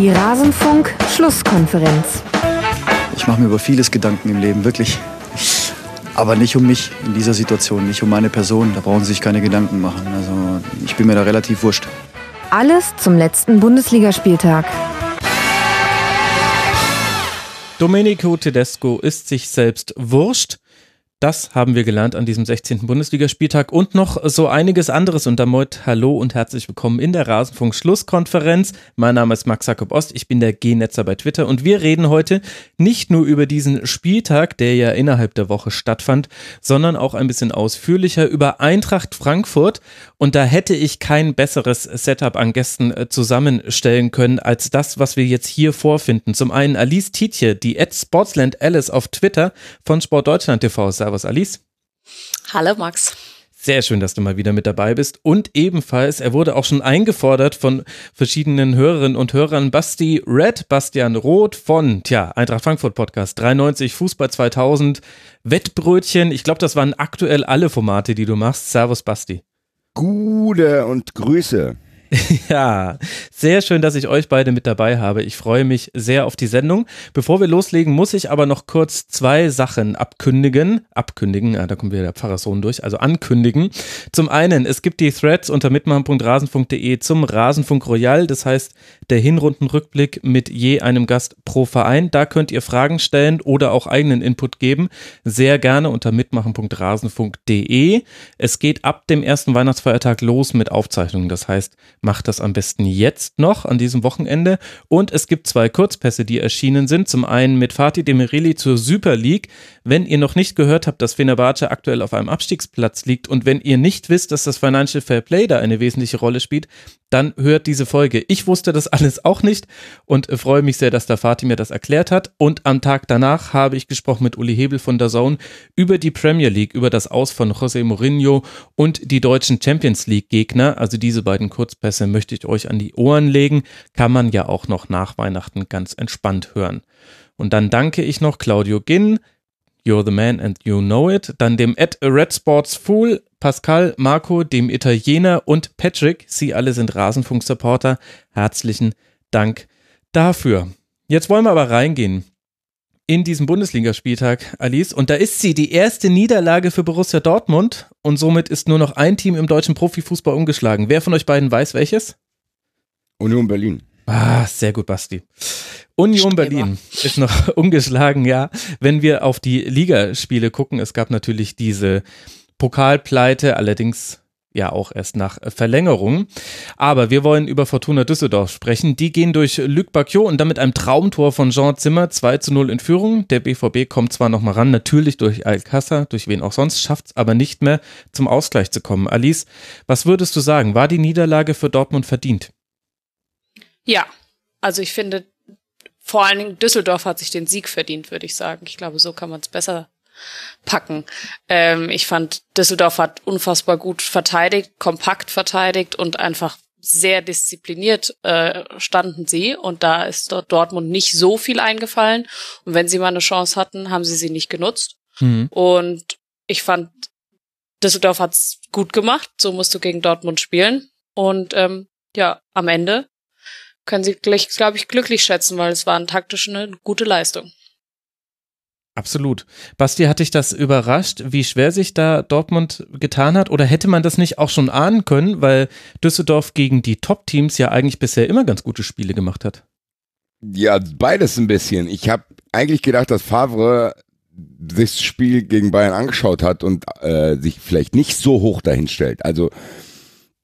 Die Rasenfunk-Schlusskonferenz. Ich mache mir über vieles Gedanken im Leben, wirklich. Aber nicht um mich in dieser Situation, nicht um meine Person. Da brauchen Sie sich keine Gedanken machen. Also ich bin mir da relativ wurscht. Alles zum letzten Bundesligaspieltag. Domenico Tedesco ist sich selbst wurscht. Das haben wir gelernt an diesem 16. Bundesligaspieltag und noch so einiges anderes. Und damit hallo und herzlich willkommen in der Rasenfunk Schlusskonferenz. Mein Name ist Max Jakob Ost, ich bin der G-Netzer bei Twitter und wir reden heute nicht nur über diesen Spieltag, der ja innerhalb der Woche stattfand, sondern auch ein bisschen ausführlicher über Eintracht Frankfurt. Und da hätte ich kein besseres Setup an Gästen äh, zusammenstellen können als das, was wir jetzt hier vorfinden. Zum einen Alice Tietje, die at Sportsland Alice auf Twitter von Sport Deutschland TV Servus Alice. Hallo Max. Sehr schön, dass du mal wieder mit dabei bist. Und ebenfalls, er wurde auch schon eingefordert von verschiedenen Hörerinnen und Hörern. Basti Red, Bastian Roth von, tja, Eintracht Frankfurt Podcast 93, Fußball 2000, Wettbrötchen. Ich glaube, das waren aktuell alle Formate, die du machst. Servus, Basti. Gute und Grüße. Ja, sehr schön, dass ich euch beide mit dabei habe. Ich freue mich sehr auf die Sendung. Bevor wir loslegen, muss ich aber noch kurz zwei Sachen abkündigen. Abkündigen, ja, da kommt wieder der Pfarrersohn durch, also ankündigen. Zum einen, es gibt die Threads unter mitmachen.rasen.de zum Rasenfunk Royal, das heißt der Hinrundenrückblick mit je einem Gast pro Verein. Da könnt ihr Fragen stellen oder auch eigenen Input geben. Sehr gerne unter mitmachen.rasenfunk.de. Es geht ab dem ersten Weihnachtsfeiertag los mit Aufzeichnungen. Das heißt, macht das am besten jetzt noch an diesem Wochenende. Und es gibt zwei Kurzpässe, die erschienen sind. Zum einen mit Fatih Demirili zur Super League. Wenn ihr noch nicht gehört habt, dass Fenerbahce aktuell auf einem Abstiegsplatz liegt und wenn ihr nicht wisst, dass das Financial Fair Play da eine wesentliche Rolle spielt, dann hört diese Folge. Ich wusste das alles auch nicht und freue mich sehr, dass der Fatih mir das erklärt hat. Und am Tag danach habe ich gesprochen mit Uli Hebel von der Zone über die Premier League, über das Aus von José Mourinho und die deutschen Champions League Gegner. Also diese beiden Kurzpässe möchte ich euch an die Ohren legen. Kann man ja auch noch nach Weihnachten ganz entspannt hören. Und dann danke ich noch Claudio Ginn, You're the Man and You Know It, dann dem Ed Red Sports Fool, Pascal, Marco, dem Italiener und Patrick. Sie alle sind Rasenfunk-Supporter. Herzlichen Dank dafür. Jetzt wollen wir aber reingehen in diesen Bundesligaspieltag, Alice. Und da ist sie, die erste Niederlage für Borussia Dortmund. Und somit ist nur noch ein Team im deutschen Profifußball umgeschlagen. Wer von euch beiden weiß welches? Union Berlin. Ah, sehr gut, Basti. Union Streber. Berlin ist noch ungeschlagen, ja. Wenn wir auf die Ligaspiele gucken, es gab natürlich diese Pokalpleite, allerdings ja auch erst nach Verlängerung. Aber wir wollen über Fortuna Düsseldorf sprechen. Die gehen durch Luc Bacchio und damit einem Traumtor von Jean Zimmer 2 zu 0 in Führung. Der BVB kommt zwar nochmal ran, natürlich durch Alcázar, durch wen auch sonst, schafft es aber nicht mehr zum Ausgleich zu kommen. Alice, was würdest du sagen? War die Niederlage für Dortmund verdient? Ja, also ich finde, vor allen Dingen Düsseldorf hat sich den Sieg verdient, würde ich sagen. Ich glaube, so kann man es besser packen. Ähm, ich fand, Düsseldorf hat unfassbar gut verteidigt, kompakt verteidigt und einfach sehr diszipliniert äh, standen sie und da ist dort Dortmund nicht so viel eingefallen und wenn sie mal eine Chance hatten, haben sie sie nicht genutzt Mhm. und ich fand Düsseldorf hat's gut gemacht, so musst du gegen Dortmund spielen und ähm, ja, am Ende können sie gleich, glaube ich, glücklich schätzen, weil es war eine taktisch eine gute Leistung. Absolut. Basti, hat dich das überrascht, wie schwer sich da Dortmund getan hat? Oder hätte man das nicht auch schon ahnen können, weil Düsseldorf gegen die Top-Teams ja eigentlich bisher immer ganz gute Spiele gemacht hat? Ja, beides ein bisschen. Ich habe eigentlich gedacht, dass Favre sich das Spiel gegen Bayern angeschaut hat und äh, sich vielleicht nicht so hoch dahin stellt. Also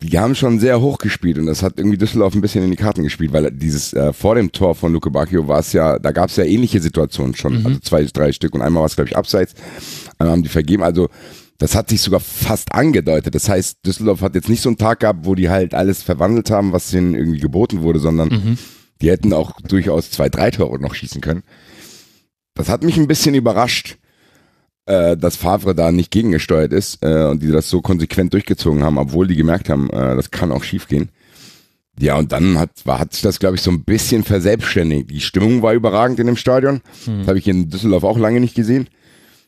die haben schon sehr hoch gespielt und das hat irgendwie Düsseldorf ein bisschen in die Karten gespielt, weil dieses äh, vor dem Tor von Luke Bacchio war es ja, da gab es ja ähnliche Situationen schon, also zwei, drei Stück und einmal war es glaube ich abseits, einmal haben die vergeben, also das hat sich sogar fast angedeutet. Das heißt, Düsseldorf hat jetzt nicht so einen Tag gehabt, wo die halt alles verwandelt haben, was ihnen irgendwie geboten wurde, sondern die hätten auch durchaus zwei, drei Tore noch schießen können. Das hat mich ein bisschen überrascht, äh, dass Favre da nicht gegengesteuert ist äh, und die das so konsequent durchgezogen haben, obwohl die gemerkt haben, äh, das kann auch schief gehen. Ja, und dann hat, war, hat sich das, glaube ich, so ein bisschen verselbstständigt. Die Stimmung war überragend in dem Stadion. Das habe ich in Düsseldorf auch lange nicht gesehen.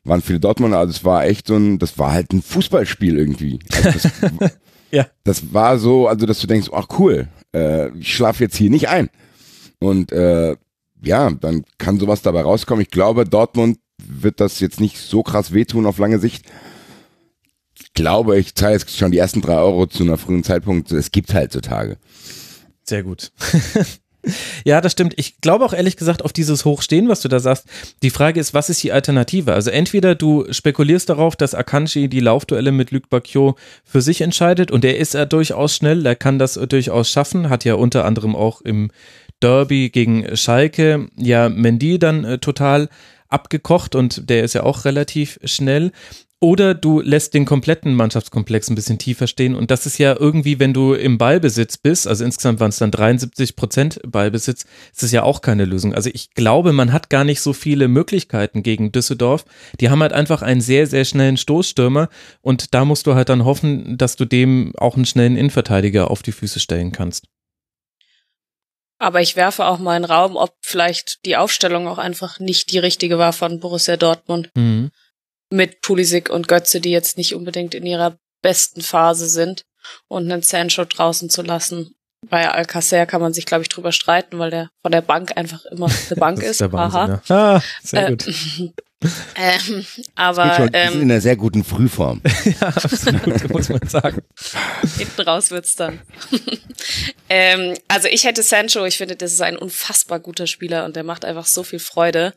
Waren viele Dortmunder, also es war echt so ein, das war halt ein Fußballspiel irgendwie. Also das, Ja. das war so, also dass du denkst, ach cool, äh, ich schlafe jetzt hier nicht ein. Und äh, ja, dann kann sowas dabei rauskommen. Ich glaube, Dortmund wird das jetzt nicht so krass wehtun auf lange Sicht. Ich glaube, ich zahle jetzt schon die ersten drei Euro zu einer frühen Zeitpunkt. Es gibt halt so Tage. Sehr gut. Ja, das stimmt. Ich glaube auch ehrlich gesagt auf dieses Hochstehen, was du da sagst. Die Frage ist, was ist die Alternative? Also entweder du spekulierst darauf, dass Akanji die Laufduelle mit Luc Bacchio für sich entscheidet und er ist ja durchaus schnell, er kann das durchaus schaffen, hat ja unter anderem auch im Derby gegen Schalke ja Mendy dann äh, total abgekocht und der ist ja auch relativ schnell. Oder du lässt den kompletten Mannschaftskomplex ein bisschen tiefer stehen. Und das ist ja irgendwie, wenn du im Ballbesitz bist, also insgesamt waren es dann 73 Prozent Ballbesitz, ist es ja auch keine Lösung. Also ich glaube, man hat gar nicht so viele Möglichkeiten gegen Düsseldorf. Die haben halt einfach einen sehr, sehr schnellen Stoßstürmer. Und da musst du halt dann hoffen, dass du dem auch einen schnellen Innenverteidiger auf die Füße stellen kannst. Aber ich werfe auch mal in den Raum, ob vielleicht die Aufstellung auch einfach nicht die richtige war von Borussia Dortmund. Mhm mit Pulisic und Götze, die jetzt nicht unbedingt in ihrer besten Phase sind und einen Sancho draußen zu lassen. Bei Alcacer kann man sich, glaube ich, drüber streiten, weil der von der Bank einfach immer eine Bank ist. Der Wahnsinn, ja. ah, sehr gut. ähm, aber schon, ähm, in einer sehr guten Frühform. ja, absolut, muss man sagen. Hinten raus wird's dann. ähm, also ich hätte Sancho, ich finde, das ist ein unfassbar guter Spieler und der macht einfach so viel Freude.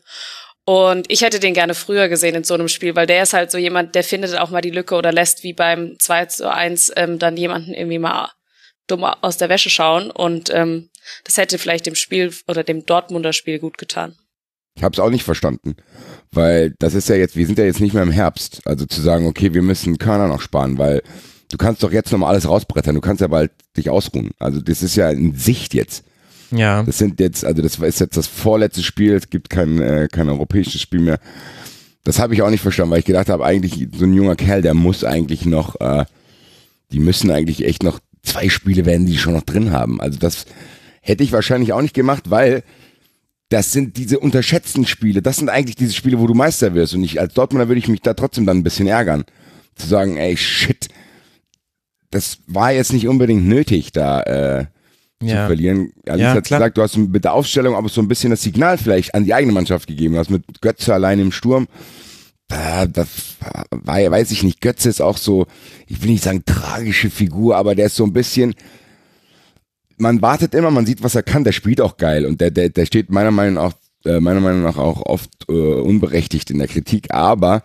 Und ich hätte den gerne früher gesehen in so einem Spiel, weil der ist halt so jemand, der findet auch mal die Lücke oder lässt wie beim 2 zu 1 ähm, dann jemanden irgendwie mal dumm aus der Wäsche schauen. Und ähm, das hätte vielleicht dem Spiel oder dem Dortmunder Spiel gut getan. Ich habe es auch nicht verstanden, weil das ist ja jetzt, wir sind ja jetzt nicht mehr im Herbst. Also zu sagen, okay, wir müssen Körner noch sparen, weil du kannst doch jetzt noch mal alles rausbrettern. Du kannst ja bald dich ausruhen. Also das ist ja in Sicht jetzt. Ja. Das sind jetzt, also das ist jetzt das vorletzte Spiel, es gibt kein, äh, kein europäisches Spiel mehr. Das habe ich auch nicht verstanden, weil ich gedacht habe, eigentlich so ein junger Kerl, der muss eigentlich noch, äh, die müssen eigentlich echt noch zwei Spiele werden, die schon noch drin haben. Also das hätte ich wahrscheinlich auch nicht gemacht, weil das sind diese unterschätzten Spiele. Das sind eigentlich diese Spiele, wo du Meister wirst. Und ich als Dortmunder würde ich mich da trotzdem dann ein bisschen ärgern. Zu sagen, ey, shit, das war jetzt nicht unbedingt nötig, da äh, ja. zu verlieren. Alice Ja, hat klar. gesagt, du hast mit der Aufstellung aber so ein bisschen das Signal vielleicht an die eigene Mannschaft gegeben. Du hast mit Götze allein im Sturm. Da, das war, ja- weiß ich nicht. Götze ist auch so, ich will nicht sagen tragische Figur, aber der ist so ein bisschen, man wartet immer, man sieht, was er kann. Der spielt auch geil und der, der, der steht meiner Meinung nach, äh, meiner Meinung nach auch oft äh, unberechtigt in der Kritik, aber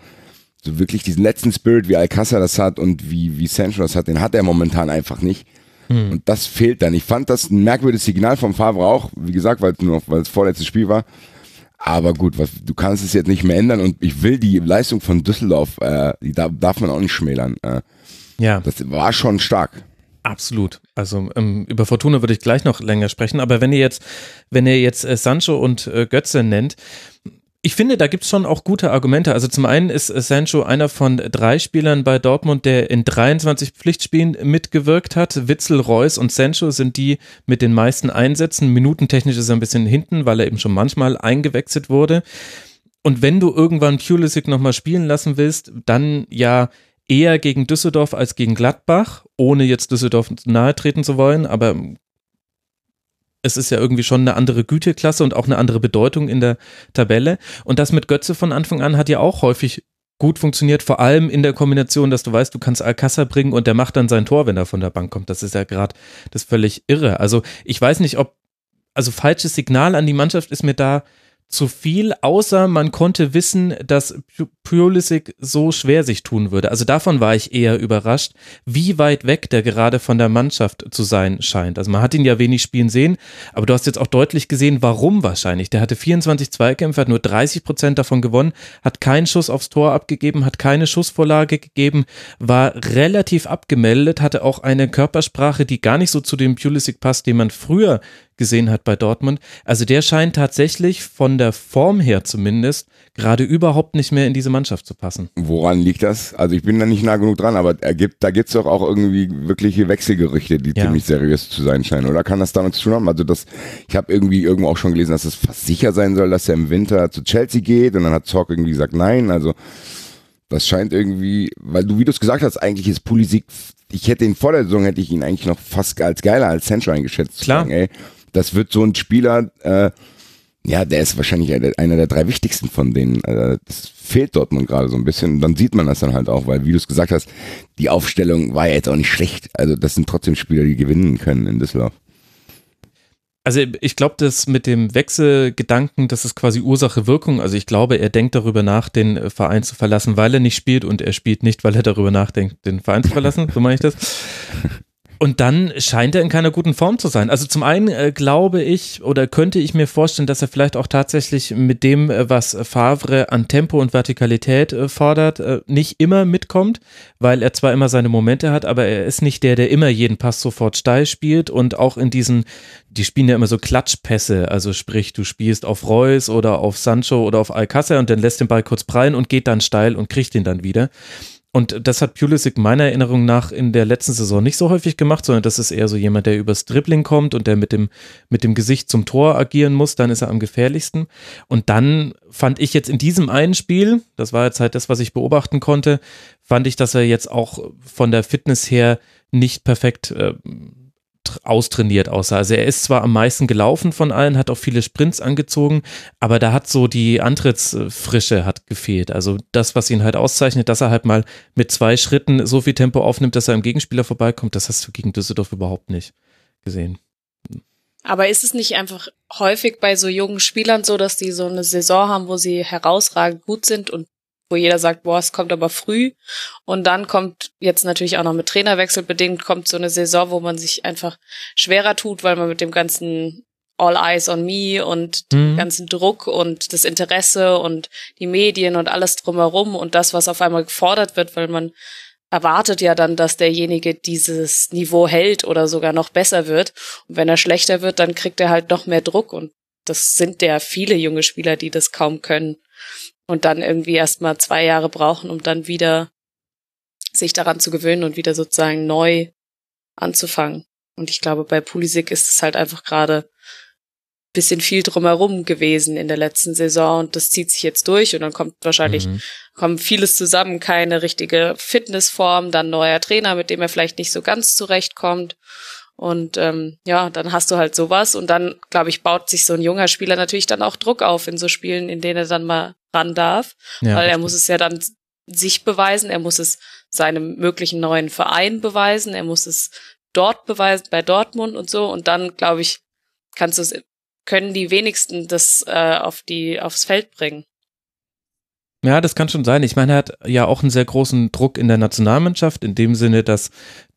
so wirklich diesen letzten Spirit, wie Alcázar das hat und wie, wie Sancho das hat, den hat er momentan einfach nicht. Und das fehlt dann. Ich fand das ein merkwürdiges Signal vom Favre auch, wie gesagt, weil es nur weil es vorletztes Spiel war. Aber gut, was, du kannst es jetzt nicht mehr ändern und ich will die Leistung von Düsseldorf, äh, die darf, darf man auch nicht schmälern. Äh, Ja. das war schon stark. Absolut. Also ähm, über Fortuna würde ich gleich noch länger sprechen, aber wenn ihr jetzt, wenn ihr jetzt äh, Sancho und äh, Götze nennt, ich finde, da gibt es schon auch gute Argumente. Also zum einen ist äh, Sancho einer von drei Spielern bei Dortmund, der in 23 Pflichtspielen mitgewirkt hat. Witzel, Reus und Sancho sind die mit den meisten Einsätzen. Minutentechnisch ist er ein bisschen hinten, weil er eben schon manchmal eingewechselt wurde. Und wenn du irgendwann Pulisic nochmal spielen lassen willst, dann ja eher gegen Düsseldorf als gegen Gladbach, ohne jetzt Düsseldorf nahe treten zu wollen, aber es ist ja irgendwie schon eine andere Güteklasse und auch eine andere Bedeutung in der Tabelle. Und das mit Götze von Anfang an hat ja auch häufig gut funktioniert, vor allem in der Kombination, dass du weißt, du kannst Alcázar bringen und der macht dann sein Tor, wenn er von der Bank kommt. Das ist ja gerade das völlig irre. Also ich weiß nicht, ob, also falsches Signal an die Mannschaft ist mir da zu viel, außer man konnte wissen, dass Pulisic so schwer sich tun würde. Also davon war ich eher überrascht, wie weit weg der gerade von der Mannschaft zu sein scheint. Also man hat ihn ja wenig spielen sehen, aber du hast jetzt auch deutlich gesehen, warum wahrscheinlich. Der hatte 24 Zweikämpfe, hat nur 30 Prozent davon gewonnen, hat keinen Schuss aufs Tor abgegeben, hat keine Schussvorlage gegeben, war relativ abgemeldet, hatte auch eine Körpersprache, die gar nicht so zu dem Pulisic passt, den man früher gesehen hat bei Dortmund. Also der scheint tatsächlich von der Form her zumindest gerade überhaupt nicht mehr in diese Mannschaft zu passen. Woran liegt das? Also ich bin da nicht nah genug dran, aber er gibt, da gibt's doch auch irgendwie wirkliche Wechselgerüchte, die Ja. ziemlich seriös zu sein scheinen. Oder kann das damit zu tun haben? Also das, ich habe irgendwie irgendwo auch schon gelesen, dass es fast sicher sein soll, dass er im Winter zu Chelsea geht und dann hat Zorc irgendwie gesagt nein. Also das scheint irgendwie, weil du, wie du es gesagt hast, eigentlich ist Pulisic, ich hätte ihn vor der Saison, hätte ich ihn eigentlich noch fast als geiler als Sancho eingeschätzt. Klar. Sagen, ey, das wird so ein Spieler, äh, ja, der ist wahrscheinlich einer der drei wichtigsten von denen. Äh, das fehlt Dortmund gerade so ein bisschen. Dann sieht man das dann halt auch, weil, wie du es gesagt hast, die Aufstellung war ja jetzt auch nicht schlecht. Also das sind trotzdem Spieler, die gewinnen können in Düsseldorf. Also ich glaube, das mit dem Wechselgedanken, das ist quasi Ursache-Wirkung. Also ich glaube, er denkt darüber nach, den Verein zu verlassen, weil er nicht spielt und er spielt nicht, weil er darüber nachdenkt, den Verein zu verlassen. So meine ich das. Und dann scheint er in keiner guten Form zu sein. Also zum einen äh, glaube ich oder könnte ich mir vorstellen, dass er vielleicht auch tatsächlich mit dem, äh, was Favre an Tempo und Vertikalität äh, fordert, äh, nicht immer mitkommt, weil er zwar immer seine Momente hat, aber er ist nicht der, der immer jeden Pass sofort steil spielt und auch in diesen, die spielen ja immer so Klatschpässe, also sprich, du spielst auf Reus oder auf Sancho oder auf Alcácer und dann lässt den Ball kurz prallen und geht dann steil und kriegt ihn dann wieder. Und das hat Pulisic meiner Erinnerung nach in der letzten Saison nicht so häufig gemacht, sondern das ist eher so jemand, der übers Dribbling kommt und der mit dem, mit dem Gesicht zum Tor agieren muss, dann ist er am gefährlichsten. Und dann fand ich jetzt in diesem einen Spiel, das war jetzt halt das, was ich beobachten konnte, fand ich, dass er jetzt auch von der Fitness her nicht perfekt äh, austrainiert aussah. Also er ist zwar am meisten gelaufen von allen, hat auch viele Sprints angezogen, aber da hat so die Antrittsfrische hat gefehlt. Also das, was ihn halt auszeichnet, dass er halt mal mit zwei Schritten so viel Tempo aufnimmt, dass er im Gegenspieler vorbeikommt, das hast du gegen Düsseldorf überhaupt nicht gesehen. Aber ist es nicht einfach häufig bei so jungen Spielern so, dass die so eine Saison haben, wo sie herausragend gut sind und wo jeder sagt, boah, es kommt aber früh. Und dann kommt jetzt natürlich auch noch mit Trainerwechsel bedingt, kommt so eine Saison, wo man sich einfach schwerer tut, weil man mit dem ganzen All Eyes on Me und mhm. dem ganzen Druck und das Interesse und die Medien und alles drumherum und das, was auf einmal gefordert wird, weil man erwartet ja dann, dass derjenige dieses Niveau hält oder sogar noch besser wird. Und wenn er schlechter wird, dann kriegt er halt noch mehr Druck und das sind ja viele junge Spieler, die das kaum können und dann irgendwie erstmal zwei Jahre brauchen, um dann wieder sich daran zu gewöhnen und wieder sozusagen neu anzufangen. Und ich glaube, bei Pulisic ist es halt einfach gerade bisschen viel drumherum gewesen in der letzten Saison und das zieht sich jetzt durch und dann kommt wahrscheinlich mhm. kommt vieles zusammen, keine richtige Fitnessform, dann neuer Trainer, mit dem er vielleicht nicht so ganz zurechtkommt und ähm, ja, dann hast du halt sowas und dann, glaube ich, baut sich so ein junger Spieler natürlich dann auch Druck auf in so Spielen, in denen er dann mal ran darf, ja, weil er muss es ja dann sich beweisen, er muss es seinem möglichen neuen Verein beweisen, er muss es dort beweisen bei Dortmund und so und dann, glaube ich, kannst du es können die wenigsten das äh, auf die aufs Feld bringen. Ja, das kann schon sein. Ich meine, er hat ja auch einen sehr großen Druck in der Nationalmannschaft, in dem Sinne, dass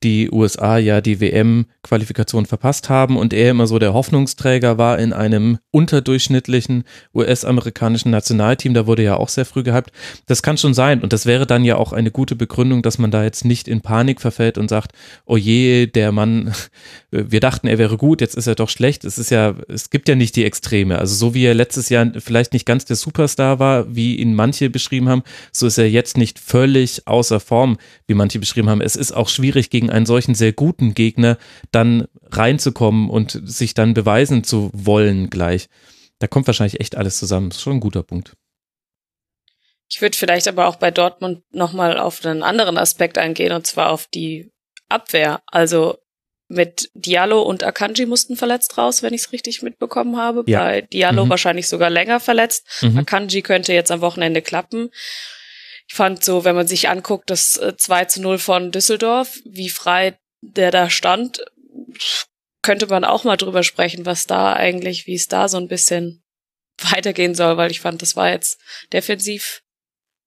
die USA ja die WM-Qualifikation verpasst haben und er immer so der Hoffnungsträger war in einem unterdurchschnittlichen US-amerikanischen Nationalteam. Da wurde ja auch sehr früh gehypt. Das kann schon sein und das wäre dann ja auch eine gute Begründung, dass man da jetzt nicht in Panik verfällt und sagt, oh je, der Mann, wir dachten, er wäre gut, jetzt ist er doch schlecht. Es ist ja, es gibt ja nicht die Extreme. Also so wie er letztes Jahr vielleicht nicht ganz der Superstar war, wie ihn manche beschrieben haben, so ist er jetzt nicht völlig außer Form, wie manche beschrieben haben. Es ist auch schwierig gegen einen solchen sehr guten Gegner dann reinzukommen und sich dann beweisen zu wollen gleich. Da kommt wahrscheinlich echt alles zusammen. Das ist schon ein guter Punkt. Ich würde vielleicht aber auch bei Dortmund nochmal auf einen anderen Aspekt eingehen, und zwar auf die Abwehr. Also mit Diallo und Akanji mussten verletzt raus, wenn ich es richtig mitbekommen habe. Ja. Bei Diallo mhm. wahrscheinlich sogar länger verletzt. Mhm. Akanji könnte jetzt am Wochenende klappen ich fand so, wenn man sich anguckt, das 2 äh, zu 0 von Düsseldorf, wie frei der da stand, könnte man auch mal drüber sprechen, was da eigentlich, wie es da so ein bisschen weitergehen soll, weil ich fand, das war jetzt defensiv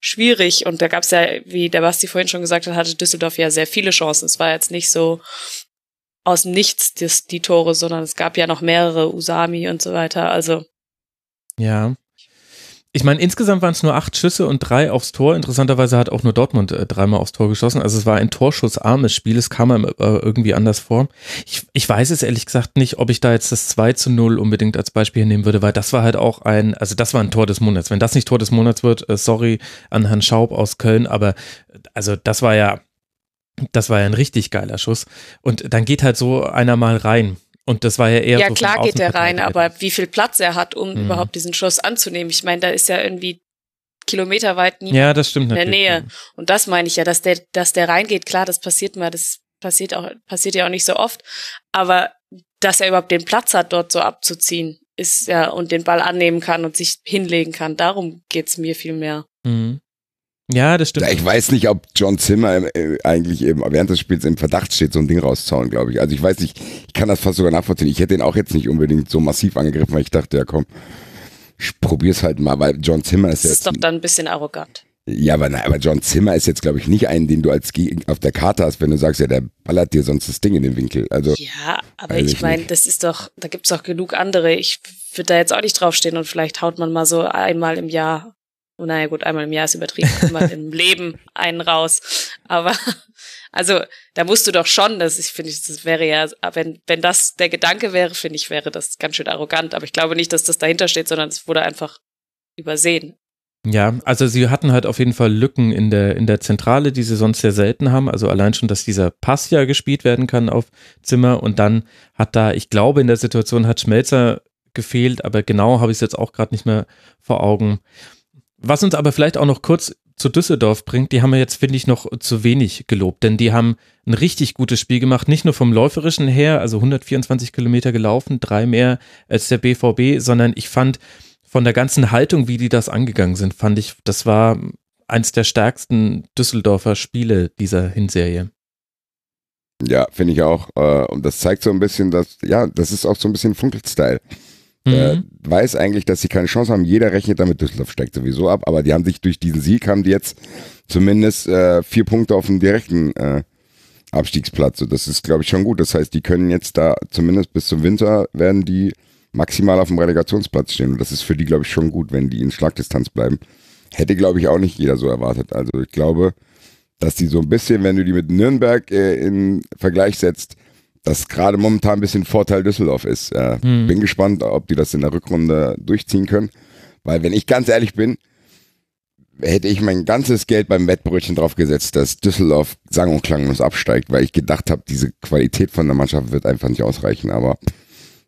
schwierig und da gab es ja, wie der Basti vorhin schon gesagt hat, hatte Düsseldorf ja sehr viele Chancen. Es war jetzt nicht so aus dem Nichts das, die Tore, sondern es gab ja noch mehrere Usami und so weiter. Also ja, ich meine, insgesamt waren es nur acht Schüsse und drei aufs Tor. Interessanterweise hat auch nur Dortmund äh, dreimal aufs Tor geschossen. Also es war ein torschussarmes Spiel. Es kam einem äh, irgendwie anders vor. Ich, ich weiß es ehrlich gesagt nicht, ob ich da jetzt das 2 zu 0 unbedingt als Beispiel nehmen würde, weil das war halt auch ein, also das war ein Tor des Monats. Wenn das nicht Tor des Monats wird, äh, sorry an Herrn Schaub aus Köln, aber äh, also das war ja, das war ja ein richtig geiler Schuss. Und dann geht halt so einer mal rein. Und das war ja eher. Ja, so klar geht er rein, aber wie viel Platz er hat, um mhm. überhaupt diesen Schuss anzunehmen. Ich meine, da ist ja irgendwie kilometerweit niemand ja, das stimmt in der Nähe. Und das meine ich ja, dass der, dass der reingeht, klar, das passiert mal, das passiert auch, passiert ja auch nicht so oft. Aber dass er überhaupt den Platz hat, dort so abzuziehen, ist ja, und den Ball annehmen kann und sich hinlegen kann. Darum geht's mir viel mehr. Mhm. Ja, das stimmt. Ja, ich weiß nicht, ob John Zimmer äh, eigentlich eben während des Spiels im Verdacht steht, so ein Ding rauszuhauen, glaube ich. Also ich weiß nicht, ich kann das fast sogar nachvollziehen. Ich hätte ihn auch jetzt nicht unbedingt so massiv angegriffen, weil ich dachte, ja komm, ich probier's halt mal, weil John Zimmer ist Das jetzt. ist doch dann ein bisschen arrogant. Ja, aber, na, aber John Zimmer ist jetzt, glaube ich, nicht einen, den du als Geg auf der Karte hast, wenn du sagst, ja, der ballert dir sonst das Ding in den Winkel. Also Ja, aber ich ich meine, das ist doch, da gibt's doch genug andere. Ich würde da jetzt auch nicht draufstehen und vielleicht haut man mal so einmal im Jahr, oh, naja gut, einmal im Jahr ist übertrieben, einmal im Leben einen raus. Aber also da musst du doch schon, das ich finde, das wäre ja, wenn wenn das der Gedanke wäre, finde ich, wäre das ganz schön arrogant. Aber ich glaube nicht, dass das dahinter steht, sondern es wurde einfach übersehen. Ja, also sie hatten halt auf jeden Fall Lücken in der, in der Zentrale, die sie sonst sehr selten haben. Also allein schon, dass dieser Pass ja gespielt werden kann auf Zimmer und dann hat da, ich glaube, in der Situation hat Schmelzer gefehlt, aber genau habe ich es jetzt auch gerade nicht mehr vor Augen. Was uns aber vielleicht auch noch kurz zu Düsseldorf bringt, die haben wir jetzt, finde ich, noch zu wenig gelobt, denn die haben ein richtig gutes Spiel gemacht, nicht nur vom Läuferischen her, also 124 Kilometer gelaufen, drei mehr als der BVB, sondern ich fand, von der ganzen Haltung, wie die das angegangen sind, fand ich, das war eins der stärksten Düsseldorfer Spiele dieser Hinserie. ja, finde ich auch. Äh, und das zeigt so ein bisschen, dass, ja, das ist auch so ein bisschen Funkel-Style. Mhm. äh, weiß eigentlich, dass sie keine Chance haben. Jeder rechnet damit, Düsseldorf steigt sowieso ab, aber die haben sich durch diesen Sieg, haben die jetzt zumindest äh, vier Punkte auf dem direkten äh, Abstiegsplatz. Und das ist, glaube ich, schon gut. Das heißt, die können jetzt da zumindest bis zum Winter werden die maximal auf dem Relegationsplatz stehen. Und das ist für die, glaube ich, schon gut, wenn die in Schlagdistanz bleiben. Hätte, glaube ich, auch nicht jeder so erwartet. Also ich glaube, dass die so ein bisschen, wenn du die mit Nürnberg äh, in Vergleich setzt, dass gerade momentan ein bisschen Vorteil Düsseldorf ist. Äh, Hm. Bin gespannt, ob die das in der Rückrunde durchziehen können. Weil wenn ich ganz ehrlich bin, hätte ich mein ganzes Geld beim Wettbrötchen drauf gesetzt, dass Düsseldorf sang- und klanglos absteigt, weil ich gedacht habe, diese Qualität von der Mannschaft wird einfach nicht ausreichen. Aber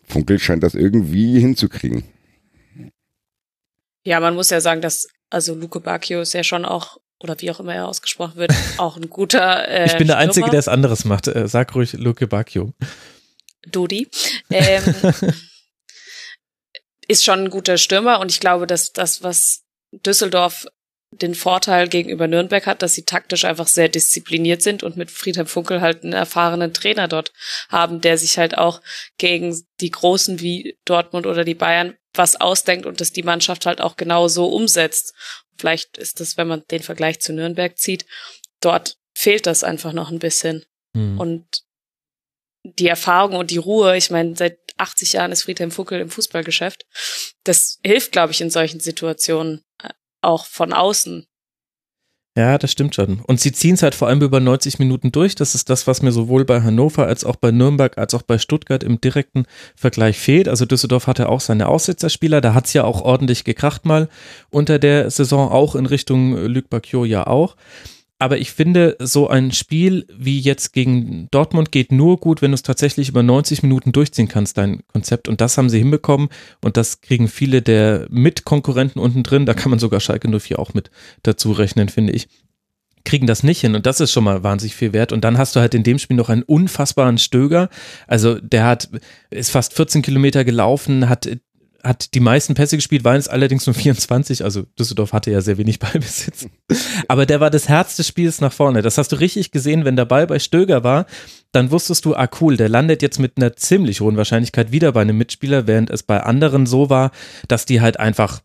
Funkel scheint das irgendwie hinzukriegen. Ja, man muss ja sagen, dass also Luke Bacchio ist ja schon auch oder wie auch immer er ausgesprochen wird, auch ein guter. Äh, ich bin der Einzige, der es anderes macht. Äh, Sag ruhig Luke Bacchio. Dodi, ähm, ist schon ein guter Stürmer und ich glaube, dass das, was Düsseldorf den Vorteil gegenüber Nürnberg hat, dass sie taktisch einfach sehr diszipliniert sind und mit Friedhelm Funkel halt einen erfahrenen Trainer dort haben, der sich halt auch gegen die Großen wie Dortmund oder die Bayern was ausdenkt und das die Mannschaft halt auch genau so umsetzt. Vielleicht ist das, wenn man den Vergleich zu Nürnberg zieht, dort fehlt das einfach noch ein bisschen. Hm. Und die Erfahrung und die Ruhe, ich meine, seit 80 Jahren ist Friedhelm Funkel im Fußballgeschäft. Das hilft, glaube ich, in solchen Situationen äh, auch von außen. Ja, das stimmt schon. Und sie ziehen es halt vor allem über 90 Minuten durch. Das ist das, was mir sowohl bei Hannover als auch bei Nürnberg als auch bei Stuttgart im direkten Vergleich fehlt. Also Düsseldorf hatte auch seine Aussetzerspieler. Da hat es ja auch ordentlich gekracht mal unter der Saison, auch in Richtung Luc Bacchio ja auch. Aber ich finde, so ein Spiel wie jetzt gegen Dortmund geht nur gut, wenn du es tatsächlich über 90 Minuten durchziehen kannst, dein Konzept. Und das haben sie hinbekommen. Und das kriegen viele der Mitkonkurrenten unten drin. Da kann man sogar Schalke 04 auch mit dazu rechnen, finde ich. Kriegen das nicht hin. Und das ist schon mal wahnsinnig viel wert. Und dann hast du halt in dem Spiel noch einen unfassbaren Stöger. Also der hat, ist fast 14 Kilometer gelaufen, hat hat die meisten Pässe gespielt, waren es allerdings nur 24. Also Düsseldorf hatte ja sehr wenig Ballbesitz. Aber der war das Herz des Spiels nach vorne. Das hast du richtig gesehen, wenn der Ball bei Stöger war, dann wusstest du, ah cool, der landet jetzt mit einer ziemlich hohen Wahrscheinlichkeit wieder bei einem Mitspieler, während es bei anderen so war, dass die halt einfach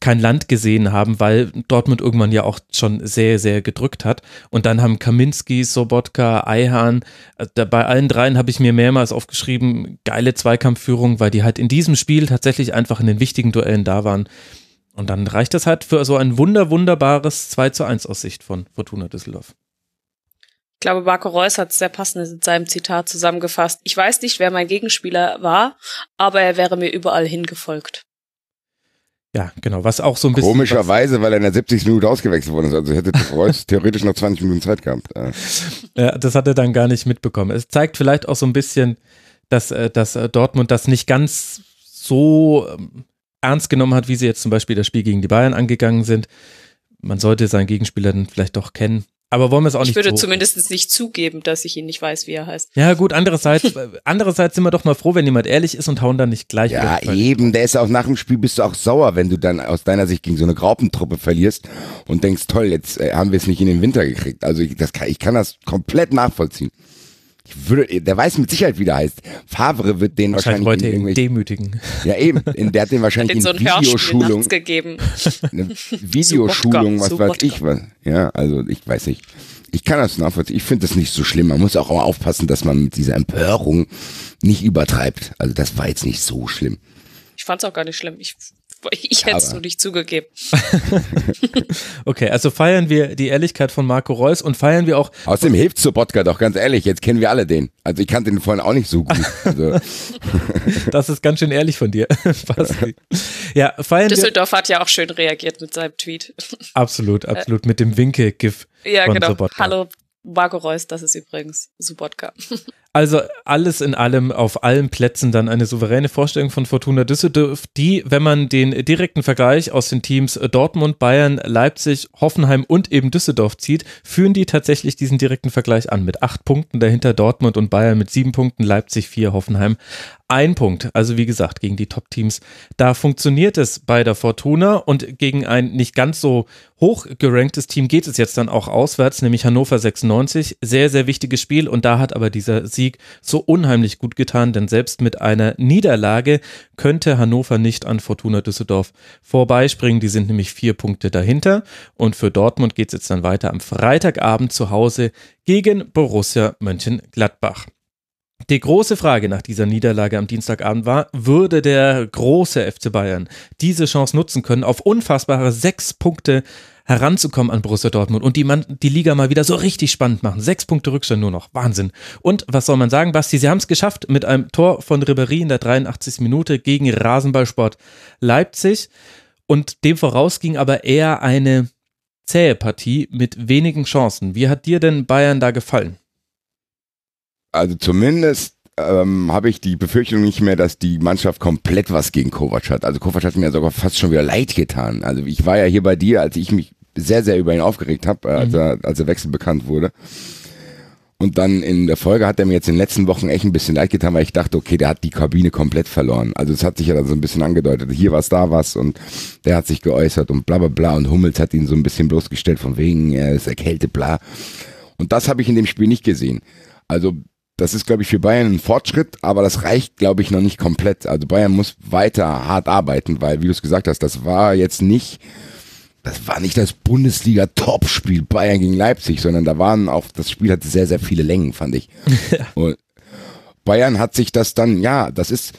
kein Land gesehen haben, weil Dortmund irgendwann ja auch schon sehr, sehr gedrückt hat. Und dann haben Kaminski, Sobotka, Eihahn, äh, bei allen dreien habe ich mir mehrmals aufgeschrieben, geile Zweikampfführung, weil die halt in diesem Spiel tatsächlich einfach in den wichtigen Duellen da waren. Und dann reicht das halt für so ein wunder, wunderbares 2 zu 1 aus Sicht von Fortuna Düsseldorf. Ich glaube, Marco Reus hat es sehr passend in seinem Zitat zusammengefasst. Ich weiß nicht, wer mein Gegenspieler war, aber er wäre mir überall hingefolgt. Ja, genau, was auch so ein bisschen. Komischerweise, weil er in der 70. Minute ausgewechselt worden ist. Also hätte Reus theoretisch noch 20 Minuten Zeit gehabt. Ja, das hat er dann gar nicht mitbekommen. Es zeigt vielleicht auch so ein bisschen, dass, äh, dass äh, Dortmund das nicht ganz so ähm, ernst genommen hat, wie sie jetzt zum Beispiel das Spiel gegen die Bayern angegangen sind. Man sollte seinen Gegenspieler dann vielleicht doch kennen. Aber wollen wir es auch ich nicht würde so- zumindest nicht zugeben, dass ich ihn nicht weiß, wie er heißt. Ja, gut, andererseits, andererseits sind wir doch mal froh, wenn jemand ehrlich ist und hauen dann nicht gleich Ja, eben, der ist auch nach dem Spiel bist du auch sauer, wenn du dann aus deiner Sicht gegen so eine Graupentruppe verlierst und denkst, toll, jetzt äh, haben wir es nicht in den Winter gekriegt. Also ich, das kann, ich kann das komplett nachvollziehen. Ich würde, der weiß mit Sicherheit, wie der heißt. Favre wird den wahrscheinlich wahrscheinlich, heute demütigen. ja eben, in, der hat den wahrscheinlich den so in ein Hörspiel Videoschulung, gegeben. eine Videoschulung, was weiß ich was. Ja, also ich weiß nicht. Ich kann das nachvollziehen. Ich finde das nicht so schlimm. Man muss auch aufpassen, dass man mit dieser Empörung nicht übertreibt. Also das war jetzt nicht so schlimm. Ich fand's auch gar nicht schlimm. Ich, ich hätte es nur nicht zugegeben. Okay, also feiern wir die Ehrlichkeit von Marco Reus und feiern wir auch, Außerdem hilft Sobotka doch ganz ehrlich. Jetzt kennen wir alle den. Also ich kannte den vorhin auch nicht so gut. Also, das ist ganz schön ehrlich von dir. Ja, feiern wir Düsseldorf hat ja auch schön reagiert mit seinem Tweet. absolut, absolut mit dem Winke-GIF ja, von genau. Sobotka. Hallo, Marco Reus, das ist übrigens Subotka. Also alles in allem auf allen Plätzen dann eine souveräne Vorstellung von Fortuna Düsseldorf, die, wenn man den direkten Vergleich aus den Teams Dortmund, Bayern, Leipzig, Hoffenheim und eben Düsseldorf zieht, führen die tatsächlich diesen direkten Vergleich an mit acht Punkten dahinter Dortmund und Bayern mit sieben Punkten, Leipzig vier, Hoffenheim ein Punkt. Also wie gesagt, gegen die Top-Teams. Da funktioniert es bei der Fortuna und gegen ein nicht ganz so hoch geranktes Team geht es jetzt dann auch auswärts, nämlich Hannover 96. Sehr, sehr wichtiges Spiel und da hat aber dieser Sieg so unheimlich gut getan, denn selbst mit einer Niederlage könnte Hannover nicht an Fortuna Düsseldorf vorbeispringen. Die sind nämlich vier Punkte dahinter und für Dortmund geht es jetzt dann weiter am Freitagabend zu Hause gegen Borussia Mönchengladbach. Die große Frage nach dieser Niederlage am Dienstagabend war, würde der große FC Bayern diese Chance nutzen können, auf unfassbare sechs Punkte heranzukommen an Borussia Dortmund und die, man, die Liga mal wieder so richtig spannend machen. Sechs Punkte Rückstand nur noch. Wahnsinn. Und was soll man sagen, Basti? Sie haben es geschafft mit einem Tor von Ribéry in der 83. Minute gegen Rasenballsport Leipzig. Und dem voraus ging aber eher eine zähe Partie mit wenigen Chancen. Wie hat dir denn Bayern da gefallen? also zumindest ähm, habe ich die Befürchtung nicht mehr, dass die Mannschaft komplett was gegen Kovac hat. Also Kovac hat mir sogar fast schon wieder leid getan. Also ich war ja hier bei dir, als ich mich sehr, sehr über ihn aufgeregt habe, äh, als, er, als der Wechsel bekannt wurde. Und dann in der Folge hat er mir jetzt in den letzten Wochen echt ein bisschen leid getan, weil ich dachte, okay, der hat die Kabine komplett verloren. Also es hat sich ja dann so ein bisschen angedeutet, hier was, da was und der hat sich geäußert und bla bla bla und Hummels hat ihn so ein bisschen bloßgestellt von wegen, er ist erkältet, bla. Und das habe ich in dem Spiel nicht gesehen. Also das ist, glaube ich, für Bayern ein Fortschritt, aber das reicht, glaube ich, noch nicht komplett. Also Bayern muss weiter hart arbeiten, weil, wie du es gesagt hast, das war jetzt nicht, das war nicht das Bundesliga-Topspiel Bayern gegen Leipzig, sondern da waren auch, das Spiel hatte sehr, sehr viele Längen, fand ich. Und Bayern hat sich das dann, ja, das ist,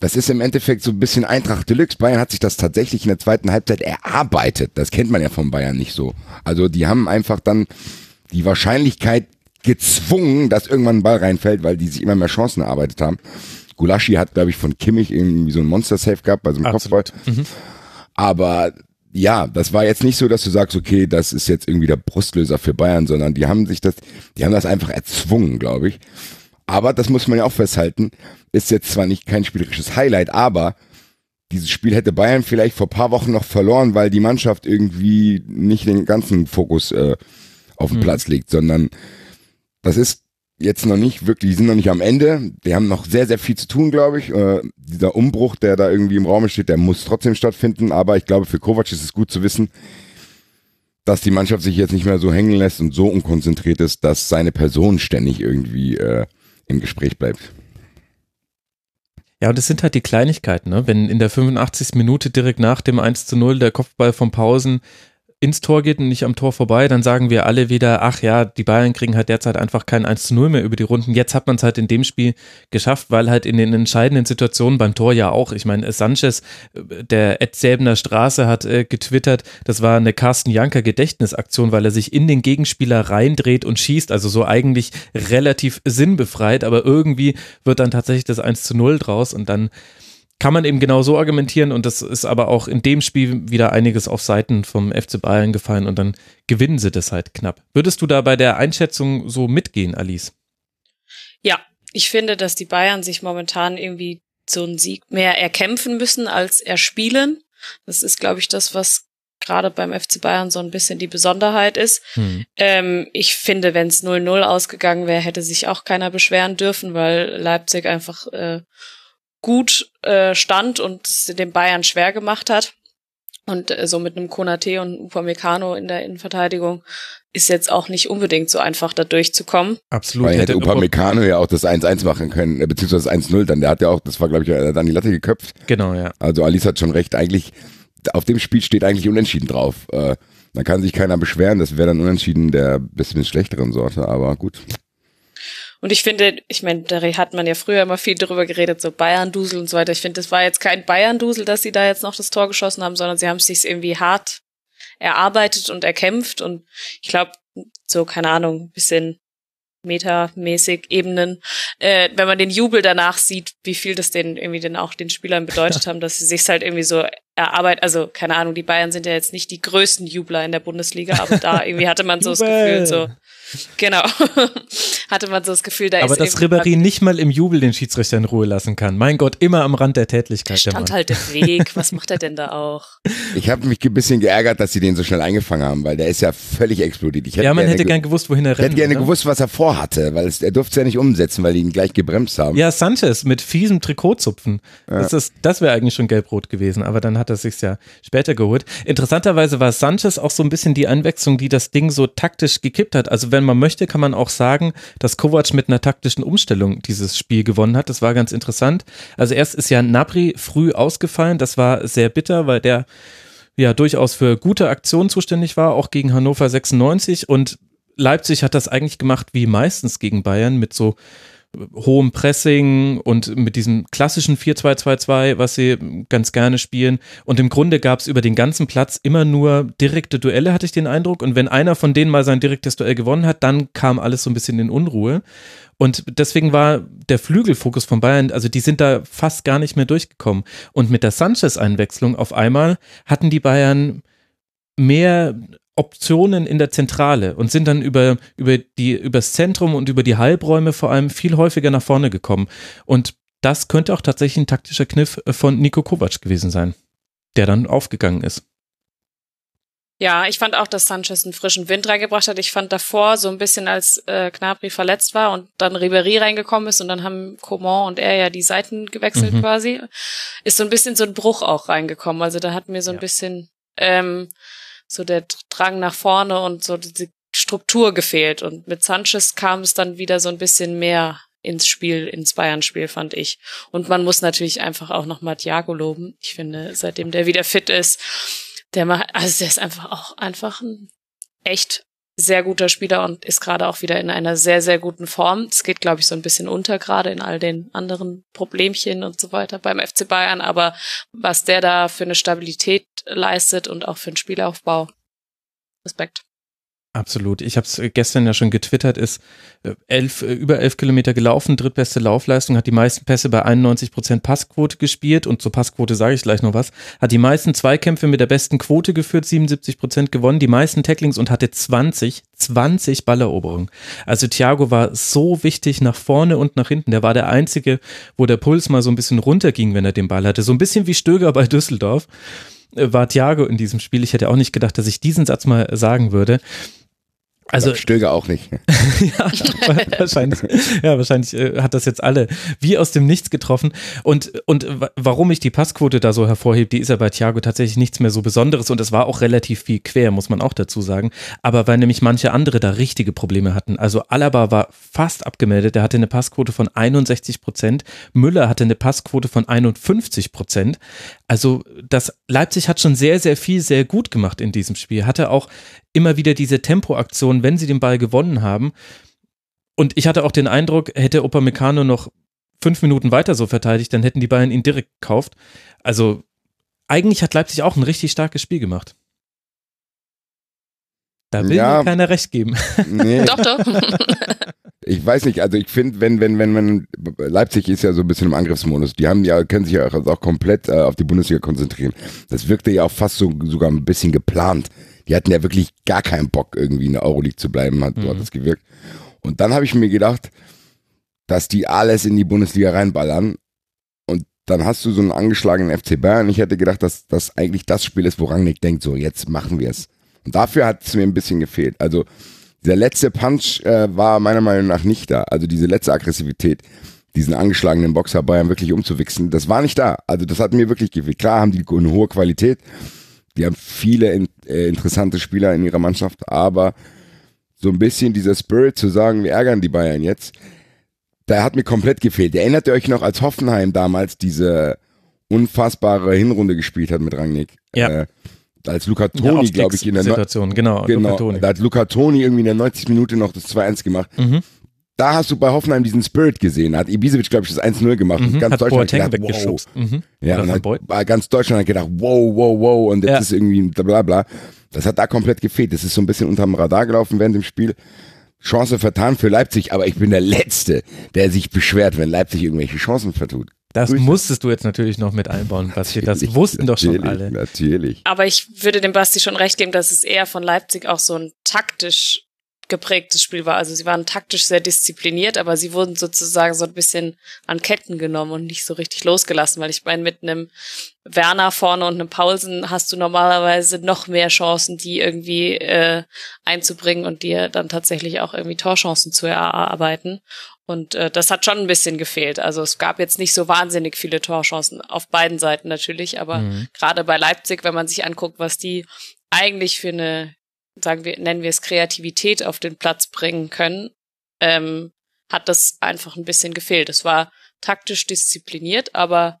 das ist im Endeffekt so ein bisschen Eintracht Deluxe. Bayern hat sich das tatsächlich in der zweiten Halbzeit erarbeitet. Das kennt man ja von Bayern nicht so. Also die haben einfach dann die Wahrscheinlichkeit gezwungen, dass irgendwann ein Ball reinfällt, weil die sich immer mehr Chancen erarbeitet haben. Gulaschi hat, glaube ich, von Kimmich irgendwie so ein Monster-Safe gehabt, bei so einem Kopfball. Aber ja, das war jetzt nicht so, dass du sagst, okay, das ist jetzt irgendwie der Brustlöser für Bayern, sondern die haben sich das, die haben das einfach erzwungen, glaube ich. Aber das muss man ja auch festhalten, ist jetzt zwar nicht kein spielerisches Highlight, aber dieses Spiel hätte Bayern vielleicht vor paar Wochen noch verloren, weil die Mannschaft irgendwie nicht den ganzen Fokus äh, auf den Platz legt, sondern das ist jetzt noch nicht wirklich, die sind noch nicht am Ende. Die haben noch sehr, sehr viel zu tun, glaube ich. Äh, dieser Umbruch, der da irgendwie im Raum steht, der muss trotzdem stattfinden. Aber ich glaube, für Kovac ist es gut zu wissen, dass die Mannschaft sich jetzt nicht mehr so hängen lässt und so unkonzentriert ist, dass seine Person ständig irgendwie äh, im Gespräch bleibt. Ja, und es sind halt die Kleinigkeiten, ne? Wenn in der 85. Minute direkt nach dem 1 zu 0 der Kopfball von Pausen ins Tor geht und nicht am Tor vorbei, dann sagen wir alle wieder, ach ja, die Bayern kriegen halt derzeit einfach kein 1 zu 0 mehr über die Runden. Jetzt hat man es halt in dem Spiel geschafft, weil halt in den entscheidenden Situationen beim Tor ja auch, ich meine, Sanchez, der Ed Säbener Straße hat äh, getwittert, das war eine Carsten Janker Gedächtnisaktion, weil er sich in den Gegenspieler reindreht und schießt, also so eigentlich relativ sinnbefreit, aber irgendwie wird dann tatsächlich das 1 zu 0 draus und dann kann man eben genau so argumentieren und das ist aber auch in dem Spiel wieder einiges auf Seiten vom FC Bayern gefallen und dann gewinnen sie das halt knapp. Würdest du da bei der Einschätzung so mitgehen, Alice? Ja, ich finde, dass die Bayern sich momentan irgendwie so einen Sieg mehr erkämpfen müssen als erspielen. Das ist, glaube ich, das, was gerade beim FC Bayern so ein bisschen die Besonderheit ist. Hm. Ähm, ich finde, wenn es 0-0 ausgegangen wäre, hätte sich auch keiner beschweren dürfen, weil Leipzig einfach äh, gut äh, stand und es den Bayern schwer gemacht hat. Und äh, so mit einem Konate und Upamecano in der Innenverteidigung ist jetzt auch nicht unbedingt so einfach, da durchzukommen. Absolut. Weil hätte Upamecano ja auch das 1-1 machen können, äh, beziehungsweise das 1-0 dann. Der hat ja auch, das war glaube ich, äh, dann die Latte geköpft. Genau, ja. Also Alice hat schon recht. Eigentlich, auf dem Spiel steht eigentlich unentschieden drauf. Äh, da kann sich keiner beschweren. Das wäre dann unentschieden der bisschen schlechteren Sorte, aber gut. Und ich finde, ich meine, da hat man ja früher immer viel drüber geredet, so Bayern-Dusel und so weiter. Ich finde, das war jetzt kein Bayern-Dusel, dass sie da jetzt noch das Tor geschossen haben, sondern sie haben es sich irgendwie hart erarbeitet und erkämpft. Und ich glaube, so, keine Ahnung, bisschen metamäßig Ebenen, äh, wenn man den Jubel danach sieht, wie viel das den irgendwie denn auch den Spielern bedeutet haben, dass sie sich halt irgendwie so erarbeiten, also keine Ahnung, die Bayern sind ja jetzt nicht die größten Jubler in der Bundesliga, aber da irgendwie hatte man so das Gefühl, so Genau. Hatte man so das Gefühl, da Aber ist dass Ribéry nicht mal im Jubel den Schiedsrichter in Ruhe lassen kann. Mein Gott, immer am Rand der Tätlichkeit. Der stand der halt im Weg. Was macht er denn da auch? Ich habe mich ein bisschen geärgert, dass sie den so schnell eingefangen haben, weil der ist ja völlig explodiert. Ich ja, man hätte gern gewusst, wohin er rennt. Ich hätte gerne oder? gewusst, was er vorhatte, weil es, er durfte es ja nicht umsetzen, weil die ihn gleich gebremst haben. Ja, Sanchez mit fiesem Trikotzupfen. Ja. Das, das wäre eigentlich schon gelb-rot gewesen, aber dann hat er sich ja später geholt. Interessanterweise war Sanchez auch so ein bisschen die Einwechslung, die das Ding so taktisch gekippt hat. Also wenn man möchte, kann man auch sagen, dass Kovac mit einer taktischen Umstellung dieses Spiel gewonnen hat. Das war ganz interessant. Also erst ist ja Nabri früh ausgefallen. Das war sehr bitter, weil der ja durchaus für gute Aktionen zuständig war, auch gegen Hannover 96 und Leipzig hat das eigentlich gemacht wie meistens gegen Bayern mit so hohem Pressing und mit diesem klassischen 4-2-2-2, was sie ganz gerne spielen. Und im Grunde gab es über den ganzen Platz immer nur direkte Duelle, hatte ich den Eindruck. Und wenn einer von denen mal sein direktes Duell gewonnen hat, dann kam alles so ein bisschen in Unruhe. Und deswegen war der Flügelfokus von Bayern, also die sind da fast gar nicht mehr durchgekommen. Und mit der Sanchez-Einwechslung auf einmal hatten die Bayern mehr Optionen in der Zentrale und sind dann über, über die, übers Zentrum und über die Halbräume vor allem viel häufiger nach vorne gekommen. Und das könnte auch tatsächlich ein taktischer Kniff von Nico Kovac gewesen sein, der dann aufgegangen ist. Ja, ich fand auch, dass Sanchez einen frischen Wind reingebracht hat. Ich fand davor so ein bisschen, als äh, Knabri verletzt war und dann Ribery reingekommen ist und dann haben Coman und er ja die Seiten gewechselt mhm. quasi, ist so ein bisschen so ein Bruch auch reingekommen. Also da hat mir so ein ja. bisschen ähm, so der Drang nach vorne und so die Struktur gefehlt. Und mit Sanchez kam es dann wieder so ein bisschen mehr ins Spiel, ins Bayern-Spiel, fand ich. Und man muss natürlich einfach auch noch mal Thiago loben. Ich finde, seitdem der wieder fit ist, der macht, also der ist einfach auch einfach ein echt sehr guter Spieler und ist gerade auch wieder in einer sehr, sehr guten Form. Es geht, glaube ich, so ein bisschen unter, gerade in all den anderen Problemchen und so weiter beim FC Bayern. Aber was der da für eine Stabilität leistet und auch für einen Spielaufbau, Respekt. Absolut. Ich habe es gestern ja schon getwittert, ist äh, elf, äh, über elf Kilometer gelaufen, drittbeste Laufleistung, hat die meisten Pässe bei 91 Prozent Passquote gespielt und zur Passquote sage ich gleich noch was, hat die meisten Zweikämpfe mit der besten Quote geführt, 77 Prozent gewonnen, die meisten Tacklings und hatte 20, 20 Balleroberungen. Also Thiago war so wichtig nach vorne und nach hinten. Der war der Einzige, wo der Puls mal so ein bisschen runterging, wenn er den Ball hatte. So ein bisschen wie Stöger bei Düsseldorf äh, war Thiago in diesem Spiel. Ich hätte auch nicht gedacht, dass ich diesen Satz mal sagen würde. Also Stöger auch nicht. ja, wahrscheinlich, ja, wahrscheinlich äh, hat das jetzt alle wie aus dem Nichts getroffen. Und, und warum ich die Passquote da so hervorhebe, die ist ja bei Thiago tatsächlich nichts mehr so Besonderes und es war auch relativ viel quer, muss man auch dazu sagen. Aber weil nämlich manche andere da richtige Probleme hatten. Also Alaba war fast abgemeldet, der hatte eine Passquote von 61 Prozent. Müller hatte eine Passquote von 51 Prozent. Also das Leipzig hat schon sehr, sehr viel sehr gut gemacht in diesem Spiel. Hatte auch immer wieder diese Tempoaktion, wenn sie den Ball gewonnen haben. Und ich hatte auch den Eindruck, hätte Opa Meccano noch fünf Minuten weiter so verteidigt, dann hätten die Bayern ihn direkt gekauft. Also eigentlich hat Leipzig auch ein richtig starkes Spiel gemacht. Da will ja, mir keiner recht geben. Nee. doch, doch. ich weiß nicht, also ich finde, wenn, wenn, wenn man, Leipzig ist ja so ein bisschen im Angriffsmodus, die haben ja, können sich ja auch, komplett äh, auf die Bundesliga konzentrieren. Das wirkte ja auch fast so, sogar ein bisschen geplant die hatten ja wirklich gar keinen Bock, irgendwie in der Euroleague zu bleiben, hat, mhm. so hat das gewirkt. Und dann habe ich mir gedacht, dass die alles in die Bundesliga reinballern. Und dann hast du so einen angeschlagenen FC Bayern. Ich hätte gedacht, dass das eigentlich das Spiel ist, wo Rangnick denkt, so jetzt machen wir es. Und dafür hat es mir ein bisschen gefehlt. Also der letzte Punch äh, war meiner Meinung nach nicht da. Also diese letzte Aggressivität, diesen angeschlagenen Boxer Bayern wirklich umzuwichsen, das war nicht da. Also das hat mir wirklich gefehlt. Klar haben die eine hohe Qualität. Die haben viele in, äh, interessante Spieler in ihrer Mannschaft, aber so ein bisschen dieser Spirit zu sagen, wir ärgern die Bayern jetzt, der hat mir komplett gefehlt. Erinnert ihr euch noch, als Hoffenheim damals diese unfassbare Hinrunde gespielt hat mit Rangnick? Ja. Äh, als Luca Toni, glaube ich, in der Situation, genau, genau Luca Toni. da hat Luca Toni irgendwie in der 90 Minute noch das 2-1 gemacht. Mhm. Da hast du bei Hoffenheim diesen Spirit gesehen. Da hat Ibisevic, glaube ich, das 1-0 gemacht. Und Mhm. ganz Hat Deutschland hat gedacht, wow. Mhm. Ja, Oder und hat, ganz Deutschland hat gedacht, wow, wow, wow, und jetzt Ja. ist irgendwie bla bla. Das hat da komplett gefehlt. Das ist so ein bisschen unterm Radar gelaufen während dem Spiel. Chance vertan für Leipzig, aber ich bin der Letzte, der sich beschwert, wenn Leipzig irgendwelche Chancen vertut. Das Grüße. musstest du jetzt natürlich noch mit einbauen, Basti. Das wussten doch schon alle. Natürlich. Aber ich würde dem Basti schon recht geben, dass es eher von Leipzig auch so ein taktisch geprägtes Spiel war. Also sie waren taktisch sehr diszipliniert, aber sie wurden sozusagen so ein bisschen an Ketten genommen und nicht so richtig losgelassen, weil ich meine, mit einem Werner vorne und einem Paulsen hast du normalerweise noch mehr Chancen, die irgendwie äh, einzubringen und dir dann tatsächlich auch irgendwie Torchancen zu erarbeiten. Und äh, das hat schon ein bisschen gefehlt. Also es gab jetzt nicht so wahnsinnig viele Torchancen auf beiden Seiten natürlich, aber Mhm. gerade bei Leipzig, wenn man sich anguckt, was die eigentlich für eine, sagen wir, nennen wir es Kreativität auf den Platz bringen können, ähm, hat das einfach ein bisschen gefehlt. Es war taktisch diszipliniert, aber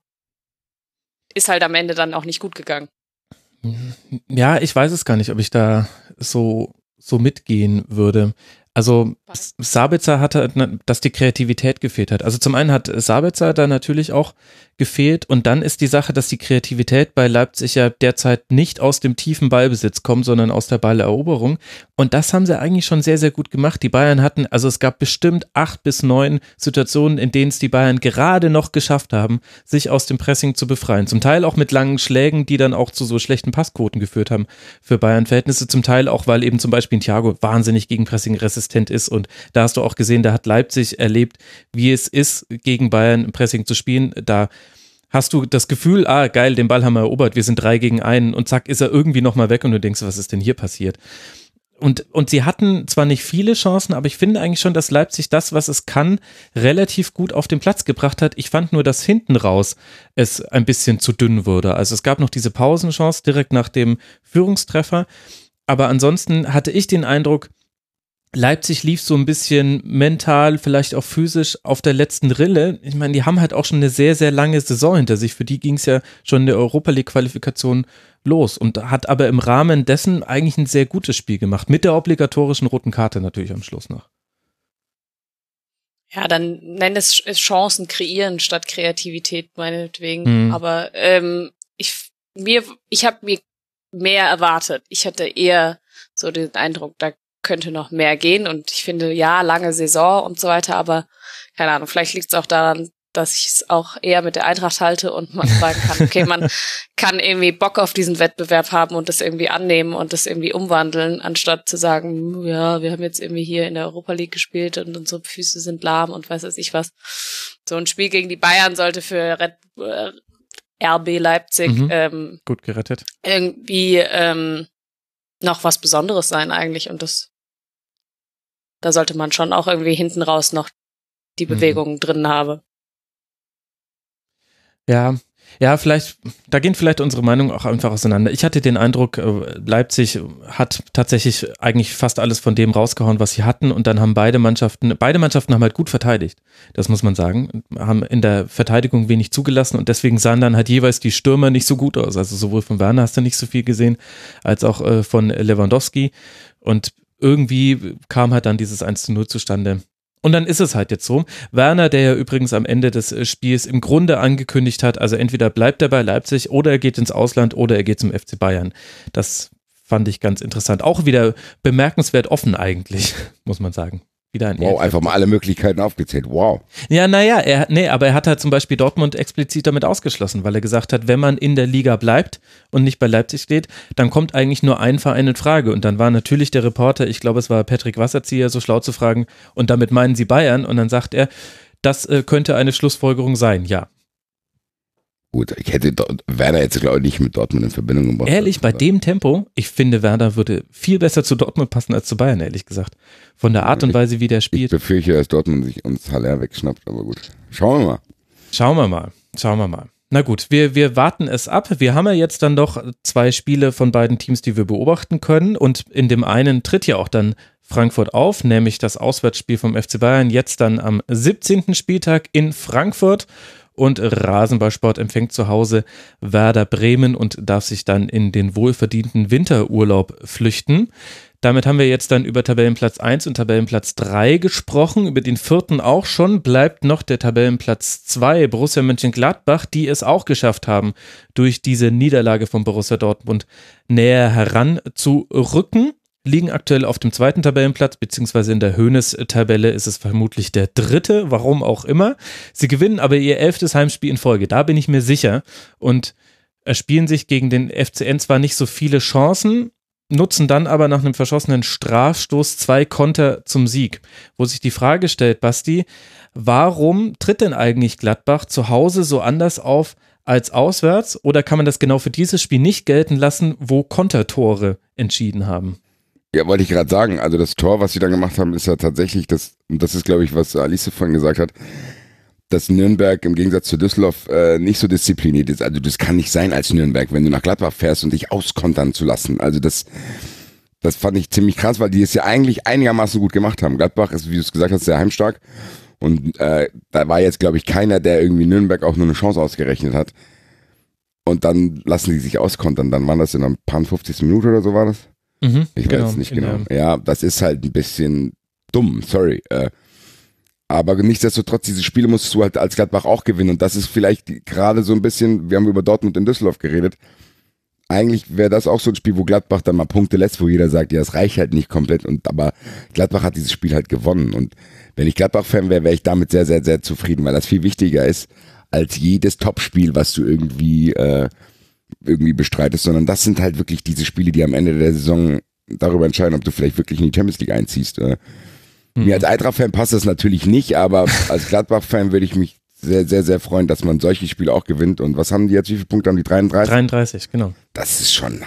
ist halt am Ende dann auch nicht gut gegangen. Ja, ich weiß es gar nicht, ob ich da so, so mitgehen würde. Also Sabitzer hatte, ne, dass die Kreativität gefehlt hat. Also zum einen hat Sabitzer da natürlich auch gefehlt und dann ist die Sache, dass die Kreativität bei Leipzig ja derzeit nicht aus dem tiefen Ballbesitz kommt, sondern aus der Balleroberung. Und das haben sie eigentlich schon sehr, sehr gut gemacht. Die Bayern hatten, also es gab bestimmt acht bis neun Situationen, in denen es die Bayern gerade noch geschafft haben, sich aus dem Pressing zu befreien. Zum Teil auch mit langen Schlägen, die dann auch zu so schlechten Passquoten geführt haben für Bayern-Verhältnisse. Zum Teil auch, weil eben zum Beispiel Thiago wahnsinnig gegen Pressing resistent ist. Und da hast du auch gesehen, da hat Leipzig erlebt, wie es ist, gegen Bayern im Pressing zu spielen. Da hast du das Gefühl, ah, geil, den Ball haben wir erobert, wir sind drei gegen einen und zack, ist er irgendwie nochmal weg und du denkst, was ist denn hier passiert? Und, und sie hatten zwar nicht viele Chancen, aber ich finde eigentlich schon, dass Leipzig das, was es kann, relativ gut auf den Platz gebracht hat. Ich fand nur, dass hinten raus es ein bisschen zu dünn wurde. Also es gab noch diese Pausenchance direkt nach dem Führungstreffer. Aber ansonsten hatte ich den Eindruck, Leipzig lief so ein bisschen mental, vielleicht auch physisch auf der letzten Rille. Ich meine, die haben halt auch schon eine sehr, sehr lange Saison hinter sich. Für die ging es ja schon in der Europa League-Qualifikation los und hat aber im Rahmen dessen eigentlich ein sehr gutes Spiel gemacht. Mit der obligatorischen roten Karte natürlich am Schluss noch. Ja, dann nenn es Ch- Chancen kreieren statt Kreativität meinetwegen. Mhm. Aber ähm, ich mir ich habe mir mehr erwartet. Ich hatte eher so den Eindruck, da könnte noch mehr gehen. Und ich finde, ja, lange Saison und so weiter, aber keine Ahnung, vielleicht liegt es auch daran, dass ich es auch eher mit der Eintracht halte und man sagen kann, okay, man kann irgendwie Bock auf diesen Wettbewerb haben und das irgendwie annehmen und das irgendwie umwandeln, anstatt zu sagen, ja, wir haben jetzt irgendwie hier in der Europa League gespielt und unsere Füße sind lahm und weiß weiß ich was. So ein Spiel gegen die Bayern sollte für Red, äh, RB Leipzig Mhm. ähm, Gut gerettet. irgendwie ähm, noch was Besonderes sein eigentlich und das da sollte man schon auch irgendwie hinten raus noch die Mhm. Bewegungen drin haben. Ja, ja, vielleicht, da gehen vielleicht unsere Meinungen auch einfach auseinander. Ich hatte den Eindruck, äh, Leipzig hat tatsächlich eigentlich fast alles von dem rausgehauen, was sie hatten und dann haben beide Mannschaften, beide Mannschaften haben halt gut verteidigt. Das muss man sagen. Haben in der Verteidigung wenig zugelassen und deswegen sahen dann halt jeweils die Stürmer nicht so gut aus. Also sowohl von Werner hast du nicht so viel gesehen, als auch äh, von Lewandowski und irgendwie kam halt dann dieses 1 zu 0 zustande. Und dann ist es halt jetzt so. Werner, der ja übrigens am Ende des äh, Spiels im Grunde angekündigt hat, also entweder bleibt er bei Leipzig oder er geht ins Ausland oder er geht zum FC Bayern. Das fand ich ganz interessant. Auch wieder bemerkenswert offen eigentlich, muss man sagen. Wieder ein Wow, einfach mal alle Möglichkeiten aufgezählt. Wow. Ja, naja, er, nee, aber er hat halt zum Beispiel Dortmund explizit damit ausgeschlossen, weil er gesagt hat, wenn man in der Liga bleibt und nicht bei Leipzig steht, dann kommt eigentlich nur ein Verein in Frage. Und dann war natürlich der Reporter, ich glaube, es war Patrick Wasserzieher, so schlau zu fragen, und damit meinen Sie Bayern? Und dann sagt er, das äh, könnte eine Schlussfolgerung sein, ja. Gut, ich hätte dort, Werder jetzt, glaube ich, nicht mit Dortmund in Verbindung gebracht. Ehrlich, bei dem Tempo, ich finde, Werder würde viel besser zu Dortmund passen als zu Bayern, ehrlich gesagt. Von der Art und Weise, wie der Ich spielt. befürchte, dass Dortmund sich uns Haller wegschnappt, aber gut. Schauen wir mal. Schauen wir mal. Schauen wir mal. Na gut, wir, wir warten es ab. Wir haben ja jetzt dann doch zwei Spiele von beiden Teams, die wir beobachten können. Und in dem einen tritt ja auch dann Frankfurt auf, nämlich das Auswärtsspiel vom FC Bayern, jetzt dann am 17. Spieltag in Frankfurt. Und Rasenballsport empfängt zu Hause Werder Bremen und darf sich dann in den wohlverdienten Winterurlaub flüchten. Damit haben wir jetzt dann über Tabellenplatz 1 und Tabellenplatz 3 gesprochen. Über den vierten auch schon. Bleibt noch der Tabellenplatz 2, Borussia Mönchengladbach, die es auch geschafft haben, durch diese Niederlage von Borussia Dortmund näher heranzurücken. Liegen aktuell auf dem zweiten Tabellenplatz, beziehungsweise in der Höhnes-Tabelle ist es vermutlich der dritte, warum auch immer. Sie gewinnen aber ihr elftes Heimspiel in Folge, da bin ich mir sicher. Und erspielen sich gegen den FCN zwar nicht so viele Chancen, nutzen dann aber nach einem verschossenen Strafstoß zwei Konter zum Sieg. Wo sich die Frage stellt, Basti, warum tritt denn eigentlich Gladbach zu Hause so anders auf als auswärts? Oder kann man das genau für dieses Spiel nicht gelten lassen, wo Kontertore entschieden haben? Ja, wollte ich gerade sagen. Also das Tor, was sie dann gemacht haben, ist ja tatsächlich das, und das ist, glaube ich, was Alice vorhin gesagt hat, dass Nürnberg im Gegensatz zu Düsseldorf äh, nicht so diszipliniert ist. Also das kann nicht sein als Nürnberg, wenn du nach Gladbach fährst und dich auskontern zu lassen. Also das, das fand ich ziemlich krass, weil die es ja eigentlich einigermaßen gut gemacht haben. Gladbach ist, wie du es gesagt hast, sehr heimstark. Und äh, da war jetzt, glaube ich, keiner, der irgendwie Nürnberg auch nur eine Chance ausgerechnet hat. Und dann lassen die sich auskontern. Dann waren das in einer paar 50. Minute oder so war das. Mhm, Ich weiß es nicht genau. der- Ja, das ist halt ein bisschen dumm, sorry. Äh, aber nichtsdestotrotz, diese Spiele musst du halt als Gladbach auch gewinnen. Und das ist vielleicht gerade so ein bisschen, wir haben über Dortmund in Düsseldorf geredet. Eigentlich wäre das auch so ein Spiel, wo Gladbach dann mal Punkte lässt, wo jeder sagt, ja, es reicht halt nicht komplett. Und aber Gladbach hat dieses Spiel halt gewonnen. Und wenn ich Gladbach-Fan wäre, wäre ich damit sehr, sehr, sehr zufrieden, weil das viel wichtiger ist als jedes Topspiel, was du irgendwie äh, irgendwie bestreitest, sondern das sind halt wirklich diese Spiele, die am Ende der Saison darüber entscheiden, ob du vielleicht wirklich in die Champions League einziehst. Äh. Mir als Eintracht-Fan passt das natürlich nicht, aber als Gladbach-Fan würde ich mich sehr, sehr, sehr freuen, dass man solche Spiele auch gewinnt. Und was haben die jetzt? Wie viele Punkte haben die? 33? 33, genau. Das ist schon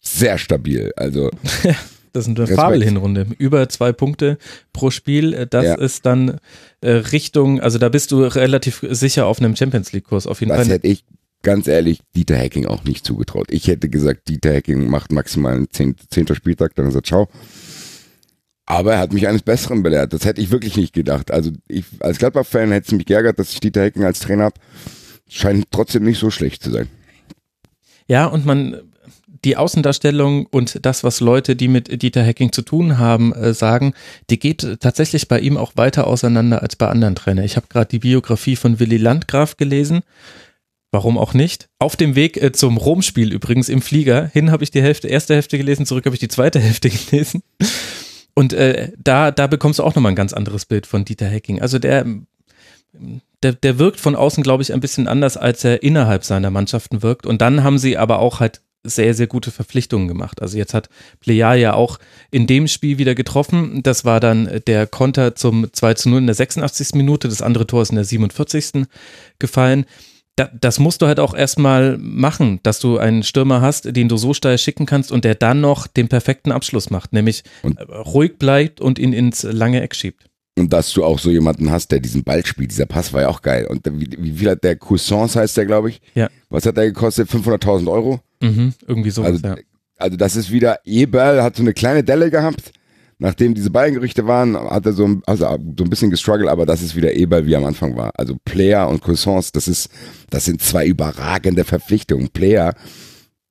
sehr stabil. Also Das ist eine. Fabelhinrunde. Über zwei Punkte pro Spiel. Äh, Das Ja. ist dann äh, Richtung, also da bist du relativ sicher auf einem Champions League-Kurs. Auf jeden das Fall. hätte ich ganz ehrlich Dieter Hacking auch nicht zugetraut. Ich hätte gesagt, Dieter Hacking macht maximal einen zehn- zehnter Spieltag, dann ist er ciao. Aber er hat mich eines Besseren belehrt. Das hätte ich wirklich nicht gedacht. Also ich als Gladbach-Fan hätte es mich geärgert, dass ich Dieter Hacking als Trainer habe. Scheint trotzdem nicht so schlecht zu sein. Ja, und man, die Außendarstellung und das, was Leute, die mit Dieter Hacking zu tun haben, äh, sagen, die geht tatsächlich bei ihm auch weiter auseinander als bei anderen Trainern. Ich habe gerade die Biografie von Willy Landgraf gelesen. Warum auch nicht? Auf dem Weg äh, zum Rom-Spiel übrigens im Flieger. Hin habe ich die Hälfte, erste Hälfte gelesen, zurück habe ich die zweite Hälfte gelesen. Und äh, da, da bekommst du auch nochmal ein ganz anderes Bild von Dieter Hacking. Also der, der, der wirkt von außen, glaube ich, ein bisschen anders, als er innerhalb seiner Mannschaften wirkt. Und dann haben sie aber auch halt sehr, sehr gute Verpflichtungen gemacht. Also jetzt hat Plea ja auch in dem Spiel wieder getroffen. Das war dann der Konter zum 2 zu 0 in der 86. Minute. Das andere Tor ist in der 47. gefallen. Da, das musst du halt auch erstmal machen, dass du einen Stürmer hast, den du so steil schicken kannst und der dann noch den perfekten Abschluss macht, nämlich Und- äh, ruhig bleibt und ihn ins lange Eck schiebt. Und dass du auch so jemanden hast, der diesen Ball spielt. Dieser Pass war ja auch geil. Und wie, wie viel hat der Cousins heißt der, glaube ich? Ja. Was hat der gekostet? 500.000 Euro? Mhm, irgendwie so. Also, ja. also das ist wieder, Eberl hat so eine kleine Delle gehabt. Nachdem diese Ballengerüchte waren, hat er so, ein- also so ein bisschen gestruggelt, aber das ist wieder Eberl, wie er am Anfang war. Also Player und Cousins, das ist, das sind zwei überragende Verpflichtungen. Player,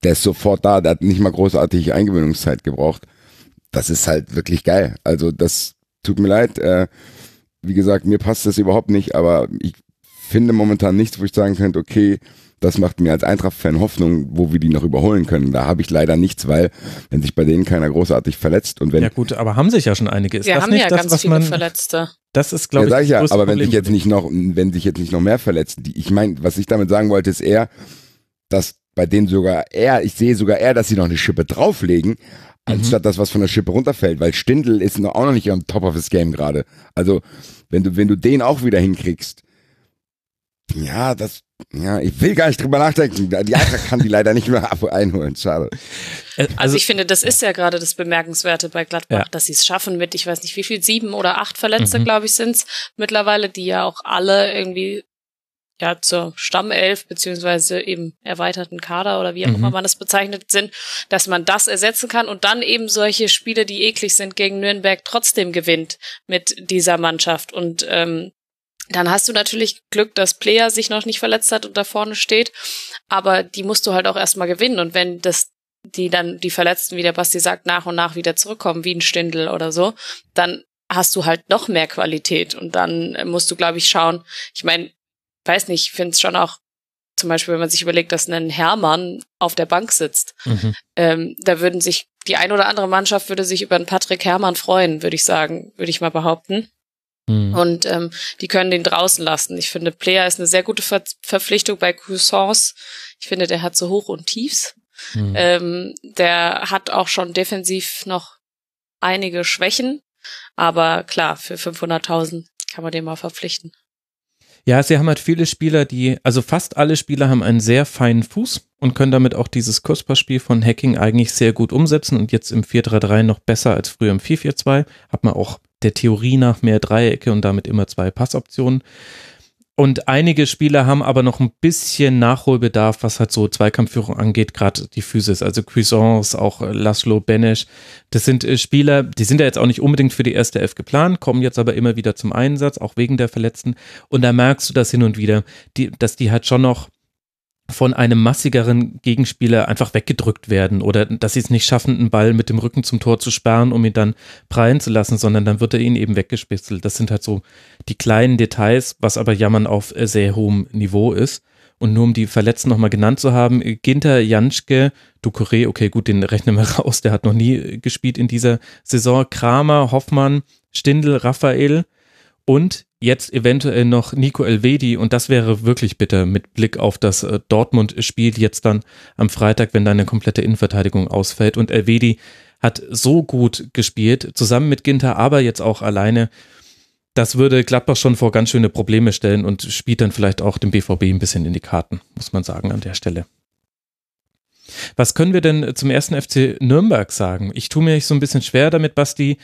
der ist sofort da, der hat nicht mal großartig Eingewöhnungszeit gebraucht. Das ist halt wirklich geil. Also das tut mir leid. Äh, wie gesagt, mir passt das überhaupt nicht, aber ich finde momentan nichts, wo ich sagen könnte, okay, das macht mir als Eintracht-Fan Hoffnung, wo wir die noch überholen können. Da habe ich leider nichts, weil wenn sich bei denen keiner großartig verletzt und wenn Ja gut, aber haben sich ja schon einige. Ist Wir das haben nicht ja das, ganz was viele man? Verletzte. Das ist, ja, glaube ich, sag das ich ja, aber wenn sich jetzt nicht noch, wenn sich jetzt nicht noch mehr verletzen, die, ich meine, was ich damit sagen wollte, ist eher, dass bei denen sogar eher, ich sehe sogar eher, dass sie noch eine Schippe drauflegen, anstatt das, was von der Schippe runterfällt, weil Stindl ist noch, auch noch nicht am Top of his Game gerade. Also, wenn du, wenn du den auch wieder hinkriegst, ja, das, ja, ich will gar nicht drüber nachdenken. Die Eintracht kann die leider nicht mehr einholen. Schade. Äh, also, also, ich finde, das ist ja gerade das Bemerkenswerte bei Gladbach, ja. dass sie es schaffen mit, ich weiß nicht wie viel, sieben oder acht Verletzte, mhm. glaube ich, sind's mittlerweile, die ja auch alle irgendwie ja zur Stammelf beziehungsweise eben erweiterten Kader oder wie auch mhm. immer man das bezeichnet sind, dass man das ersetzen kann und dann eben solche Spiele, die eklig sind gegen Nürnberg, trotzdem gewinnt mit dieser Mannschaft und ähm, dann hast du natürlich Glück, dass Player sich noch nicht verletzt hat und da vorne steht, aber die musst du halt auch erstmal gewinnen und wenn das die dann die Verletzten, wie der Basti sagt, nach und nach wieder zurückkommen, wie ein Stindel oder so, dann hast du halt noch mehr Qualität und dann musst du, glaube ich, schauen. Ich meine, weiß nicht, ich finde es schon auch, zum Beispiel, wenn man sich überlegt, dass ein Hermann auf der Bank sitzt, mhm. ähm, da würden sich, die ein oder andere Mannschaft würde sich über einen Patrick Hermann freuen, würde ich sagen, würde ich mal behaupten. Mhm. Und ähm, die können den draußen lassen. Ich finde, Player ist eine sehr gute Ver Verpflichtung bei Cousins. Ich finde, der hat so Hoch und Tiefs. Mhm. Ähm, der hat auch schon defensiv noch einige Schwächen. Aber klar, für 500.000 kann man den mal verpflichten. Ja, sie haben halt viele Spieler, die, also fast alle Spieler haben einen sehr feinen Fuß und können damit auch dieses Kurspassspiel von Hacking eigentlich sehr gut umsetzen und jetzt im 4-3-3 noch besser als früher im 4-4-2. Hat man auch der Theorie nach mehr Dreiecke und damit immer zwei Passoptionen. Und einige Spieler haben aber noch ein bisschen Nachholbedarf, was halt so Zweikampfführung angeht, gerade die Physis. Also Cuisance, auch Laszlo Benesch. Das sind äh, Spieler, die sind ja jetzt auch nicht unbedingt für die erste Elf geplant, kommen jetzt aber immer wieder zum Einsatz, auch wegen der Verletzten. Und da merkst du das hin und wieder, die, dass die halt schon noch von einem massigeren Gegenspieler einfach weggedrückt werden oder dass sie es nicht schaffen, einen Ball mit dem Rücken zum Tor zu sperren, um ihn dann prallen zu lassen, sondern dann wird er ihn eben weggespitzelt. Das sind halt so die kleinen Details, was aber Jammern auf sehr hohem Niveau ist. Und nur um die Verletzten nochmal genannt zu haben, Ginter, Janschke, Ducouré, okay, gut, den rechnen wir raus, der hat noch nie gespielt in dieser Saison. Kramer, Hoffmann, Stindl, Raphael und jetzt eventuell noch Nico Elvedi und das wäre wirklich bitter mit Blick auf das äh, Dortmund-Spiel jetzt dann am Freitag, wenn deine komplette Innenverteidigung ausfällt und Elvedi hat so gut gespielt, zusammen mit Ginter, aber jetzt auch alleine. Das würde Gladbach schon vor ganz schöne Probleme stellen und spielt dann vielleicht auch dem BVB ein bisschen in die Karten, muss man sagen an der Stelle. Was können wir denn zum ersten FC Nürnberg sagen? Ich tue mir so ein bisschen schwer damit, Basti,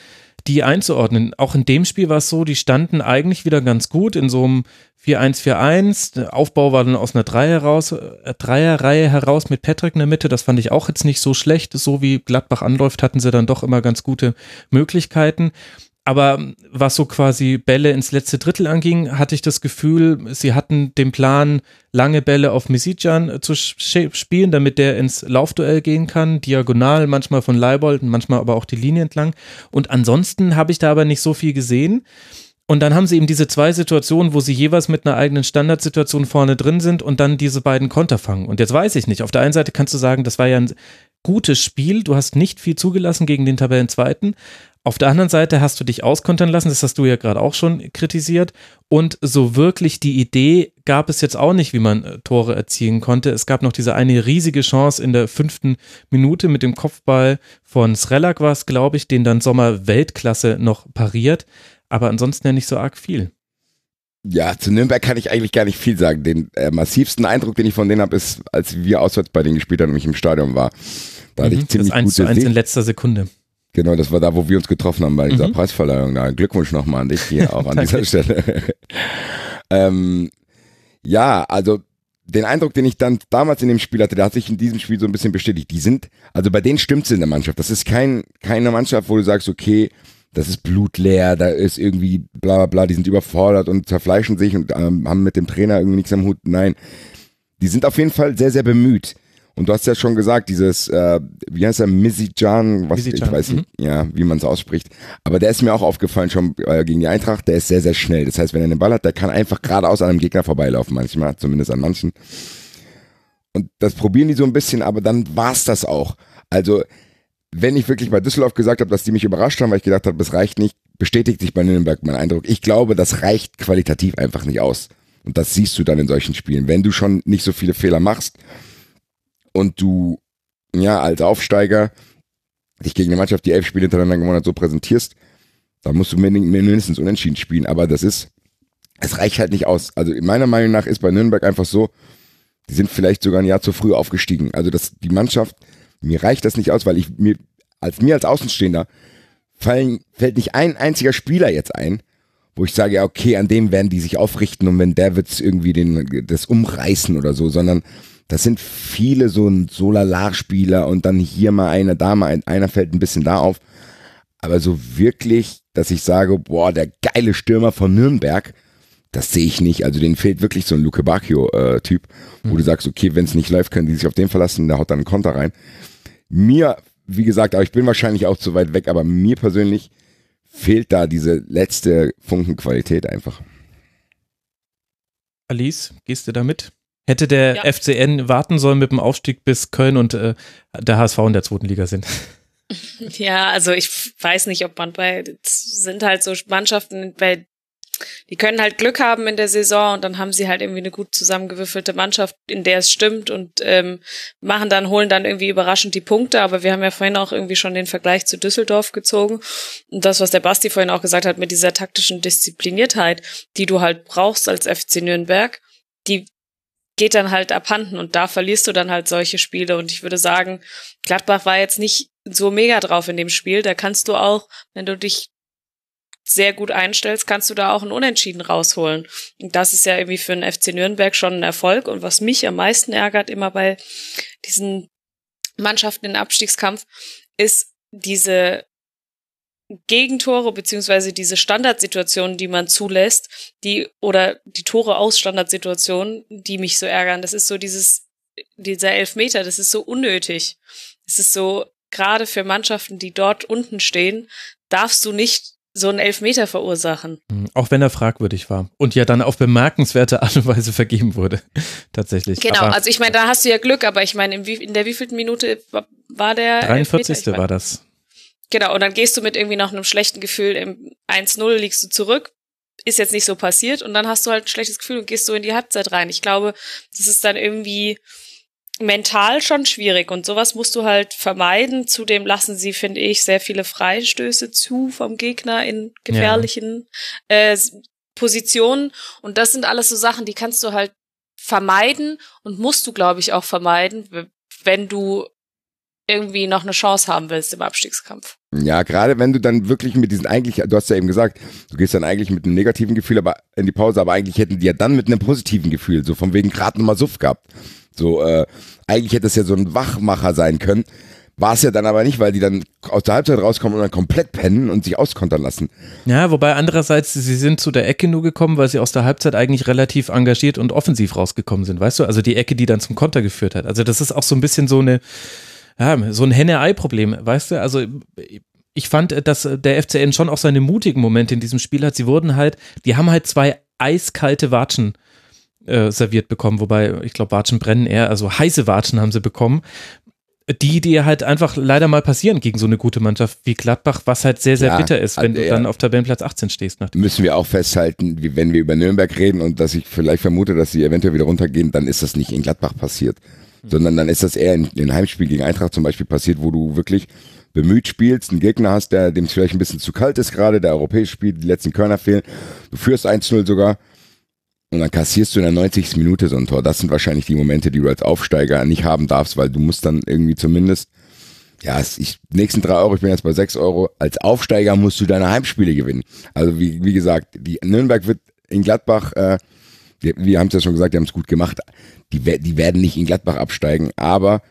die einzuordnen. Auch in dem Spiel war es so, die standen eigentlich wieder ganz gut in so einem 4-1-4-1. Der Aufbau war dann aus einer Dreier heraus, äh, Dreierreihe heraus mit Patrick in der Mitte. Das fand ich auch jetzt nicht so schlecht. So wie Gladbach anläuft, hatten sie dann doch immer ganz gute Möglichkeiten. Aber was so quasi Bälle ins letzte Drittel anging, hatte ich das Gefühl, sie hatten den Plan, lange Bälle auf Misijan zu spielen, damit der ins Laufduell gehen kann, diagonal, manchmal von Leibold, manchmal aber auch die Linie entlang. Und ansonsten habe ich da aber nicht so viel gesehen. Und dann haben sie eben diese zwei Situationen, wo sie jeweils mit einer eigenen Standardsituation vorne drin sind und dann diese beiden Konter fangen. Und jetzt weiß ich nicht. Auf der einen Seite kannst du sagen, das war ja ein gutes Spiel. Du hast nicht viel zugelassen gegen den Tabellenzweiten. Auf der anderen Seite hast du dich auskontern lassen, das hast du ja gerade auch schon kritisiert. Und so wirklich die Idee gab es jetzt auch nicht, wie man äh, Tore erzielen konnte. Es gab noch diese eine riesige Chance in der fünften Minute mit dem Kopfball von Srelak war es, glaube ich, den dann Sommer Weltklasse noch pariert. Aber ansonsten ja nicht so arg viel. Ja, zu Nürnberg kann ich eigentlich gar nicht viel sagen. Den äh, massivsten Eindruck, den ich von denen habe, ist, als wir auswärts bei denen gespielt haben, nämlich im Stadion war. Da hatte ich mhm, ziemlich das 1 zu 1 in letzter Sekunde. Genau, das war da, wo wir uns getroffen haben bei dieser mhm. Preisverleihung. Da Glückwunsch nochmal an dich hier auch an dieser Stelle. ähm, ja, also den Eindruck, den ich dann damals in dem Spiel hatte, der hat sich in diesem Spiel so ein bisschen bestätigt. Die sind, also bei denen stimmt's in der Mannschaft. Das ist kein, keine Mannschaft, wo du sagst, okay, das ist blutleer, da ist irgendwie bla bla bla, die sind überfordert und zerfleischen sich und ähm, haben mit dem Trainer irgendwie nichts am Hut. Nein, die sind auf jeden Fall sehr, sehr bemüht. Und du hast ja schon gesagt, dieses, äh, wie heißt er, Misijan, was Misijan. ich weiß nicht, mhm. ja, wie man es ausspricht. Aber der ist mir auch aufgefallen schon äh, gegen die Eintracht, der ist sehr, sehr schnell. Das heißt, wenn er den Ball hat, der kann einfach geradeaus an einem Gegner vorbeilaufen, manchmal, zumindest an manchen. Und das probieren die so ein bisschen, aber dann war's das auch. Also wenn ich wirklich bei Düsseldorf gesagt habe, dass die mich überrascht haben, weil ich gedacht habe, das reicht nicht, bestätigt sich bei Nürnberg mein Eindruck. Ich glaube, das reicht qualitativ einfach nicht aus. Und das siehst du dann in solchen Spielen. Wenn du schon nicht so viele Fehler machst und du, ja, als Aufsteiger dich gegen eine Mannschaft, die elf Spiele hintereinander gewonnen hat, so präsentierst, dann musst du mindestens unentschieden spielen. Aber das ist es reicht halt nicht aus. Also meiner Meinung nach ist bei Nürnberg einfach so, die sind vielleicht sogar ein Jahr zu früh aufgestiegen. Also das, die Mannschaft, mir reicht das nicht aus, weil ich mir, als mir als Außenstehender, fallen, fällt nicht ein einziger Spieler jetzt ein, wo ich sage, ja, okay, an dem werden die sich aufrichten und wenn der wird's irgendwie den, das umreißen oder so, sondern das sind viele so ein Solalar-Spieler und dann hier mal einer, da mal einer fällt ein bisschen da auf. Aber so wirklich, dass ich sage, boah, der geile Stürmer von Nürnberg, das sehe ich nicht. Also denen fehlt wirklich so ein Luke Bacchio-Typ, äh, wo mhm. du sagst, okay, wenn es nicht läuft, können die sich auf den verlassen, der haut dann einen Konter rein. Mir, wie gesagt, aber ich bin wahrscheinlich auch zu weit weg, aber mir persönlich fehlt da diese letzte Funkenqualität einfach. Alice, gehst du da mit? Hätte der ja. FCN warten sollen mit dem Aufstieg bis Köln und äh, der HSV in der zweiten Liga sind? Ja, also ich weiß nicht, ob man bei, sind halt so Mannschaften, bei die können halt Glück haben in der Saison und dann haben sie halt irgendwie eine gut zusammengewürfelte Mannschaft, in der es stimmt und ähm, machen dann, holen dann irgendwie überraschend die Punkte. Aber wir haben ja vorhin auch irgendwie schon den Vergleich zu Düsseldorf gezogen. Und das, was der Basti vorhin auch gesagt hat, mit dieser taktischen Diszipliniertheit, die du halt brauchst als FC Nürnberg, die geht dann halt abhanden und da verlierst du dann halt solche Spiele. Und ich würde sagen, Gladbach war jetzt nicht so mega drauf in dem Spiel. Da kannst du auch, wenn du dich sehr gut einstellst, kannst du da auch ein Unentschieden rausholen. Und das ist ja irgendwie für den FC Nürnberg schon ein Erfolg. Und was mich am meisten ärgert, immer bei diesen Mannschaften in Abstiegskampf, ist diese Gegentore beziehungsweise diese Standardsituationen, die man zulässt, die oder die Tore aus Standardsituationen, die mich so ärgern. Das ist so dieses dieser Elfmeter, das ist so unnötig. Es ist so gerade für Mannschaften, die dort unten stehen, darfst du nicht so einen Elfmeter verursachen. Hm, auch wenn er fragwürdig war und ja dann auf bemerkenswerte Art und Weise vergeben wurde, tatsächlich. Genau, aber also ich meine, da hast du ja Glück, aber ich meine, in, in der wievielten Minute war der 43. war das. Genau, und dann gehst du mit irgendwie noch einem schlechten Gefühl im 1-0, liegst du zurück, ist jetzt nicht so passiert und dann hast du halt ein schlechtes Gefühl und gehst so in die Halbzeit rein. Ich glaube, das ist dann irgendwie mental schon schwierig und sowas musst du halt vermeiden. Zudem lassen sie, finde ich, sehr viele Freistöße zu vom Gegner in gefährlichen ja. äh, Positionen und das sind alles so Sachen, die kannst du halt vermeiden und musst du, glaube ich, auch vermeiden, wenn du irgendwie noch eine Chance haben willst im Abstiegskampf. Ja, gerade wenn du dann wirklich mit diesen eigentlich, du hast ja eben gesagt, du gehst dann eigentlich mit einem negativen Gefühl aber in die Pause, aber eigentlich hätten die ja dann mit einem positiven Gefühl, so von wegen gerade nochmal Suff gehabt. So, äh, eigentlich hätte es ja so ein Wachmacher sein können. War es ja dann aber nicht, weil die dann aus der Halbzeit rauskommen und dann komplett pennen und sich auskontern lassen. Ja, wobei andererseits, sie sind zu der Ecke nur gekommen, weil sie aus der Halbzeit eigentlich relativ engagiert und offensiv rausgekommen sind, weißt du? Also die Ecke, die dann zum Konter geführt hat. Also das ist auch so ein bisschen so eine, ja, so ein Henne-Ei-Problem, weißt du? Also ich fand, dass der FCN schon auch seine mutigen Momente in diesem Spiel hat. Sie wurden halt, die haben halt zwei eiskalte Watschen äh, serviert bekommen, wobei ich glaube, Watschen brennen eher, also heiße Watschen haben sie bekommen. Die, die halt einfach leider mal passieren gegen so eine gute Mannschaft wie Gladbach, was halt sehr, sehr ja, bitter ist, wenn du ja. dann auf Tabellenplatz 18 stehst. Müssen wir auch festhalten, wie, wenn wir über Nürnberg reden und dass ich vielleicht vermute, dass sie eventuell wieder runtergehen, dann ist das nicht in Gladbach passiert. Sondern dann ist das eher in, in Heimspiel gegen Eintracht zum Beispiel passiert, wo du wirklich bemüht spielst, einen Gegner hast, der dem vielleicht ein bisschen zu kalt ist gerade, der europäisch spielt, die letzten Körner fehlen, du führst 1-0 sogar und dann kassierst du in der 90. Minute so ein Tor. Das sind wahrscheinlich die Momente, die du als Aufsteiger nicht haben darfst, weil du musst dann irgendwie zumindest, ja, ich, nächsten drei Euro, ich bin jetzt bei sechs Euro, als Aufsteiger musst du deine Heimspiele gewinnen. Also wie, wie gesagt, die Nürnberg wird in Gladbach, äh, wir, wir haben es ja schon gesagt, die haben es gut gemacht. Die, die werden nicht in Gladbach absteigen, aber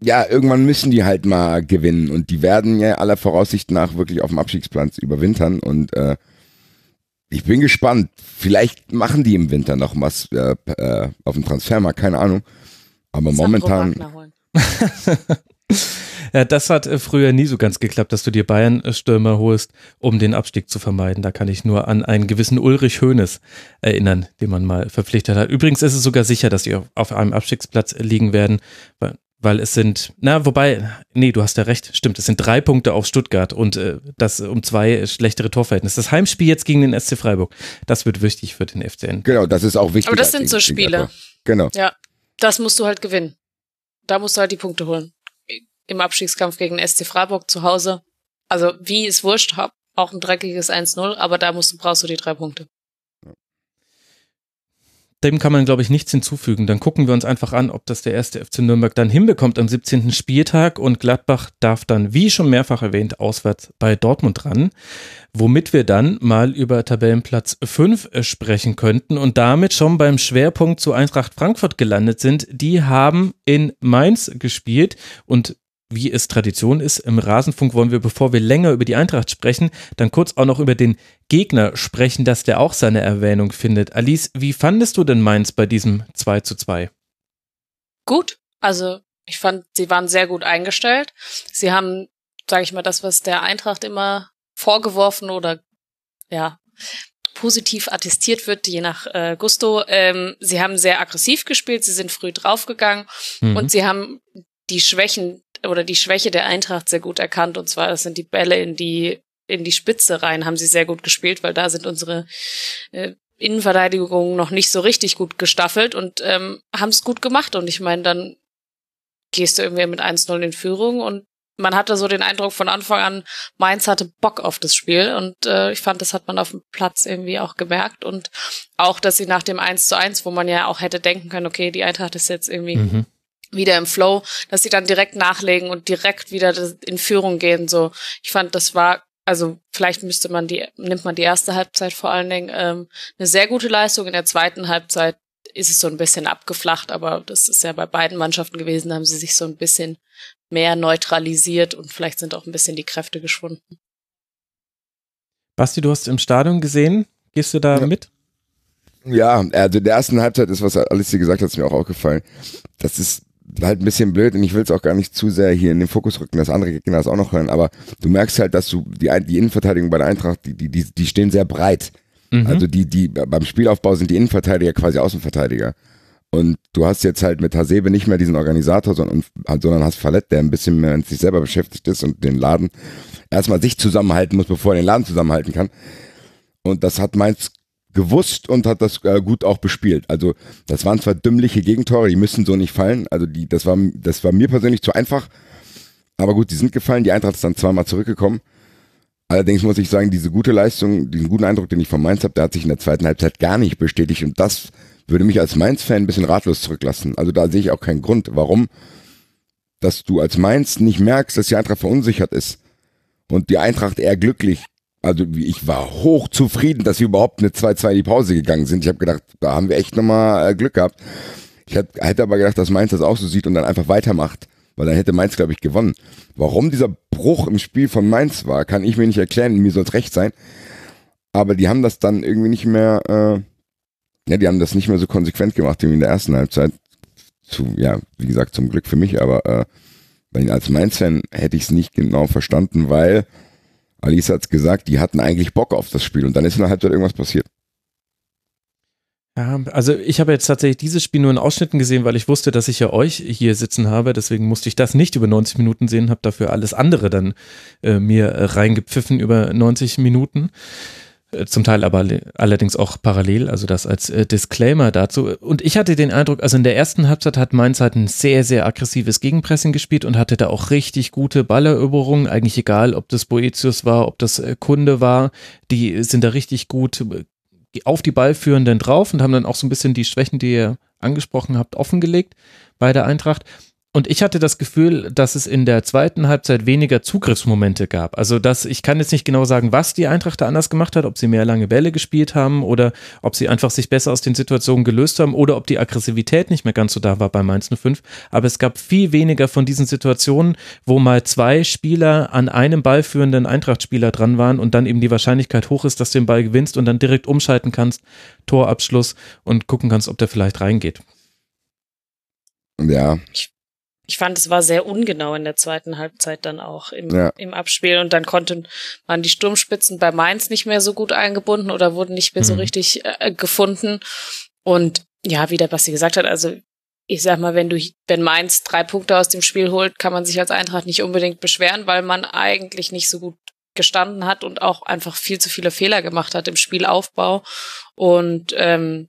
ja, irgendwann müssen die halt mal gewinnen und die werden ja aller Voraussicht nach wirklich auf dem Abstiegsplatz überwintern und äh, ich bin gespannt. Vielleicht machen die im Winter noch was äh, äh, auf dem Transfermarkt, keine Ahnung. Aber momentan. ja, das hat äh, früher nie so ganz geklappt, dass du dir Bayern-Stürmer holst, um den Abstieg zu vermeiden. Da kann ich nur an einen gewissen Ulrich Hoeneß erinnern, den man mal verpflichtet hat. Übrigens ist es sogar sicher, dass die auf einem Abstiegsplatz liegen werden, weil weil es sind, na, wobei, nee, du hast ja recht, stimmt, es sind drei Punkte auf Stuttgart und äh, das um zwei schlechtere Torverhältnisse. Das Heimspiel jetzt gegen den SC Freiburg, das wird wichtig für den FCN. Genau, das ist auch wichtig. Aber das sind so Spiele. Genau. Ja, das musst du halt gewinnen. Da musst du halt die Punkte holen. Im Abstiegskampf gegen SC Freiburg zu Hause. Also, wie ist wurscht, auch ein dreckiges 1-0, aber da musst du, brauchst du die drei Punkte. dem kann man, glaube ich, nichts hinzufügen. Dann gucken wir uns einfach an, ob das der erste FC Nürnberg dann hinbekommt am 17. Spieltag und Gladbach darf dann, wie schon mehrfach erwähnt, auswärts bei Dortmund ran, womit wir dann mal über Tabellenplatz 5 sprechen könnten und damit schon beim Schwerpunkt zu Eintracht Frankfurt gelandet sind. Die haben in Mainz gespielt und wie es Tradition ist, im Rasenfunk wollen wir, bevor wir länger über die Eintracht sprechen, dann kurz auch noch über den Gegner sprechen, dass der auch seine Erwähnung findet. Alice, wie fandest du denn Mainz bei diesem 2 zu 2? Gut. Also, ich fand, sie waren sehr gut eingestellt. Sie haben, sage ich mal, das, was der Eintracht immer vorgeworfen oder ja, positiv attestiert wird, je nach äh, Gusto. Ähm, sie haben sehr aggressiv gespielt, sie sind früh draufgegangen mhm. und sie haben die Schwächen oder die Schwäche der Eintracht sehr gut erkannt. Und zwar, das sind die Bälle in die, in die Spitze rein, haben sie sehr gut gespielt, weil da sind unsere äh, Innenverteidigungen noch nicht so richtig gut gestaffelt und ähm, haben es gut gemacht. Und ich meine, dann gehst du irgendwie mit 1-0 in Führung und man hatte so den Eindruck von Anfang an, Mainz hatte Bock auf das Spiel und äh, ich fand, das hat man auf dem Platz irgendwie auch gemerkt und auch, dass sie nach dem 1 zu 1, wo man ja auch hätte denken können, okay, die Eintracht ist jetzt irgendwie mhm wieder im Flow, dass sie dann direkt nachlegen und direkt wieder in Führung gehen. So, ich fand, das war also vielleicht müsste man die, nimmt man die erste Halbzeit vor allen Dingen ähm, eine sehr gute Leistung. In der zweiten Halbzeit ist es so ein bisschen abgeflacht, aber das ist ja bei beiden Mannschaften gewesen, da haben sie sich so ein bisschen mehr neutralisiert und vielleicht sind auch ein bisschen die Kräfte geschwunden. Basti, du hast im Stadion gesehen. Gehst du da ja. mit? Ja, also der ersten Halbzeit ist, was Alice gesagt hat, ist mir auch aufgefallen. Das ist halt ein bisschen blöd und ich will es auch gar nicht zu sehr hier in den Fokus rücken, dass andere Gegner das auch noch hören, aber du merkst halt, dass du die, die Innenverteidigung bei der Eintracht, die, die, die, die stehen sehr breit. Mhm. Also die, die, beim Spielaufbau sind die Innenverteidiger quasi Außenverteidiger. Und du hast jetzt halt mit Hasebe nicht mehr diesen Organisator, sondern, sondern hast Fallett, der ein bisschen mehr mit sich selber beschäftigt ist und den Laden erstmal sich zusammenhalten muss, bevor er den Laden zusammenhalten kann. Und das hat Mainz gewusst und hat das äh, gut auch bespielt. Also das waren zwar dümmliche Gegentore, die müssen so nicht fallen. Also die, das war, das war mir persönlich zu einfach. Aber gut, die sind gefallen. Die Eintracht ist dann zweimal zurückgekommen. Allerdings muss ich sagen, diese gute Leistung, diesen guten Eindruck, den ich von Mainz habe, der hat sich in der zweiten Halbzeit gar nicht bestätigt. Und das würde mich als Mainz-Fan ein bisschen ratlos zurücklassen. Also da sehe ich auch keinen Grund, warum, dass du als Mainz nicht merkst, dass die Eintracht verunsichert ist und die Eintracht eher glücklich also ich war hoch zufrieden, dass wir überhaupt eine 2-2 in die Pause gegangen sind. Ich habe gedacht, da haben wir echt nochmal äh, Glück gehabt. Ich hätte aber gedacht, dass Mainz das auch so sieht und dann einfach weitermacht. Weil dann hätte Mainz, glaube ich, gewonnen. Warum dieser Bruch im Spiel von Mainz war, kann ich mir nicht erklären. Mir soll es recht sein. Aber die haben das dann irgendwie nicht mehr, äh, ja, die haben das nicht mehr so konsequent gemacht wie in der ersten Halbzeit. Zu, ja, wie gesagt, zum Glück für mich, aber äh, als Mainz-Fan hätte ich es nicht genau verstanden, weil Alice hat's gesagt, die hatten eigentlich Bock auf das Spiel und dann ist in der Halbzeit irgendwas passiert. Ja, also ich habe jetzt tatsächlich dieses Spiel nur in Ausschnitten gesehen, weil ich wusste, dass ich ja euch hier sitzen habe. Deswegen musste ich das nicht über 90 Minuten sehen, habe dafür alles andere dann äh, mir reingepfiffen über 90 Minuten. Äh, zum Teil aber allerdings auch parallel, also das als äh, Disclaimer dazu. Und ich hatte den Eindruck, also in der ersten Halbzeit hat Mainz halt ein sehr, sehr aggressives Gegenpressing gespielt und hatte da auch richtig gute Balleroberungen, eigentlich egal, ob das Boetius war, ob das äh, Kunde war, die sind da richtig gut auf die Ballführenden drauf und haben dann auch so ein bisschen die Schwächen, die ihr angesprochen habt, offengelegt bei der Eintracht. Und ich hatte das Gefühl, dass es in der zweiten Halbzeit weniger Zugriffsmomente gab. Also, dass ich kann jetzt nicht genau sagen, was die Eintracht da anders gemacht hat, ob sie mehr lange Bälle gespielt haben oder ob sie einfach sich besser aus den Situationen gelöst haben oder ob die Aggressivität nicht mehr ganz so da war bei Mainz 05. Aber es gab viel weniger von diesen Situationen, wo mal zwei Spieler an einem ballführenden Eintrachtspieler dran waren und dann eben die Wahrscheinlichkeit hoch ist, dass du den Ball gewinnst und dann direkt umschalten kannst, Torabschluss und gucken kannst, ob der vielleicht reingeht. Ja. Ich ich fand, es war sehr ungenau in der zweiten Halbzeit dann auch im, ja. im Abspiel und dann konnten waren die Sturmspitzen bei Mainz nicht mehr so gut eingebunden oder wurden nicht mehr mhm. so richtig äh, gefunden. Und ja, wie der Basti gesagt hat, also ich sag mal, wenn du, wenn Mainz drei Punkte aus dem Spiel holt, kann man sich als Eintracht nicht unbedingt beschweren, weil man eigentlich nicht so gut gestanden hat und auch einfach viel zu viele Fehler gemacht hat im Spielaufbau. Und ähm,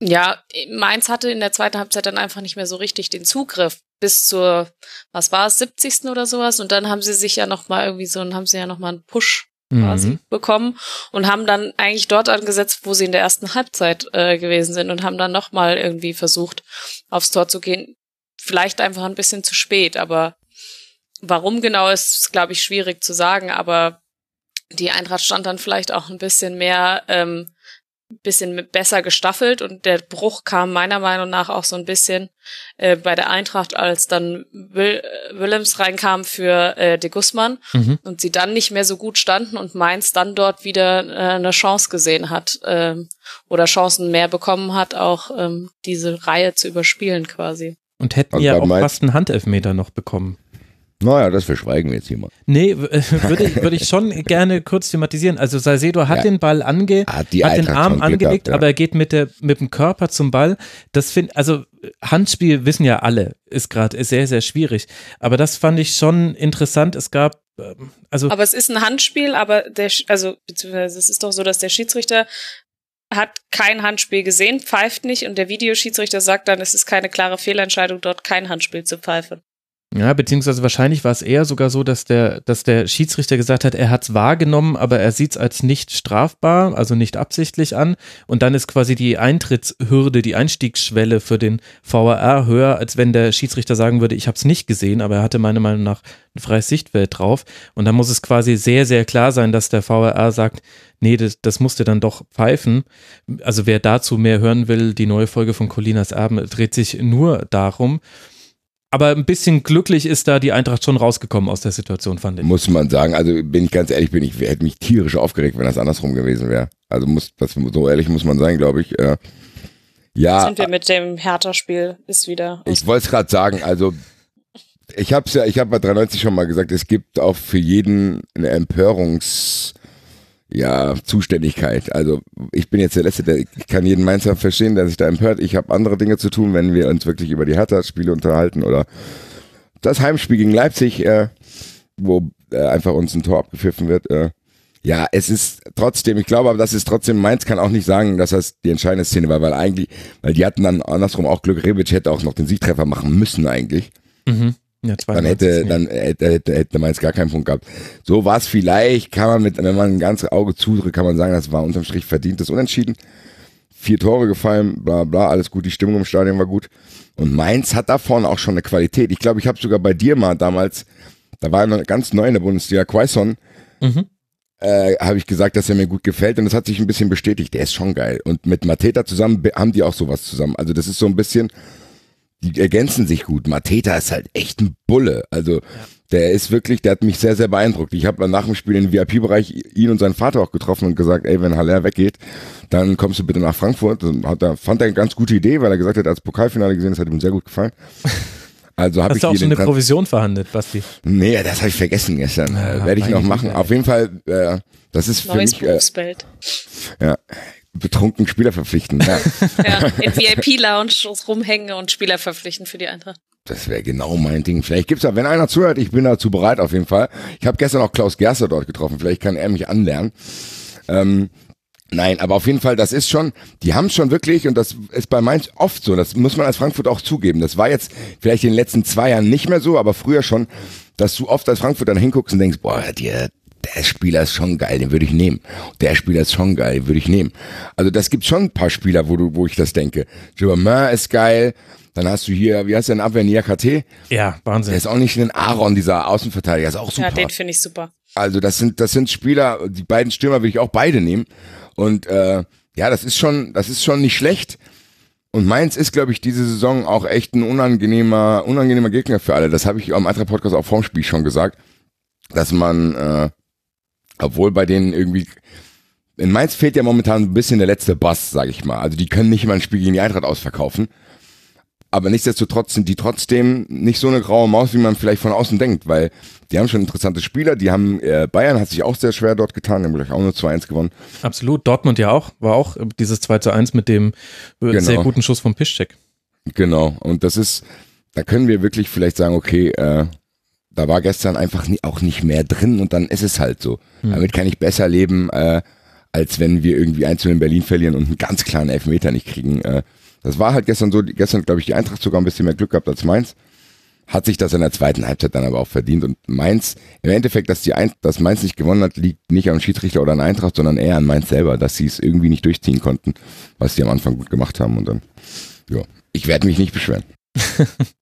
ja, Mainz hatte in der zweiten Halbzeit dann einfach nicht mehr so richtig den Zugriff bis zur, was war es, 70. oder sowas. Und dann haben sie sich ja noch mal irgendwie so, haben sie ja noch mal einen Push quasi Mhm. bekommen und haben dann eigentlich dort angesetzt, wo sie in der ersten Halbzeit äh, gewesen sind und haben dann nochmal irgendwie versucht, aufs Tor zu gehen. Vielleicht einfach ein bisschen zu spät, aber warum genau ist, glaube ich, schwierig zu sagen, aber die Eintracht stand dann vielleicht auch ein bisschen mehr, ähm, bisschen besser gestaffelt und der Bruch kam meiner Meinung nach auch so ein bisschen äh, bei der Eintracht, als dann Will, äh, Willems reinkam für äh, de Guzman Mhm. und sie dann nicht mehr so gut standen und Mainz dann dort wieder äh, eine Chance gesehen hat ähm, oder Chancen mehr bekommen hat, auch ähm, diese Reihe zu überspielen quasi. Und hätten Und ja auch Mainz- fast einen Handelfmeter noch bekommen. Naja, das verschweigen wir jetzt hier mal. Nee, äh, würde ich, würde ich schon gerne kurz thematisieren. Also Salcedo hat Ja. den Ball ange, Hat die hat den Arm angelegt, gehabt, ja. aber er geht mit der mit dem Körper zum Ball. Das finde also Handspiel wissen ja alle, ist gerade sehr sehr schwierig, aber das fand ich schon interessant. Es gab ähm, also Aber es ist ein Handspiel, aber der, also beziehungsweise es ist doch so, dass der Schiedsrichter hat kein Handspiel gesehen, pfeift nicht und der Videoschiedsrichter sagt dann, es ist keine klare Fehlentscheidung, dort kein Handspiel zu pfeifen. Ja, beziehungsweise wahrscheinlich war es eher sogar so, dass der, dass der Schiedsrichter gesagt hat, er hat es wahrgenommen, aber er sieht es als nicht strafbar, also nicht absichtlich an. Und dann ist quasi die Eintrittshürde, die Einstiegsschwelle für den VAR höher, als wenn der Schiedsrichter sagen würde, ich habe es nicht gesehen, aber er hatte meiner Meinung nach ein freies Sichtfeld drauf. Und dann muss es quasi sehr, sehr klar sein, dass der VAR sagt, nee, das, das musste dann doch pfeifen. Also wer dazu mehr hören will, die neue Folge von Colinas Erben dreht sich nur darum. Aber ein bisschen glücklich ist da die Eintracht schon rausgekommen aus der Situation, fand ich. Muss man sagen. Also bin ich ganz ehrlich, bin ich hätte mich tierisch aufgeregt, wenn das andersrum gewesen wäre. Also muss das so ehrlich muss man sein, glaube ich. Äh, ja, Sind wir mit dem Hertha-Spiel ist wieder. ich wollte es gerade sagen. Also ich habe es ja, ich habe bei 93 schon mal gesagt, es gibt auch für jeden eine Empörungs ja, Zuständigkeit. Also ich bin jetzt der Letzte, der ich kann jeden Mainzer verstehen, der sich da empört. Ich habe andere Dinge zu tun, wenn wir uns wirklich über die Hertha-Spiele unterhalten oder das Heimspiel gegen Leipzig, äh, wo äh, einfach uns ein Tor abgepfiffen wird. Äh, ja, es ist trotzdem, ich glaube aber, das ist trotzdem, Mainz kann auch nicht sagen, dass das die entscheidende Szene war, weil eigentlich, weil die hatten dann andersrum auch Glück, Rebic hätte auch noch den Siegtreffer machen müssen eigentlich. Mhm. Ja, Dann hätte, dann hätte, hätte, hätte Mainz gar keinen Punkt gehabt. So war es vielleicht, kann man mit, wenn man ein ganzes Auge zudrückt, kann man sagen, das war unterm Strich verdientes Unentschieden. Vier Tore gefallen, bla bla, alles gut, die Stimmung im Stadion war gut. Und Mainz hat da vorne auch schon eine Qualität. Ich glaube, ich habe sogar bei dir mal damals, da war er noch ganz neu in der Bundesliga, Quaison, Mhm. äh, habe ich gesagt, dass er mir gut gefällt und das hat sich ein bisschen bestätigt. Der ist schon geil. Und mit Mateta zusammen be- haben die auch sowas zusammen. Also das ist so ein bisschen, die ergänzen sich gut. Mateta ist halt echt ein Bulle. Also der ist wirklich, der hat mich sehr, sehr beeindruckt. Ich habe nach dem Spiel im VIP-Bereich ihn und seinen Vater auch getroffen und gesagt, ey, wenn Haller weggeht, dann kommst du bitte nach Frankfurt. Und hat er, fand er eine ganz gute Idee, weil er gesagt hat, er hat das Pokalfinale gesehen, das hat ihm sehr gut gefallen. Also habe Hast ich du auch schon eine Trans- Provision verhandelt, Basti? Nee, das habe ich vergessen gestern. Äh, Werde ich noch machen. Auf jeden Fall, äh, das ist für Neues mich äh, Berufsbild. ja, betrunken Spieler verpflichten. Ja, Ja, in VIP-Lounge rumhängen und Spieler verpflichten für die Eintracht. das wäre genau mein Ding. Vielleicht gibt's ja, wenn einer zuhört, ich bin dazu bereit auf jeden Fall. Ich habe gestern auch Klaus Gerster dort getroffen. Vielleicht kann er mich anlernen. Ähm, Nein, aber auf jeden Fall, das ist schon, die haben schon wirklich, und das ist bei Mainz oft so, das muss man als Frankfurt auch zugeben. Das war jetzt vielleicht in den letzten zwei Jahren nicht mehr so, aber früher schon, dass du oft als Frankfurt dann hinguckst und denkst, boah, der, der Spieler ist schon geil, den würde ich nehmen. Der Spieler ist schon geil, den würde ich nehmen. Also das gibt schon ein paar Spieler, wo du, wo ich das denke. Gilbert ist geil, dann hast du hier, wie heißt der in Abwehr, Niakate? Ja, Wahnsinn. Der ist auch nicht ein Aaron, dieser Außenverteidiger, ist auch super. Ja, den finde ich super. Also das sind das sind Spieler, die beiden Stürmer will ich auch beide nehmen und äh, ja, das ist schon das ist schon nicht schlecht. Und Mainz ist, glaube ich, diese Saison auch echt ein unangenehmer unangenehmer Gegner für alle. Das habe ich am anderen Podcast auch vorm Spiel schon gesagt, dass man äh, obwohl bei denen irgendwie in Mainz fehlt ja momentan ein bisschen der letzte Bass, sage ich mal. Also die können nicht mal ein Spiel gegen die Eintracht ausverkaufen. Aber nichtsdestotrotz sind die trotzdem nicht so eine graue Maus, wie man vielleicht von außen denkt, weil die haben schon interessante Spieler. Die haben, äh, Bayern hat sich auch sehr schwer dort getan, die haben gleich auch nur 2-1 gewonnen. Absolut. Dortmund ja auch, war auch äh, dieses 2 zu 1 mit dem äh, sehr Genau. guten Schuss vom Piszczek. Genau. Und das ist, da können wir wirklich vielleicht sagen, okay, äh, da war gestern einfach nie, auch nicht mehr drin und dann ist es halt so. Damit kann ich besser leben, äh, als wenn wir irgendwie einzeln in Berlin verlieren und einen ganz klaren Elfmeter nicht kriegen. Äh, das war halt gestern so, gestern glaube ich die Eintracht sogar ein bisschen mehr Glück gehabt als Mainz. hat sich das in der zweiten Halbzeit dann aber auch verdient. Und Mainz, im Endeffekt, dass, die Ein dass Mainz nicht gewonnen hat, liegt nicht am Schiedsrichter oder an Eintracht, sondern eher an Mainz selber, dass sie es irgendwie nicht durchziehen konnten, was die am Anfang gut gemacht haben. Und dann, ja, ich werde mich nicht beschweren.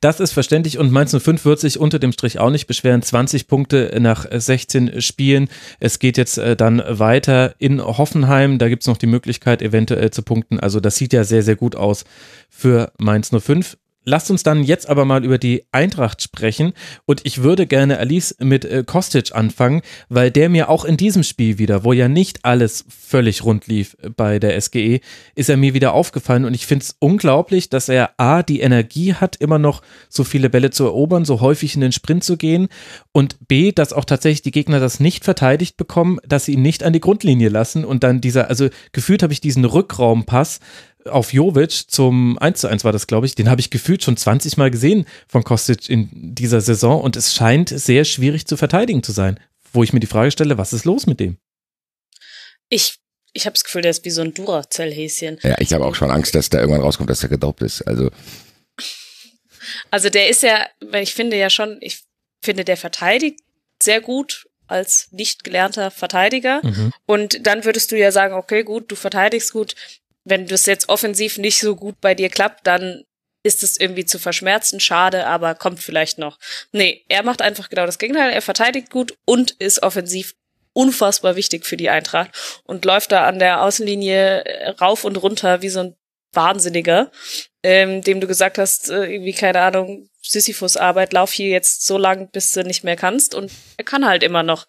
Das ist verständlich und Mainz 05 wird sich unter dem Strich auch nicht beschweren. 20 Punkte nach 16 Spielen. Es geht jetzt äh, dann weiter in Hoffenheim. Da gibt es noch die Möglichkeit, eventuell zu punkten. Also das sieht ja sehr, sehr gut aus für Mainz 05. Lasst uns dann jetzt aber mal über die Eintracht sprechen. Und ich würde gerne Alice mit äh, Kostic anfangen, weil der mir auch in diesem Spiel wieder, wo ja nicht alles völlig rund lief bei der SGE, ist er mir wieder aufgefallen. Und ich finde es unglaublich, dass er A, die Energie hat, immer noch so viele Bälle zu erobern, so häufig in den Sprint zu gehen. Und B, dass auch tatsächlich die Gegner das nicht verteidigt bekommen, dass sie ihn nicht an die Grundlinie lassen. Und dann dieser, also gefühlt habe ich diesen Rückraumpass, auf Jovic zum 1 zu 1 war das, glaube ich, den habe ich gefühlt schon 20 Mal gesehen von Kostic in dieser Saison und es scheint sehr schwierig zu verteidigen zu sein, wo ich mir die Frage stelle, was ist los mit dem? Ich, ich habe das Gefühl, der ist wie so ein Duracell-Häschen. Ja, ich habe auch schon Angst, dass da irgendwann rauskommt, dass er gedoppt ist. Also, Also der ist ja, weil ich finde ja schon, ich finde, der verteidigt sehr gut als nicht gelernter Verteidiger. Mhm. Und dann würdest du ja sagen, okay, gut, du verteidigst gut. Wenn das jetzt offensiv nicht so gut bei dir klappt, dann ist es irgendwie zu verschmerzen, schade, aber kommt vielleicht noch. Nee, er macht einfach genau das Gegenteil. Er verteidigt gut und ist offensiv unfassbar wichtig für die Eintracht und läuft da an der Außenlinie äh, rauf und runter wie so ein Wahnsinniger, ähm, dem du gesagt hast, äh, irgendwie, keine Ahnung, Sisyphus-Arbeit, lauf hier jetzt so lang, bis du nicht mehr kannst und er kann halt immer noch.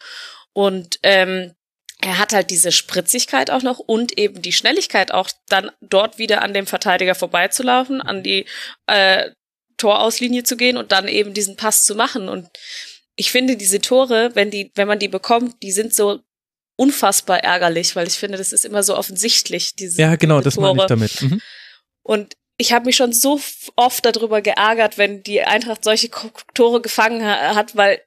Und ähm, er hat halt diese Spritzigkeit auch noch und eben die Schnelligkeit auch dann dort wieder an dem Verteidiger vorbeizulaufen, an die äh, Torauslinie zu gehen und dann eben diesen Pass zu machen. Und ich finde diese Tore, wenn die, wenn man die bekommt, die sind so unfassbar ärgerlich, weil ich finde, das ist immer so offensichtlich. Diese, Ja, genau, diese das meine ich Tore. damit. Mhm. Und ich habe mich schon so oft darüber geärgert, wenn die Eintracht solche Tore gefangen ha hat, weil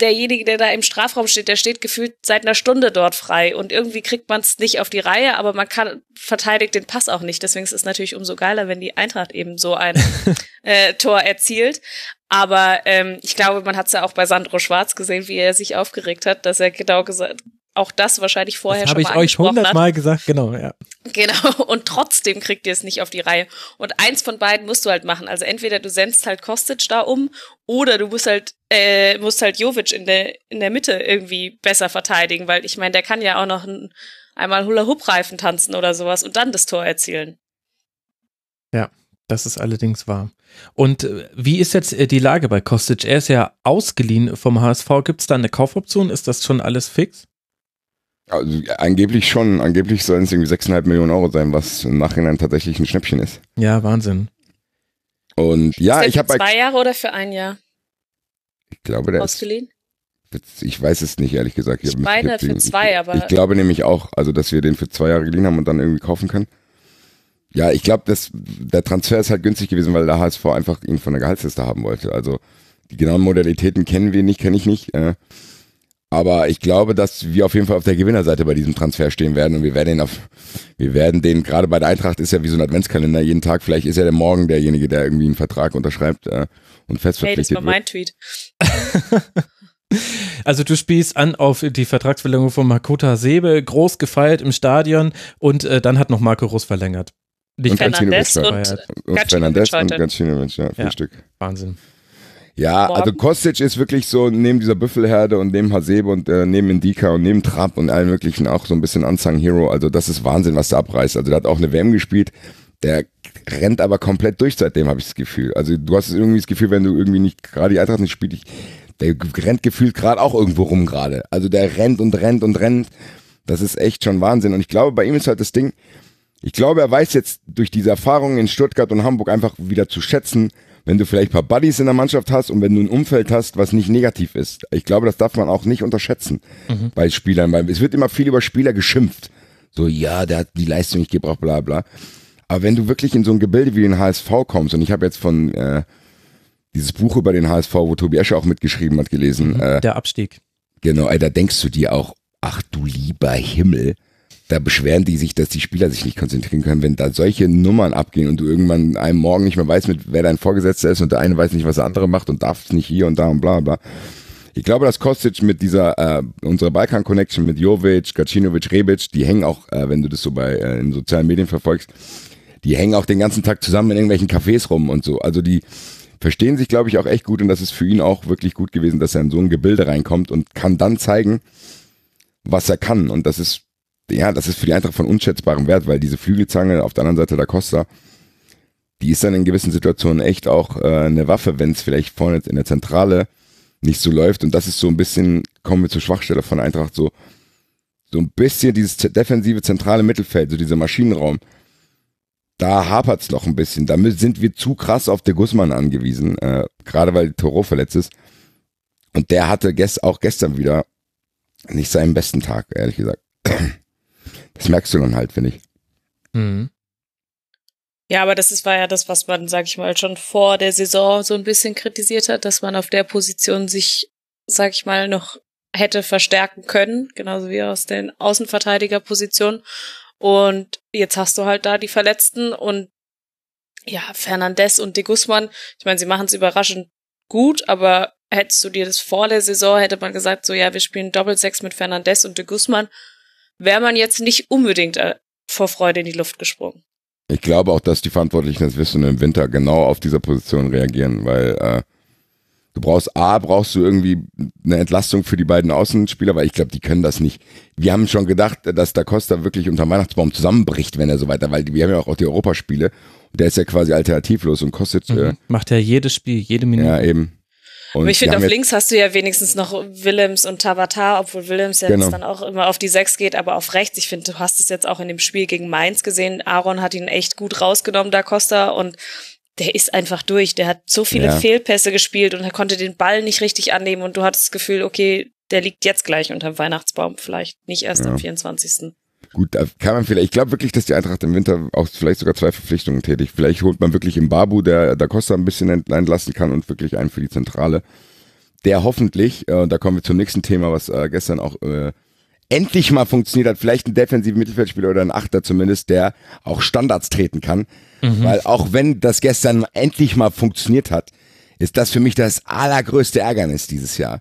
derjenige, der da im Strafraum steht, der steht gefühlt seit einer Stunde dort frei und irgendwie kriegt man es nicht auf die Reihe, aber man kann verteidigt den Pass auch nicht. Deswegen ist es natürlich umso geiler, wenn die Eintracht eben so ein äh, Tor erzielt. Aber ähm, ich glaube, man hat es ja auch bei Sandro Schwarz gesehen, wie er sich aufgeregt hat, dass er genau gesagt, auch das wahrscheinlich vorher Das schon habe ich mal euch hundertmal gesagt, genau, ja. Genau, und trotzdem kriegt ihr es nicht auf die Reihe. Und eins von beiden musst du halt machen. Also entweder du sendst halt Kostic da um oder du musst halt, äh, musst halt Jovic in der, in der Mitte irgendwie besser verteidigen, weil ich meine, der kann ja auch noch ein, einmal Hula-Hoop-Reifen tanzen oder sowas und dann das Tor erzielen. Ja, das ist allerdings wahr. Und äh, wie ist jetzt äh, die Lage bei Kostic? Er ist ja ausgeliehen vom HSV. Gibt es da eine Kaufoption? Ist das schon alles fix? Also angeblich schon, angeblich sollen es irgendwie 6,5 Millionen Euro sein, was im Nachhinein tatsächlich ein Schnäppchen ist. Ja, Wahnsinn. Und ja, ist der ich habe für bei, zwei Jahre oder für ein Jahr ich glaube, der ist, ausgeliehen? ich weiß es nicht, ehrlich gesagt. Ich hab mich meine nicht- für zwei, aber- Ich glaube nämlich auch, also, dass wir den für zwei Jahre geliehen haben und dann irgendwie kaufen können. Ja, ich glaube, dass der Transfer ist halt günstig gewesen, weil der HSV einfach ihn von der Gehaltsliste haben wollte. Also die genauen Modalitäten kennen wir nicht, kenne ich nicht. Äh, aber ich glaube, dass wir auf jeden Fall auf der Gewinnerseite bei diesem Transfer stehen werden und wir werden ihn auf, wir werden den, gerade bei der Eintracht ist ja wie so ein Adventskalender jeden Tag, vielleicht ist ja der morgen derjenige, der irgendwie einen Vertrag unterschreibt äh, und fest Hey, das war wird. mein Tweet. Also du spielst an auf die Vertragsverlängerung von Makuta Sebe, groß gefeiert im Stadion und äh, dann hat noch Marco Rus verlängert. Nicht Und ganz Fernandes und. Und Gacinovic Fernandes und. Gancinovic, ja, vier Ja. Stück. Wahnsinn. Ja, Morgen. also Kostic ist wirklich so neben dieser Büffelherde und neben Hasebe und äh, neben Indika und neben Trapp und allen möglichen auch so ein bisschen Unsung Hero. Also das ist Wahnsinn, was der abreißt. Also der hat auch eine WM gespielt. Der rennt aber komplett durch seitdem, habe ich das Gefühl. Also du hast irgendwie das Gefühl, wenn du irgendwie nicht gerade die Eintracht nicht spielst, ich, der rennt gefühlt gerade auch irgendwo rum gerade. Also der rennt und rennt und rennt. Das ist echt schon Wahnsinn. Und ich glaube, bei ihm ist halt das Ding, ich glaube, er weiß jetzt durch diese Erfahrungen in Stuttgart und Hamburg einfach wieder zu schätzen, wenn du vielleicht ein paar Buddies in der Mannschaft hast und wenn du ein Umfeld hast, was nicht negativ ist. Ich glaube, das darf man auch nicht unterschätzen bei Spielern, weil es wird immer viel über Spieler geschimpft. So, ja, der hat die Leistung nicht gebraucht, bla bla. Aber wenn du wirklich in so ein Gebilde wie den HSV kommst, und ich habe jetzt von äh, dieses Buch über den HSV, wo Tobi Escher auch mitgeschrieben hat, gelesen, äh, Der Abstieg. Genau, ey, da denkst du dir auch, ach du lieber Himmel, da beschweren die sich, dass die Spieler sich nicht konzentrieren können, wenn da solche Nummern abgehen und du irgendwann einem Morgen nicht mehr weißt, mit wer dein Vorgesetzter ist und der eine weiß nicht, was der andere macht und darf es nicht hier und da und bla bla. Ich glaube, dass Kostic mit dieser, äh, unserer Balkan-Connection mit Jovic, Gacinovic, Rebic, die hängen auch, äh, wenn du das so bei äh, in sozialen Medien verfolgst, die hängen auch den ganzen Tag zusammen in irgendwelchen Cafés rum und so. Also die verstehen sich, glaube ich, auch echt gut und das ist für ihn auch wirklich gut gewesen, dass er in so ein Gebilde reinkommt und kann dann zeigen, was er kann. Und das ist ja, das ist für die Eintracht von unschätzbarem Wert, weil diese Flügelzange auf der anderen Seite der Costa, die ist dann in gewissen Situationen echt auch äh, eine Waffe, wenn es vielleicht vorne in der Zentrale nicht so läuft. Und das ist so ein bisschen, kommen wir zur Schwachstelle von Eintracht, so, so ein bisschen dieses defensive zentrale Mittelfeld, so dieser Maschinenraum. Da hapert es noch ein bisschen. Damit sind wir zu krass auf der Guzman angewiesen, äh, gerade weil Toro verletzt ist. Und der hatte gest auch gestern wieder nicht seinen besten Tag, ehrlich gesagt. Das merkst du dann halt, finde ich. Mhm. Ja, aber das ist, war ja das, was man, sag ich mal, schon vor der Saison so ein bisschen kritisiert hat, dass man auf der Position sich, sag ich mal, noch hätte verstärken können, genauso wie aus den Außenverteidigerpositionen. Und jetzt hast du halt da die Verletzten und ja, Fernandez und De Guzman, ich meine, sie machen es überraschend gut, aber hättest du dir das vor der Saison, hätte man gesagt, so ja, wir spielen Doppelsechs mit Fernandez und De Guzman, wäre man jetzt nicht unbedingt äh, vor Freude in die Luft gesprungen. Ich glaube auch, dass die Verantwortlichen das wissen und im Winter genau auf dieser Position reagieren, weil äh, du brauchst A, brauchst du irgendwie eine Entlastung für die beiden Außenspieler, weil ich glaube, die können das nicht. Wir haben schon gedacht, dass Da Costa wirklich unter Weihnachtsbaum zusammenbricht, wenn er so weiter, weil wir haben ja auch die Europaspiele. Der ist ja quasi alternativlos und kostet. Mhm. Äh, Macht ja jedes Spiel, jede Minute. Ja, eben. Und Aber ich finde, auf links hast du ja wenigstens noch Willems und Tabata, obwohl Willems ja genau. dann auch immer auf die Sechs geht, aber auf rechts. Ich finde, du hast es jetzt auch in dem Spiel gegen Mainz gesehen. Aaron hat ihn echt gut rausgenommen, da Costa, und der ist einfach durch. Der hat so viele ja. Fehlpässe gespielt und er konnte den Ball nicht richtig annehmen und du hattest das Gefühl, okay, der liegt jetzt gleich unterm Weihnachtsbaum, vielleicht nicht erst ja. am 24. Gut, da kann man vielleicht, ich glaube wirklich, dass die Eintracht im Winter auch vielleicht sogar zwei Verpflichtungen tätigt. Vielleicht holt man wirklich im Babu, der Da Costa ein bisschen entlassen kann und wirklich einen für die Zentrale. Der hoffentlich, äh, da kommen wir zum nächsten Thema, was äh, gestern auch äh, endlich mal funktioniert hat, vielleicht ein defensiver Mittelfeldspieler oder ein Achter zumindest, der auch Standards treten kann. Mhm. Weil auch wenn das gestern endlich mal funktioniert hat, ist das für mich das allergrößte Ärgernis dieses Jahr.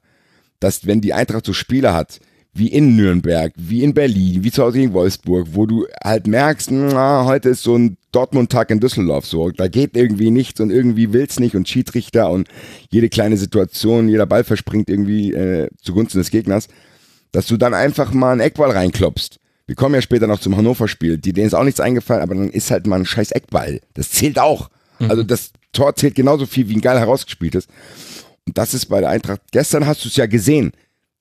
Dass wenn die Eintracht so Spieler hat, wie in Nürnberg, wie in Berlin, wie zu Hause gegen Wolfsburg, wo du halt merkst, na, heute ist so ein Dortmund-Tag in Düsseldorf so, da geht irgendwie nichts und irgendwie will's nicht und Schiedsrichter und jede kleine Situation, jeder Ball verspringt irgendwie äh, zugunsten des Gegners, dass du dann einfach mal einen Eckball reinklopst. Wir kommen ja später noch zum Hannover-Spiel, die denen ist auch nichts eingefallen, aber dann ist halt mal ein scheiß Eckball. Das zählt auch. Mhm. Also das Tor zählt genauso viel, wie ein geil herausgespieltes. Und das ist bei der Eintracht. Gestern hast du es ja gesehen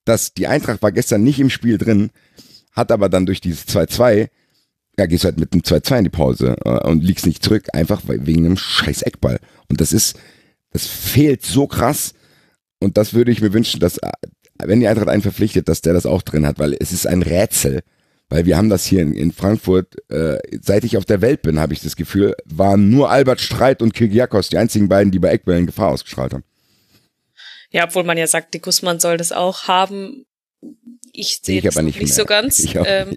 dass die Eintracht war gestern nicht im Spiel drin, hat aber dann durch dieses 2-2, ja, gehst halt mit einem 2-2 in die Pause äh, und liegst nicht zurück, einfach wegen einem scheiß Eckball. Und das ist, das fehlt so krass. Und das würde ich mir wünschen, dass, äh, wenn die Eintracht einen verpflichtet, dass der das auch drin hat, weil es ist ein Rätsel. Weil wir haben das hier in, in Frankfurt, äh, seit ich auf der Welt bin, habe ich das Gefühl, waren nur Albert Streit und Kirgiakos die einzigen beiden, die bei Eckbällen Gefahr ausgestrahlt haben. Ja, obwohl man ja sagt, die Guzman soll das auch haben. Ich sehe das nicht, nicht so ganz. Ich ähm,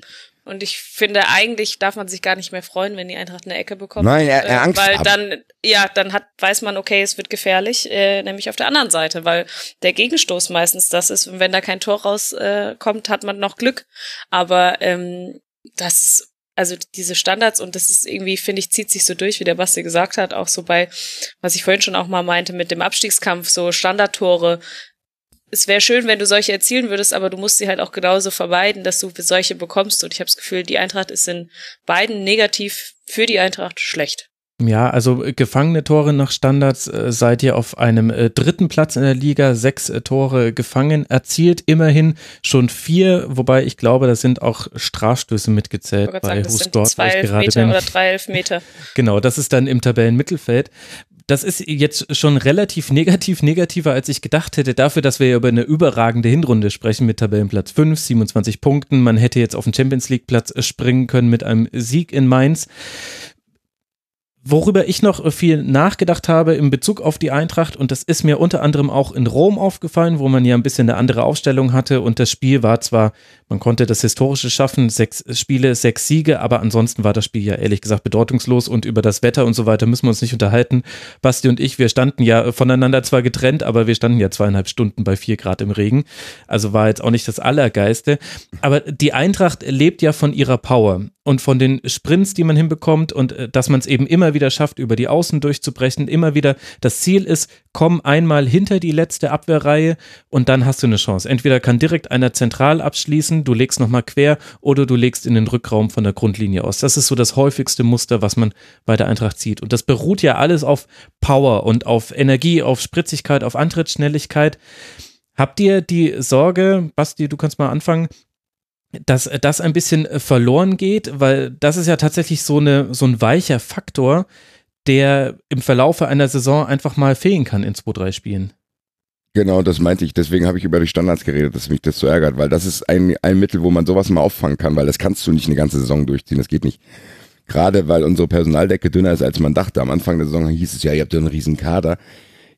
und ich finde, eigentlich darf man sich gar nicht mehr freuen, wenn die Eintracht eine Ecke bekommt. Nein, er, er äh, Angst Weil dann, ja, dann hat, weiß man, okay, es wird gefährlich, äh, nämlich auf der anderen Seite, weil der Gegenstoß meistens das ist. Und wenn da kein Tor rauskommt, äh, hat man noch Glück. Aber ähm, das ist also diese Standards und das ist irgendwie, finde ich, zieht sich so durch, wie der Basti gesagt hat, auch so bei, was ich vorhin schon auch mal meinte, mit dem Abstiegskampf, so Standardtore. Es wäre schön, wenn du solche erzielen würdest, aber du musst sie halt auch genauso vermeiden, dass du solche bekommst. Und ich habe das Gefühl, die Eintracht ist in beiden negativ für die Eintracht schlecht. Ja, also äh, gefangene Tore nach Standards äh, seid ihr auf einem äh, dritten Platz in der Liga, sechs äh, Tore gefangen, erzielt immerhin schon vier, wobei ich glaube, da sind auch Strafstöße mitgezählt bei Husdorf. Zwei Elfmeter oder drei Elfmeter. Genau, das ist dann im Tabellenmittelfeld. Das ist jetzt schon relativ negativ, negativer als ich gedacht hätte, dafür, dass wir über eine überragende Hinrunde sprechen mit Tabellenplatz 5, 27 Punkten. Man hätte jetzt auf den Champions League Platz springen können mit einem Sieg in Mainz Worüber ich noch viel nachgedacht habe in Bezug auf die Eintracht, und das ist mir unter anderem auch in Rom aufgefallen, wo man ja ein bisschen eine andere Aufstellung hatte und das Spiel war zwar, man konnte das Historische schaffen, sechs Spiele, sechs Siege, aber ansonsten war das Spiel ja ehrlich gesagt bedeutungslos und über das Wetter und so weiter müssen wir uns nicht unterhalten. Basti und ich, wir standen ja voneinander zwar getrennt, aber wir standen ja zweieinhalb Stunden bei vier Grad im Regen, also war jetzt auch nicht das Allergeiste. Aber die Eintracht lebt ja von ihrer Power und von den Sprints, die man hinbekommt und äh, dass man es eben immer wieder schafft, über die Außen durchzubrechen, immer wieder das Ziel ist, komm einmal hinter die letzte Abwehrreihe und dann hast du eine Chance. Entweder kann direkt einer zentral abschließen, du legst nochmal quer oder du legst in den Rückraum von der Grundlinie aus. Das ist so das häufigste Muster, was man bei der Eintracht sieht. Und das beruht ja alles auf Power und auf Energie, auf Spritzigkeit, auf Antrittsschnelligkeit. Habt ihr die Sorge, Basti, du kannst mal anfangen, dass das ein bisschen äh, verloren geht, weil das ist ja tatsächlich so, eine, so ein weicher Faktor, der im Verlaufe einer Saison einfach mal fehlen kann in zwei, drei Spielen. Genau, das meinte ich. Deswegen habe ich über die Standards geredet, dass mich das so ärgert, weil das ist ein, ein Mittel, wo man sowas mal auffangen kann, weil das kannst du nicht eine ganze Saison durchziehen. Das geht nicht. Gerade weil unsere Personaldecke dünner ist, als man dachte. Am Anfang der Saison hieß es ja, ihr habt ja einen riesen Kader.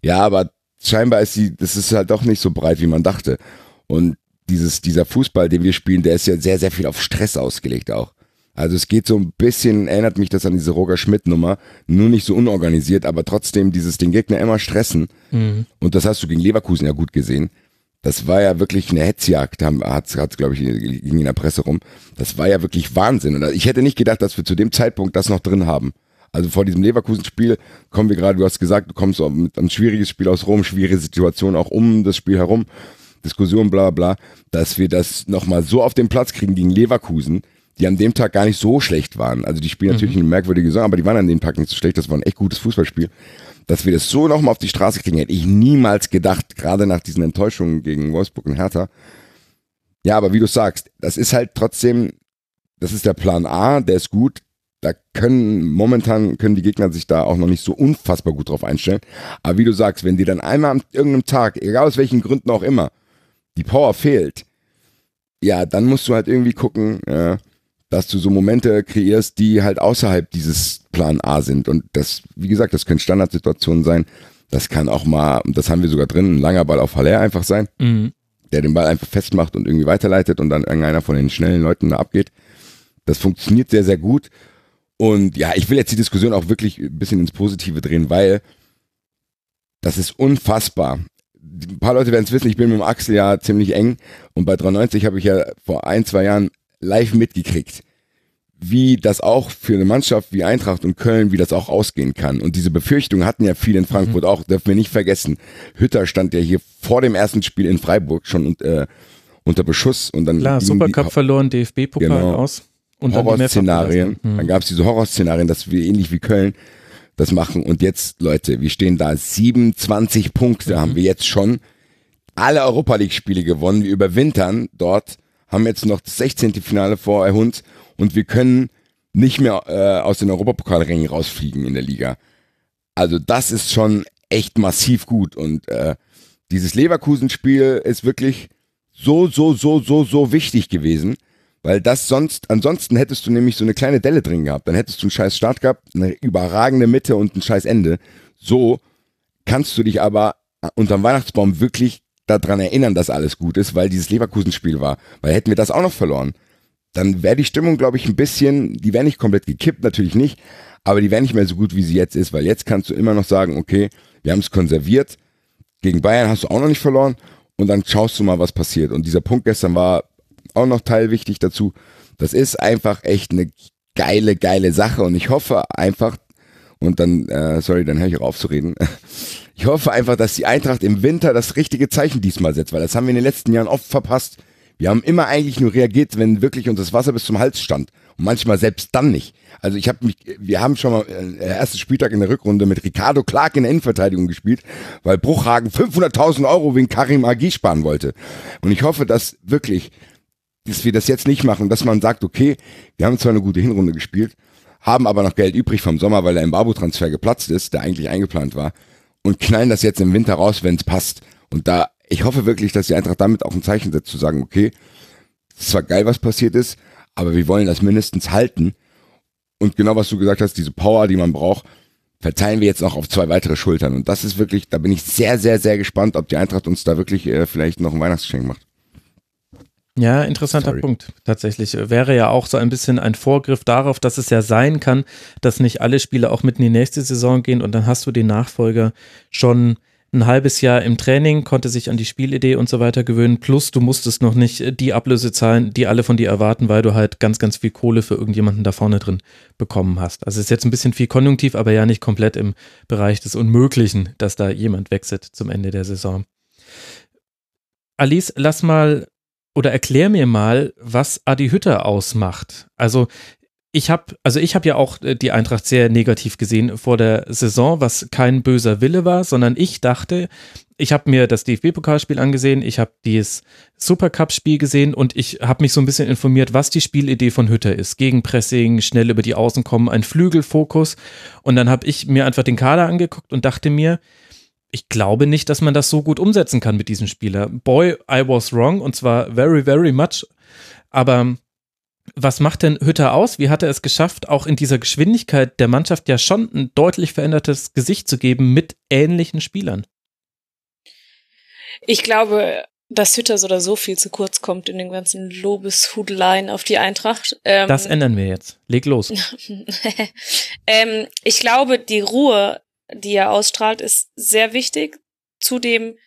Ja, aber scheinbar ist sie, das ist halt doch nicht so breit, wie man dachte. Und dieses, dieser Fußball, den wir spielen, der ist ja sehr, sehr viel auf Stress ausgelegt auch. Also es geht so ein bisschen, erinnert mich das an diese Roger Schmidt-Nummer, nur nicht so unorganisiert, aber trotzdem dieses den Gegner immer stressen. Mhm. Und das hast du gegen Leverkusen ja gut gesehen. Das war ja wirklich eine Hetzjagd, hat es, glaube ich, ging in der Presse rum. Das war ja wirklich Wahnsinn. Und ich hätte nicht gedacht, dass wir zu dem Zeitpunkt das noch drin haben. Also vor diesem Leverkusen-Spiel kommen wir gerade, du hast gesagt, du kommst mit einem schwieriges Spiel aus Rom, schwierige Situation auch um das Spiel herum. Diskussion, bla bla, dass wir das nochmal so auf den Platz kriegen gegen Leverkusen, die an dem Tag gar nicht so schlecht waren. Also die spielen mhm. natürlich eine merkwürdige Saison, aber die waren an dem Tag nicht so schlecht. Das war ein echt gutes Fußballspiel. Dass wir das so nochmal auf die Straße kriegen, hätte ich niemals gedacht, gerade nach diesen Enttäuschungen gegen Wolfsburg und Hertha. Ja, aber wie du sagst, das ist halt trotzdem, das ist der Plan A, der ist gut. Da können, momentan können die Gegner sich da auch noch nicht so unfassbar gut drauf einstellen. Aber wie du sagst, wenn die dann einmal an irgendeinem Tag, egal aus welchen Gründen auch immer, die Power fehlt, ja, dann musst du halt irgendwie gucken, äh, dass du so Momente kreierst, die halt außerhalb dieses Plan A sind. Und das, wie gesagt, das können Standardsituationen sein. Das kann auch mal, das haben wir sogar drin, ein langer Ball auf Haller einfach sein, mhm. der den Ball einfach festmacht und irgendwie weiterleitet und dann irgendeiner von den schnellen Leuten da abgeht. Das funktioniert sehr, sehr gut. Und ja, ich will jetzt die Diskussion auch wirklich ein bisschen ins Positive drehen, weil das ist unfassbar, ein paar Leute werden es wissen, ich bin mit dem Axel ja ziemlich eng und bei 93 habe ich ja vor ein, zwei Jahren live mitgekriegt, wie das auch für eine Mannschaft wie Eintracht und Köln, wie das auch ausgehen kann. Und diese Befürchtungen hatten ja viele in Frankfurt mhm. auch, dürfen wir nicht vergessen. Hütter stand ja hier vor dem ersten Spiel in Freiburg schon äh, unter Beschuss und dann. Klar, Supercup verloren, DFB-Pokal genau, aus. Und Horrorszenarien. Dann, mhm. dann gab es diese Horrorszenarien, dass wir ähnlich wie Köln das machen. Und jetzt, Leute, wir stehen da 27 Punkte, mhm. haben wir jetzt schon alle Europa League Spiele gewonnen. Wir überwintern dort, haben jetzt noch das 16. Finale vor uns und wir können nicht mehr äh, aus den Europapokalrängen rausfliegen in der Liga. Also das ist schon echt massiv gut und äh, dieses Leverkusen-Spiel ist wirklich so, so, so, so, so wichtig gewesen. Weil das sonst, ansonsten hättest du nämlich so eine kleine Delle drin gehabt. Dann hättest du einen scheiß Start gehabt, eine überragende Mitte und ein scheiß Ende. So kannst du dich aber unterm Weihnachtsbaum wirklich daran erinnern, dass alles gut ist, weil dieses Leverkusen-Spiel war. Weil hätten wir das auch noch verloren, dann wäre die Stimmung, glaube ich, ein bisschen, die wäre nicht komplett gekippt, natürlich nicht, aber die wäre nicht mehr so gut, wie sie jetzt ist, weil jetzt kannst du immer noch sagen, okay, wir haben es konserviert, gegen Bayern hast du auch noch nicht verloren und dann schaust du mal, was passiert. Und dieser Punkt gestern war auch noch teilwichtig dazu. Das ist einfach echt eine geile, geile Sache und ich hoffe einfach, und dann, äh, sorry, dann höre ich auch auf zu reden. Ich hoffe einfach, dass die Eintracht im Winter das richtige Zeichen diesmal setzt, weil das haben wir in den letzten Jahren oft verpasst. Wir haben immer eigentlich nur reagiert, wenn wirklich uns das Wasser bis zum Hals stand. Und manchmal selbst dann nicht. Also ich habe mich, wir haben schon mal äh, ersten Spieltag in der Rückrunde mit Ricardo Clark in der Innenverteidigung gespielt, weil Bruchhagen 500.000 Euro wegen Karim Agi sparen wollte. Und ich hoffe, dass wirklich dass wir das jetzt nicht machen, dass man sagt, okay, wir haben zwar eine gute Hinrunde gespielt, haben aber noch Geld übrig vom Sommer, weil der Embargo-Transfer geplatzt ist, der eigentlich eingeplant war, und knallen das jetzt im Winter raus, wenn es passt. Und da, ich hoffe wirklich, dass die Eintracht damit auch ein Zeichen setzt, zu sagen, okay, es ist zwar geil, was passiert ist, aber wir wollen das mindestens halten. Und genau was du gesagt hast, diese Power, die man braucht, verteilen wir jetzt noch auf zwei weitere Schultern. Und das ist wirklich, da bin ich sehr, sehr, sehr gespannt, ob die Eintracht uns da wirklich äh, vielleicht noch ein Weihnachtsgeschenk macht. Ja, interessanter Sorry. Punkt. Tatsächlich wäre ja auch so ein bisschen ein Vorgriff darauf, dass es ja sein kann, dass nicht alle Spiele auch mitten in die nächste Saison gehen und dann hast du den Nachfolger schon ein halbes Jahr im Training, konnte sich an die Spielidee und so weiter gewöhnen, plus du musstest noch nicht die Ablöse zahlen, die alle von dir erwarten, weil du halt ganz, ganz viel Kohle für irgendjemanden da vorne drin bekommen hast. Also es ist jetzt ein bisschen viel konjunktiv, aber ja nicht komplett im Bereich des Unmöglichen, dass da jemand wechselt zum Ende der Saison. Alice, lass mal oder erklär mir mal, was Adi Hütter ausmacht. Also ich habe, also ich habe ja auch äh, die Eintracht sehr negativ gesehen vor der Saison, was kein böser Wille war, sondern ich dachte, ich habe mir das DFB-Pokalspiel angesehen, ich habe dieses Supercup-Spiel gesehen und ich habe mich so ein bisschen informiert, was die Spielidee von Hütter ist. Gegenpressing, schnell über die Außen kommen, ein Flügelfokus. Und dann habe ich mir einfach den Kader angeguckt und dachte mir, ich glaube nicht, dass man das so gut umsetzen kann mit diesem Spieler. Boy, I was wrong und zwar very, very much. Aber was macht denn Hütter aus? Wie hat er es geschafft, auch in dieser Geschwindigkeit der Mannschaft ja schon ein deutlich verändertes Gesicht zu geben mit ähnlichen Spielern? Ich glaube, dass Hütter so oder so viel zu kurz kommt in den ganzen Lobeshudeleien auf die Eintracht. Ähm, Das ändern wir jetzt. Leg los. ähm, ich glaube, die Ruhe, die er ausstrahlt, ist sehr wichtig. Zudem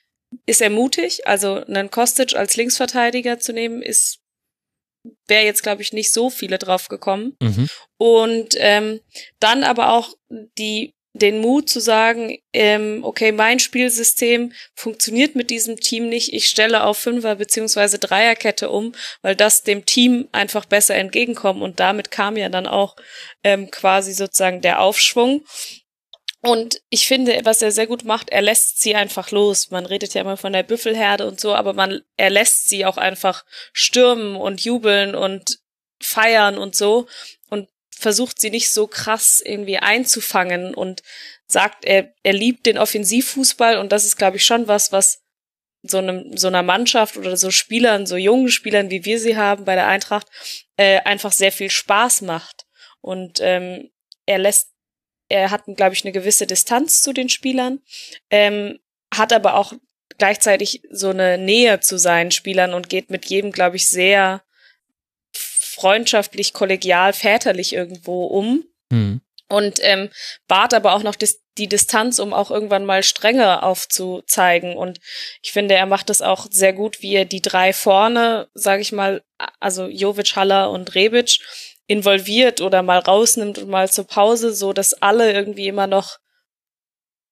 ist er mutig. Also einen Kostic als Linksverteidiger zu nehmen, ist wäre jetzt, glaube ich, nicht so viele drauf gekommen. Mhm. Und ähm, dann aber auch die den Mut zu sagen, ähm, okay, mein Spielsystem funktioniert mit diesem Team nicht, ich stelle auf Fünfer- beziehungsweise Dreierkette um, weil das dem Team einfach besser entgegenkommt und damit kam ja dann auch ähm, quasi sozusagen der Aufschwung. Und ich finde, was er sehr gut macht, er lässt sie einfach los. Man redet ja immer von der Büffelherde und so, aber man, er lässt sie auch einfach stürmen und jubeln und feiern und so und versucht sie nicht so krass irgendwie einzufangen und sagt, er, er liebt den Offensivfußball und das ist, glaube ich, schon was, was so einem, so einer Mannschaft oder so Spielern, so jungen Spielern, wie wir sie haben bei der Eintracht, äh, einfach sehr viel Spaß macht. Und ähm, er lässt er hat, glaube ich, eine gewisse Distanz zu den Spielern, ähm, hat aber auch gleichzeitig so eine Nähe zu seinen Spielern und geht mit jedem, glaube ich, sehr freundschaftlich, kollegial, väterlich irgendwo um. Mhm. Und ähm, wahrt aber auch noch dis die Distanz, um auch irgendwann mal Strenge aufzuzeigen. Und ich finde, er macht das auch sehr gut, wie er die drei vorne, sage ich mal, also Jovic, Haller und Rebic, involviert oder mal rausnimmt und mal zur Pause, so dass alle irgendwie immer noch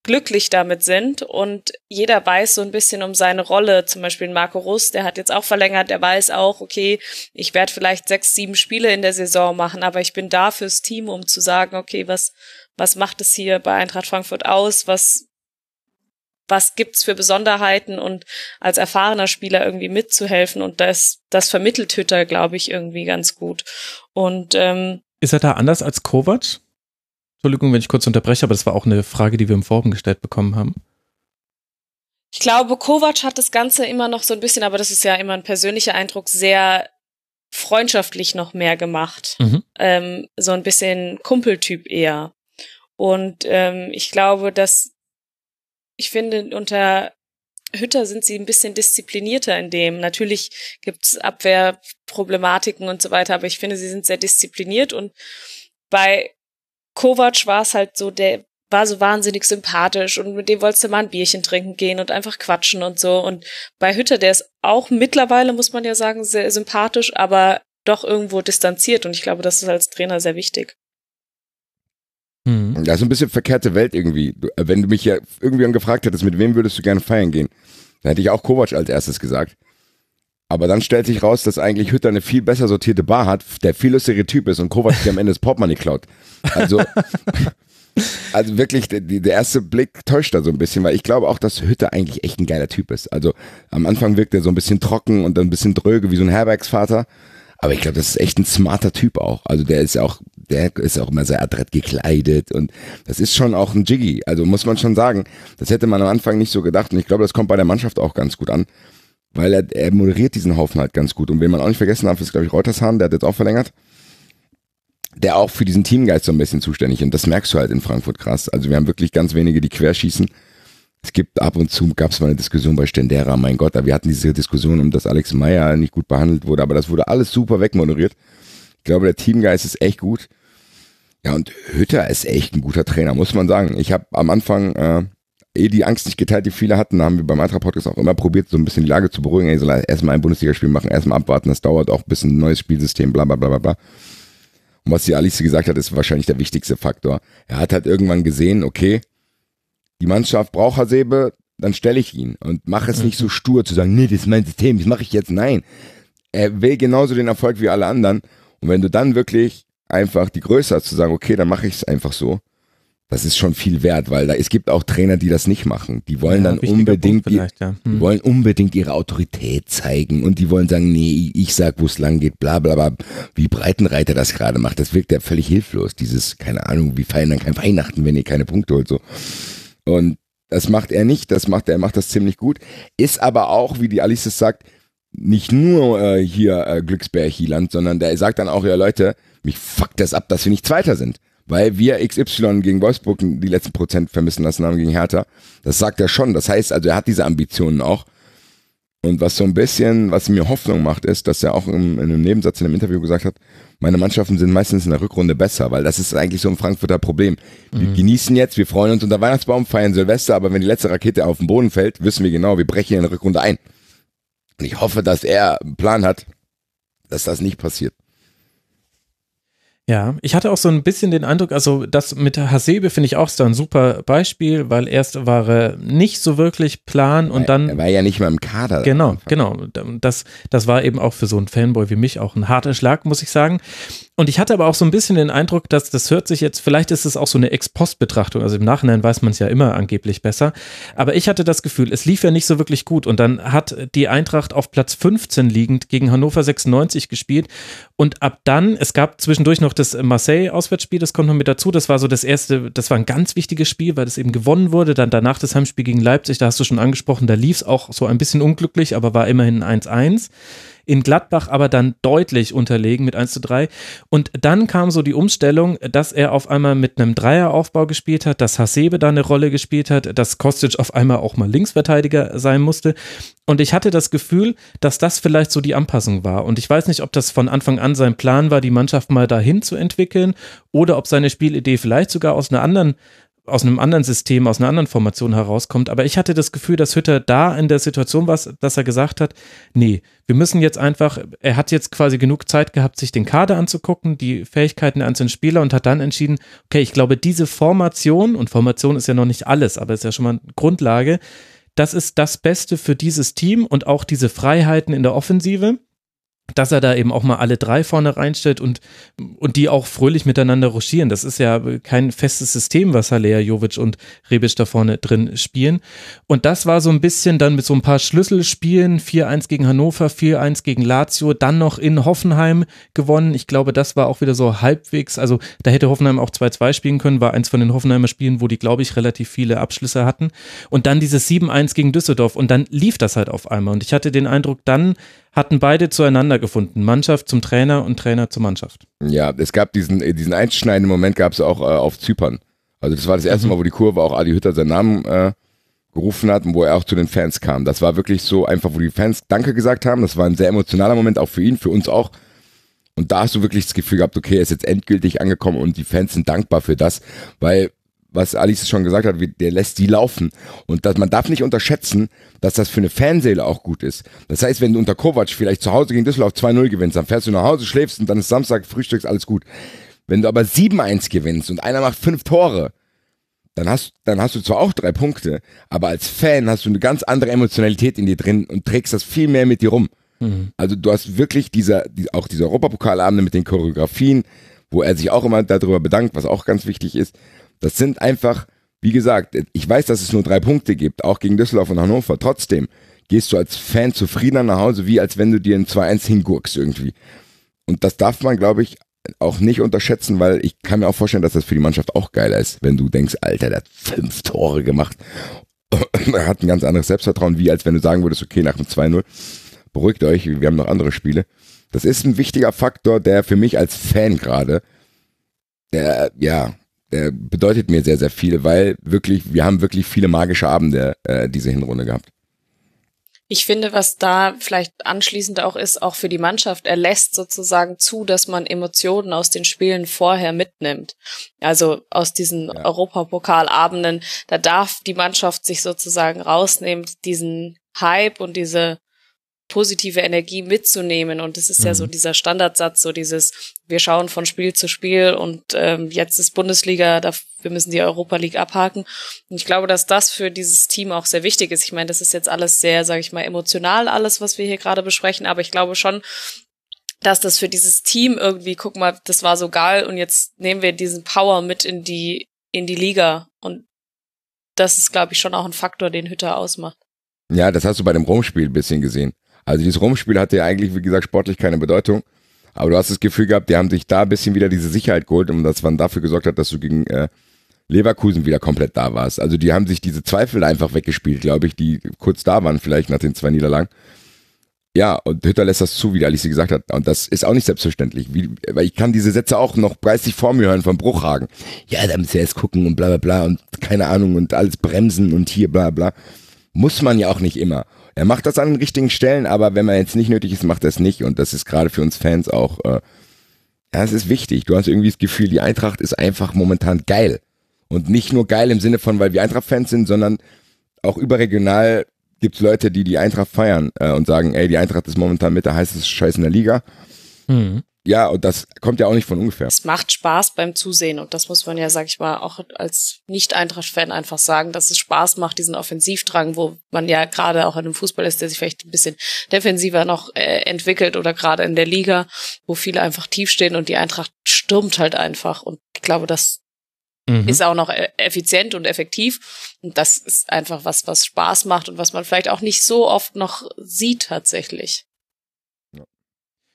glücklich damit sind und jeder weiß so ein bisschen um seine Rolle. Zum Beispiel Marco Russ, der hat jetzt auch verlängert, der weiß auch, okay, ich werde vielleicht sechs, sieben Spiele in der Saison machen, aber ich bin da fürs Team, um zu sagen, okay, was, was macht es hier bei Eintracht Frankfurt aus? Was, was gibt's für Besonderheiten und als erfahrener Spieler irgendwie mitzuhelfen und das, das vermittelt Hütter, glaube ich, irgendwie ganz gut. Und ähm, Ist er da anders als Kovac? Entschuldigung, wenn ich kurz unterbreche, aber das war auch eine Frage, die wir im Forum gestellt bekommen haben. Ich glaube, Kovac hat das Ganze immer noch so ein bisschen, aber das ist ja immer ein persönlicher Eindruck, sehr freundschaftlich noch mehr gemacht. Mhm. Ähm, so ein bisschen Kumpeltyp eher. Und ähm, ich glaube, dass ich finde, unter Hütter sind sie ein bisschen disziplinierter in dem. Natürlich gibt's Abwehrproblematiken und so weiter, aber ich finde, sie sind sehr diszipliniert und bei Kovac war es halt so, der war so wahnsinnig sympathisch und mit dem wolltest du mal ein Bierchen trinken gehen und einfach quatschen und so. Und bei Hütter, der ist auch mittlerweile, muss man ja sagen, sehr sympathisch, aber doch irgendwo distanziert und ich glaube, das ist als Trainer sehr wichtig. Mhm. Ja, so ein bisschen verkehrte Welt irgendwie. Äh, wenn du mich ja irgendwie gefragt hättest, mit wem würdest du gerne feiern gehen, dann hätte ich auch Kovac als erstes gesagt. Aber dann stellt sich raus, dass eigentlich Hütter eine viel besser sortierte Bar hat, der viel lustigere Typ ist und Kovac am Ende das Portemonnaie klaut. Also, also wirklich, der, der erste Blick täuscht da so ein bisschen, weil ich glaube auch, dass Hütter eigentlich echt ein geiler Typ ist. Also am Anfang wirkt er so ein bisschen trocken und dann ein bisschen dröge wie so ein Herbergsvater. Aber ich glaube, das ist echt ein smarter Typ auch. Also der ist auch, der ist auch immer sehr adrett gekleidet und das ist schon auch ein Jiggy. Also muss man schon sagen, das hätte man am Anfang nicht so gedacht und ich glaube, das kommt bei der Mannschaft auch ganz gut an, weil er, er moderiert diesen Haufen halt ganz gut. Und wen man auch nicht vergessen darf, ist glaube ich Reutershahn, der hat jetzt auch verlängert. der auch für diesen Teamgeist so ein bisschen zuständig und das merkst du halt in Frankfurt krass. Also wir haben wirklich ganz wenige, die querschießen. Es gibt ab und zu, gab es mal eine Diskussion bei Stendera, mein Gott, wir hatten diese Diskussion, um dass Alex Meyer nicht gut behandelt wurde, aber das wurde alles super wegmoderiert. Ich glaube, der Teamgeist ist echt gut. Ja, und Hütter ist echt ein guter Trainer, muss man sagen. Ich habe am Anfang äh, eh die Angst nicht geteilt, die viele hatten, haben wir beim Eintracht-Podcast auch immer probiert, so ein bisschen die Lage zu beruhigen. Ey, soll erstmal ein Bundesligaspiel machen, erstmal abwarten, das dauert auch ein bisschen, neues Spielsystem, bla bla bla bla bla. Und was die Alice gesagt hat, ist wahrscheinlich der wichtigste Faktor. Er hat halt irgendwann gesehen, okay, die Mannschaft braucht Hasebe, dann stelle ich ihn und mache es nicht so stur zu sagen, nee, das ist mein System, das mache ich jetzt. Nein, er will genauso den Erfolg wie alle anderen. Und wenn du dann wirklich einfach die Größe hast zu sagen, okay, dann mache ich es einfach so, das ist schon viel wert, weil da, es gibt auch Trainer, die das nicht machen. Die wollen Ja, dann unbedingt, ja. die Hm. wollen unbedingt ihre Autorität zeigen und die wollen sagen, nee, ich sag, wo es lang geht, bla bla bla. Wie Breitenreiter das gerade macht, das wirkt ja völlig hilflos. Dieses, keine Ahnung, wie feiern dann kein Weihnachten, wenn ihr keine Punkte holt, so. Und das macht er nicht, das macht er, macht das ziemlich gut. Ist aber auch, wie die Alice es sagt, nicht nur äh, hier äh, Glücksbär-Chieland, sondern der sagt dann auch, ja Leute, mich fuckt das ab, dass wir nicht Zweiter sind. Weil wir XY gegen Wolfsburg die letzten Prozent vermissen lassen haben gegen Hertha. Das sagt er schon. Das heißt also, er hat diese Ambitionen auch. Und was so ein bisschen, was mir Hoffnung macht, ist, dass er auch im, in einem Nebensatz in einem Interview gesagt hat, meine Mannschaften sind meistens in der Rückrunde besser, weil das ist eigentlich so ein Frankfurter Problem. Wir genießen jetzt, wir freuen uns unter Weihnachtsbaum, feiern Silvester, aber wenn die letzte Rakete auf den Boden fällt, wissen wir genau, wir brechen in der Rückrunde ein. Und ich hoffe, dass er einen Plan hat, dass das nicht passiert. Ja, ich hatte auch so ein bisschen den Eindruck, also das mit Hasebe finde ich auch so ein super Beispiel, weil erst war er nicht so wirklich plan und dann er war ja nicht mal im Kader. Genau, genau. Das, das war eben auch für so einen Fanboy wie mich auch ein harter Schlag, muss ich sagen. Und ich hatte aber auch so ein bisschen den Eindruck, dass das hört sich jetzt, vielleicht ist es auch so eine Ex-Post-Betrachtung, also im Nachhinein weiß man es ja immer angeblich besser, aber ich hatte das Gefühl, es lief ja nicht so wirklich gut. Und dann hat die Eintracht auf Platz 15 liegend gegen Hannover 96 gespielt. Und ab dann, es gab zwischendurch noch das Marseille-Auswärtsspiel, das kommt noch mit dazu, das war so das erste, das war ein ganz wichtiges Spiel, weil das eben gewonnen wurde, dann danach das Heimspiel gegen Leipzig, da hast du schon angesprochen, da lief es auch so ein bisschen unglücklich, aber war immerhin 1-1 in Gladbach aber dann deutlich unterlegen mit 1 zu 3. Und dann kam so die Umstellung, dass er auf einmal mit einem Dreieraufbau gespielt hat, dass Hasebe da eine Rolle gespielt hat, dass Kostic auf einmal auch mal Linksverteidiger sein musste. Und ich hatte das Gefühl, dass das vielleicht so die Anpassung war. Und ich weiß nicht, ob das von Anfang an sein Plan war, die Mannschaft mal dahin zu entwickeln oder ob seine Spielidee vielleicht sogar aus einer anderen aus einem anderen System, aus einer anderen Formation herauskommt. Aber ich hatte das Gefühl, dass Hütter da in der Situation war, dass er gesagt hat, nee, wir müssen jetzt einfach, er hat jetzt quasi genug Zeit gehabt, sich den Kader anzugucken, die Fähigkeiten der einzelnen Spieler und hat dann entschieden, okay, ich glaube, diese Formation, und Formation ist ja noch nicht alles, aber ist ja schon mal eine Grundlage, das ist das Beste für dieses Team und auch diese Freiheiten in der Offensive dass er da eben auch mal alle drei vorne reinstellt und, und die auch fröhlich miteinander ruschieren. Das ist ja kein festes System, was Haller, Jovic und Rebic da vorne drin spielen. Und das war so ein bisschen dann mit so ein paar Schlüsselspielen, 4-1 gegen Hannover, 4-1 gegen Lazio, dann noch in Hoffenheim gewonnen. Ich glaube, das war auch wieder so halbwegs, also da hätte Hoffenheim auch 2-2 spielen können, war eins von den Hoffenheimer Spielen, wo die, glaube ich, relativ viele Abschlüsse hatten. Und dann dieses 7-1 gegen Düsseldorf und dann lief das halt auf einmal. Und ich hatte den Eindruck, dann hatten beide zueinander gefunden. Mannschaft zum Trainer und Trainer zur Mannschaft. Ja, es gab diesen, diesen einschneidenden Moment gab es auch äh, auf Zypern. Also das war das erste Mal, wo die Kurve auch Adi Hütter seinen Namen äh, gerufen hat und wo er auch zu den Fans kam. Das war wirklich so einfach, wo die Fans Danke gesagt haben. Das war ein sehr emotionaler Moment, auch für ihn, für uns auch. Und da hast du wirklich das Gefühl gehabt, okay, er ist jetzt endgültig angekommen und die Fans sind dankbar für das, weil was Alice schon gesagt hat, der lässt die laufen. Und dass man darf nicht unterschätzen, dass das für eine Fanseele auch gut ist. Das heißt, wenn du unter Kovac vielleicht zu Hause gegen Düsseldorf 2-0 gewinnst, dann fährst du nach Hause, schläfst und dann ist Samstag, frühstückst, alles gut. Wenn du aber 7-1 gewinnst und einer macht fünf Tore, dann hast, dann hast du zwar auch drei Punkte, aber als Fan hast du eine ganz andere Emotionalität in dir drin und trägst das viel mehr mit dir rum. Mhm. Also du hast wirklich dieser, die, auch diese Europapokalabende mit den Choreografien, wo er sich auch immer darüber bedankt, was auch ganz wichtig ist. Das sind einfach, wie gesagt, ich weiß, dass es nur drei Punkte gibt, auch gegen Düsseldorf und Hannover. Trotzdem gehst du als Fan zufriedener nach Hause, wie als wenn du dir ein 2-1 hingurkst irgendwie. Und das darf man, glaube ich, auch nicht unterschätzen, weil ich kann mir auch vorstellen, dass das für die Mannschaft auch geiler ist, wenn du denkst, Alter, der hat fünf Tore gemacht. er hat ein ganz anderes Selbstvertrauen, wie als wenn du sagen würdest, okay, nach dem 2-0, beruhigt euch, wir haben noch andere Spiele. Das ist ein wichtiger Faktor, der für mich als Fan gerade der, ja, der bedeutet mir sehr, sehr viel, weil wirklich, wir haben wirklich viele magische Abende äh, diese Hinrunde gehabt. Ich finde, was da vielleicht anschließend auch ist, auch für die Mannschaft, er lässt sozusagen zu, dass man Emotionen aus den Spielen vorher mitnimmt. Also aus diesen ja. Europapokalabenden, da darf die Mannschaft sich sozusagen rausnehmen, diesen Hype und diese positive Energie mitzunehmen. Und es ist mhm. ja so mhm. dieser Standardsatz, so dieses, wir schauen von Spiel zu Spiel und ähm, jetzt ist Bundesliga, da, wir müssen die Europa League abhaken. Und ich glaube, dass das für dieses Team auch sehr wichtig ist. Ich meine, das ist jetzt alles sehr, sage ich mal, emotional, alles, was wir hier gerade besprechen, aber ich glaube schon, dass das für dieses Team irgendwie, guck mal, das war so geil und jetzt nehmen wir diesen Power mit in die, in die Liga. Und das ist, glaube ich, schon auch ein Faktor, den Hütter ausmacht. Ja, das hast du bei dem Rumspiel ein bisschen gesehen. Also dieses Rumspiel hatte ja eigentlich, wie gesagt, sportlich keine Bedeutung. Aber du hast das Gefühl gehabt, die haben sich da ein bisschen wieder diese Sicherheit geholt und das man dafür gesorgt hat, dass du gegen äh, Leverkusen wieder komplett da warst. Also die haben sich diese Zweifel einfach weggespielt, glaube ich, die kurz da waren, vielleicht nach den zwei Niederlagen. Ja, und Hütter lässt das zu, wie Alice gesagt hat. Und das ist auch nicht selbstverständlich. Wie, weil ich kann diese Sätze auch noch preislich vor mir hören vom Bruchhagen. Ja, da müssen wir jetzt gucken und bla bla bla und keine Ahnung und alles bremsen und hier bla bla. Muss man ja auch nicht immer. Er macht das an den richtigen Stellen, aber wenn man jetzt nicht nötig ist, macht er es nicht. Und das ist gerade für uns Fans auch, äh, ja, es ist wichtig. Du hast irgendwie das Gefühl, die Eintracht ist einfach momentan geil. Und nicht nur geil im Sinne von, weil wir Eintracht-Fans sind, sondern auch überregional gibt es Leute, die die Eintracht feiern äh, und sagen, ey, die Eintracht ist momentan mit der heißeste Scheiß in der Liga. Mhm. Ja, und das kommt ja auch nicht von ungefähr. Es macht Spaß beim Zusehen und das muss man ja, sag ich mal, auch als Nicht-Eintracht-Fan einfach sagen, dass es Spaß macht, diesen Offensivdrang, wo man ja gerade auch in einem Fußball ist, der sich vielleicht ein bisschen defensiver noch äh, entwickelt oder gerade in der Liga, wo viele einfach tief stehen und die Eintracht stürmt halt einfach und ich glaube, das mhm. ist auch noch e-, effizient und effektiv und das ist einfach was, was Spaß macht und was man vielleicht auch nicht so oft noch sieht tatsächlich.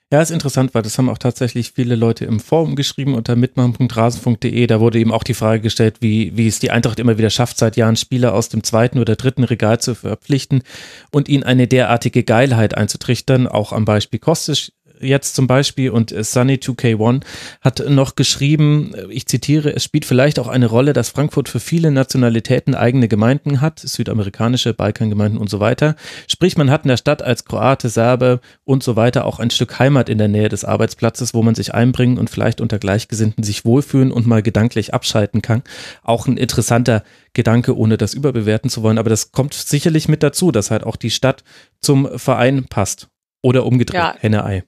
Ja, ist interessant, weil das haben auch tatsächlich viele Leute im Forum geschrieben unter mitmachen.rasen.de. Da wurde eben auch die Frage gestellt, wie, wie es die Eintracht immer wieder schafft, seit Jahren Spieler aus dem zweiten oder dritten Regal zu verpflichten und ihnen eine derartige Geilheit einzutrichtern, auch am Beispiel Kostic jetzt zum Beispiel und Sunny2K1 hat noch geschrieben, ich zitiere, es spielt vielleicht auch eine Rolle, dass Frankfurt für viele Nationalitäten eigene Gemeinden hat, südamerikanische, Balkangemeinden und so weiter. Sprich, man hat in der Stadt als Kroate, Serbe und so weiter auch ein Stück Heimat in der Nähe des Arbeitsplatzes, wo man sich einbringen und vielleicht unter Gleichgesinnten sich wohlfühlen und mal gedanklich abschalten kann. Auch ein interessanter Gedanke, ohne das überbewerten zu wollen. Aber das kommt sicherlich mit dazu, dass halt auch die Stadt zum Verein passt. Oder umgedreht, ja. Henne-Ei.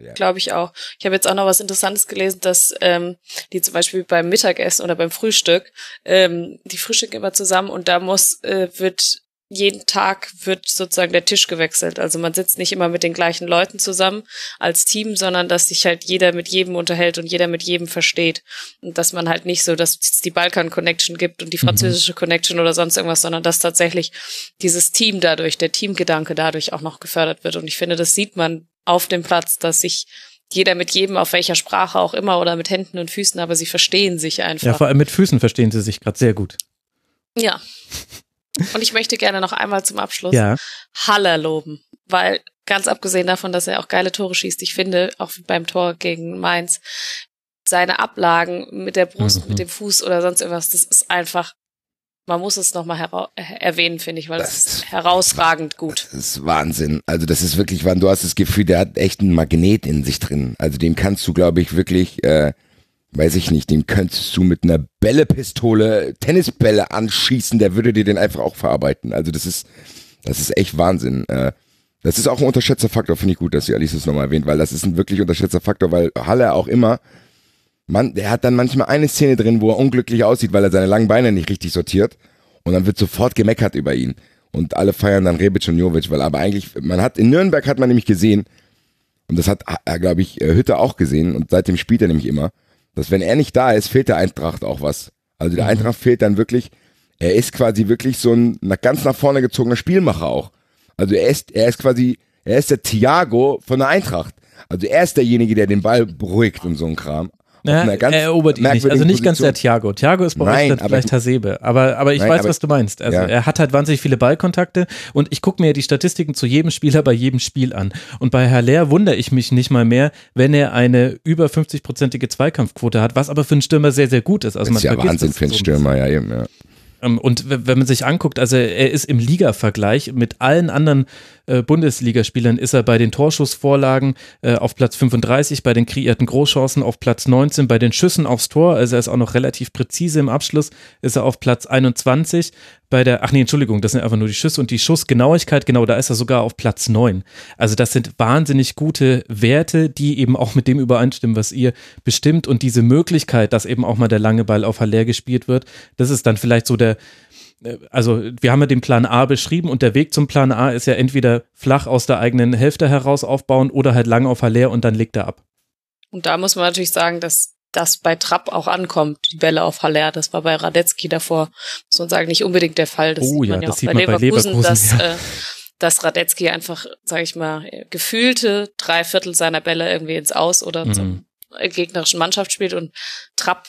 Ja. Glaube ich auch. Ich habe jetzt auch noch was Interessantes gelesen, dass ähm, die zum Beispiel beim Mittagessen oder beim Frühstück, ähm, die frühstücken immer zusammen und da muss, äh, wird jeden Tag wird sozusagen der Tisch gewechselt. Also man sitzt nicht immer mit den gleichen Leuten zusammen als Team, sondern dass sich halt jeder mit jedem unterhält und jeder mit jedem versteht. Und dass man halt nicht so, dass es die Balkan-Connection gibt und die mhm. französische mhm. Connection oder sonst irgendwas, sondern dass tatsächlich dieses Team dadurch, der Teamgedanke dadurch auch noch gefördert wird. Und ich finde, das sieht man auf dem Platz, dass sich jeder mit jedem auf welcher Sprache auch immer oder mit Händen und Füßen, aber sie verstehen sich einfach. Ja, vor allem mit Füßen verstehen sie sich gerade sehr gut. Ja. Und ich möchte gerne noch einmal zum Abschluss ja. Haller loben, weil ganz abgesehen davon, dass er auch geile Tore schießt, ich finde, auch beim Tor gegen Mainz, seine Ablagen mit der Brust, mhm. mit dem Fuß oder sonst irgendwas, das ist einfach man muss es nochmal erwähnen, finde ich, weil das, das, ist herausragend gut. Das ist Wahnsinn. Also das ist wirklich, wann du hast das Gefühl, der hat echt einen Magnet in sich drin. Also dem kannst du, glaube ich, wirklich, äh, weiß ich nicht, den könntest du mit einer Bällepistole Tennisbälle anschießen, der würde dir den einfach auch verarbeiten. Also das ist, das ist echt Wahnsinn. Äh, das ist auch ein unterschätzter Faktor, finde ich gut, dass die Alice das nochmal erwähnt, weil das ist ein wirklich unterschätzter Faktor, weil Halle auch immer man, der hat dann manchmal eine Szene drin, wo er unglücklich aussieht, weil er seine langen Beine nicht richtig sortiert. Und dann wird sofort gemeckert über ihn. Und alle feiern dann Rebic und Jovic, weil aber eigentlich, man hat, in Nürnberg hat man nämlich gesehen, und das hat, äh, glaube ich, äh, Hütte auch gesehen, und seitdem spielt er nämlich immer, dass wenn er nicht da ist, fehlt der Eintracht auch was. Also der mhm. Eintracht fehlt dann wirklich, er ist quasi wirklich so ein ganz nach vorne gezogener Spielmacher auch. Also er ist, er ist quasi, er ist der Thiago von der Eintracht. Also er ist derjenige, der den Ball beruhigt und so ein Kram. Na, einer er erobert ihn nicht. Also nicht ganz der Thiago. Thiago ist bei Nein, dann vielleicht Hasebe. Aber, aber ich Nein, weiß, aber- was du meinst. Also Ja. er hat halt wahnsinnig viele Ballkontakte und ich gucke mir die Statistiken zu jedem Spieler bei jedem Spiel an. Und bei Haller wundere ich mich nicht mal mehr, wenn er eine über 50-prozentige Zweikampfquote hat, was aber für einen Stürmer sehr, sehr gut ist. Also Das man ist ja Wahnsinn für einen Stürmer, ja eben, ja. Ähm, Und wenn man sich anguckt, also er ist im Liga-Vergleich mit allen anderen äh, Bundesligaspielern ist er bei den Torschussvorlagen äh, auf Platz 35, bei den kreierten Großchancen auf Platz 19, bei den Schüssen aufs Tor, also er ist auch noch relativ präzise im Abschluss, ist er auf Platz 21. Bei der, ach nee, Entschuldigung, das sind einfach nur die Schüsse und die Schussgenauigkeit, genau, da ist er sogar auf Platz 9. Also das sind wahnsinnig gute Werte, die eben auch mit dem übereinstimmen, was ihr bestimmt und diese Möglichkeit, dass eben auch mal der lange Ball auf Haller gespielt wird, das ist dann vielleicht so der, also wir haben ja den Plan A beschrieben und der Weg zum Plan A ist ja entweder flach aus der eigenen Hälfte heraus aufbauen oder halt lang auf Haller und dann legt er ab. Und da muss man natürlich sagen, dass das bei Trapp auch ankommt, die Bälle auf Haller. Das war bei Radetzky davor, muss man sagen, nicht unbedingt der Fall. Das Oh sieht ja, man ja das auch bei man bei Leverkusen, Leverkusen, dass, ja. äh, dass Radetzky einfach, sage ich mal, gefühlte drei Viertel seiner Bälle irgendwie ins Aus oder Mhm. zum gegnerischen Mannschaft spielt und Trapp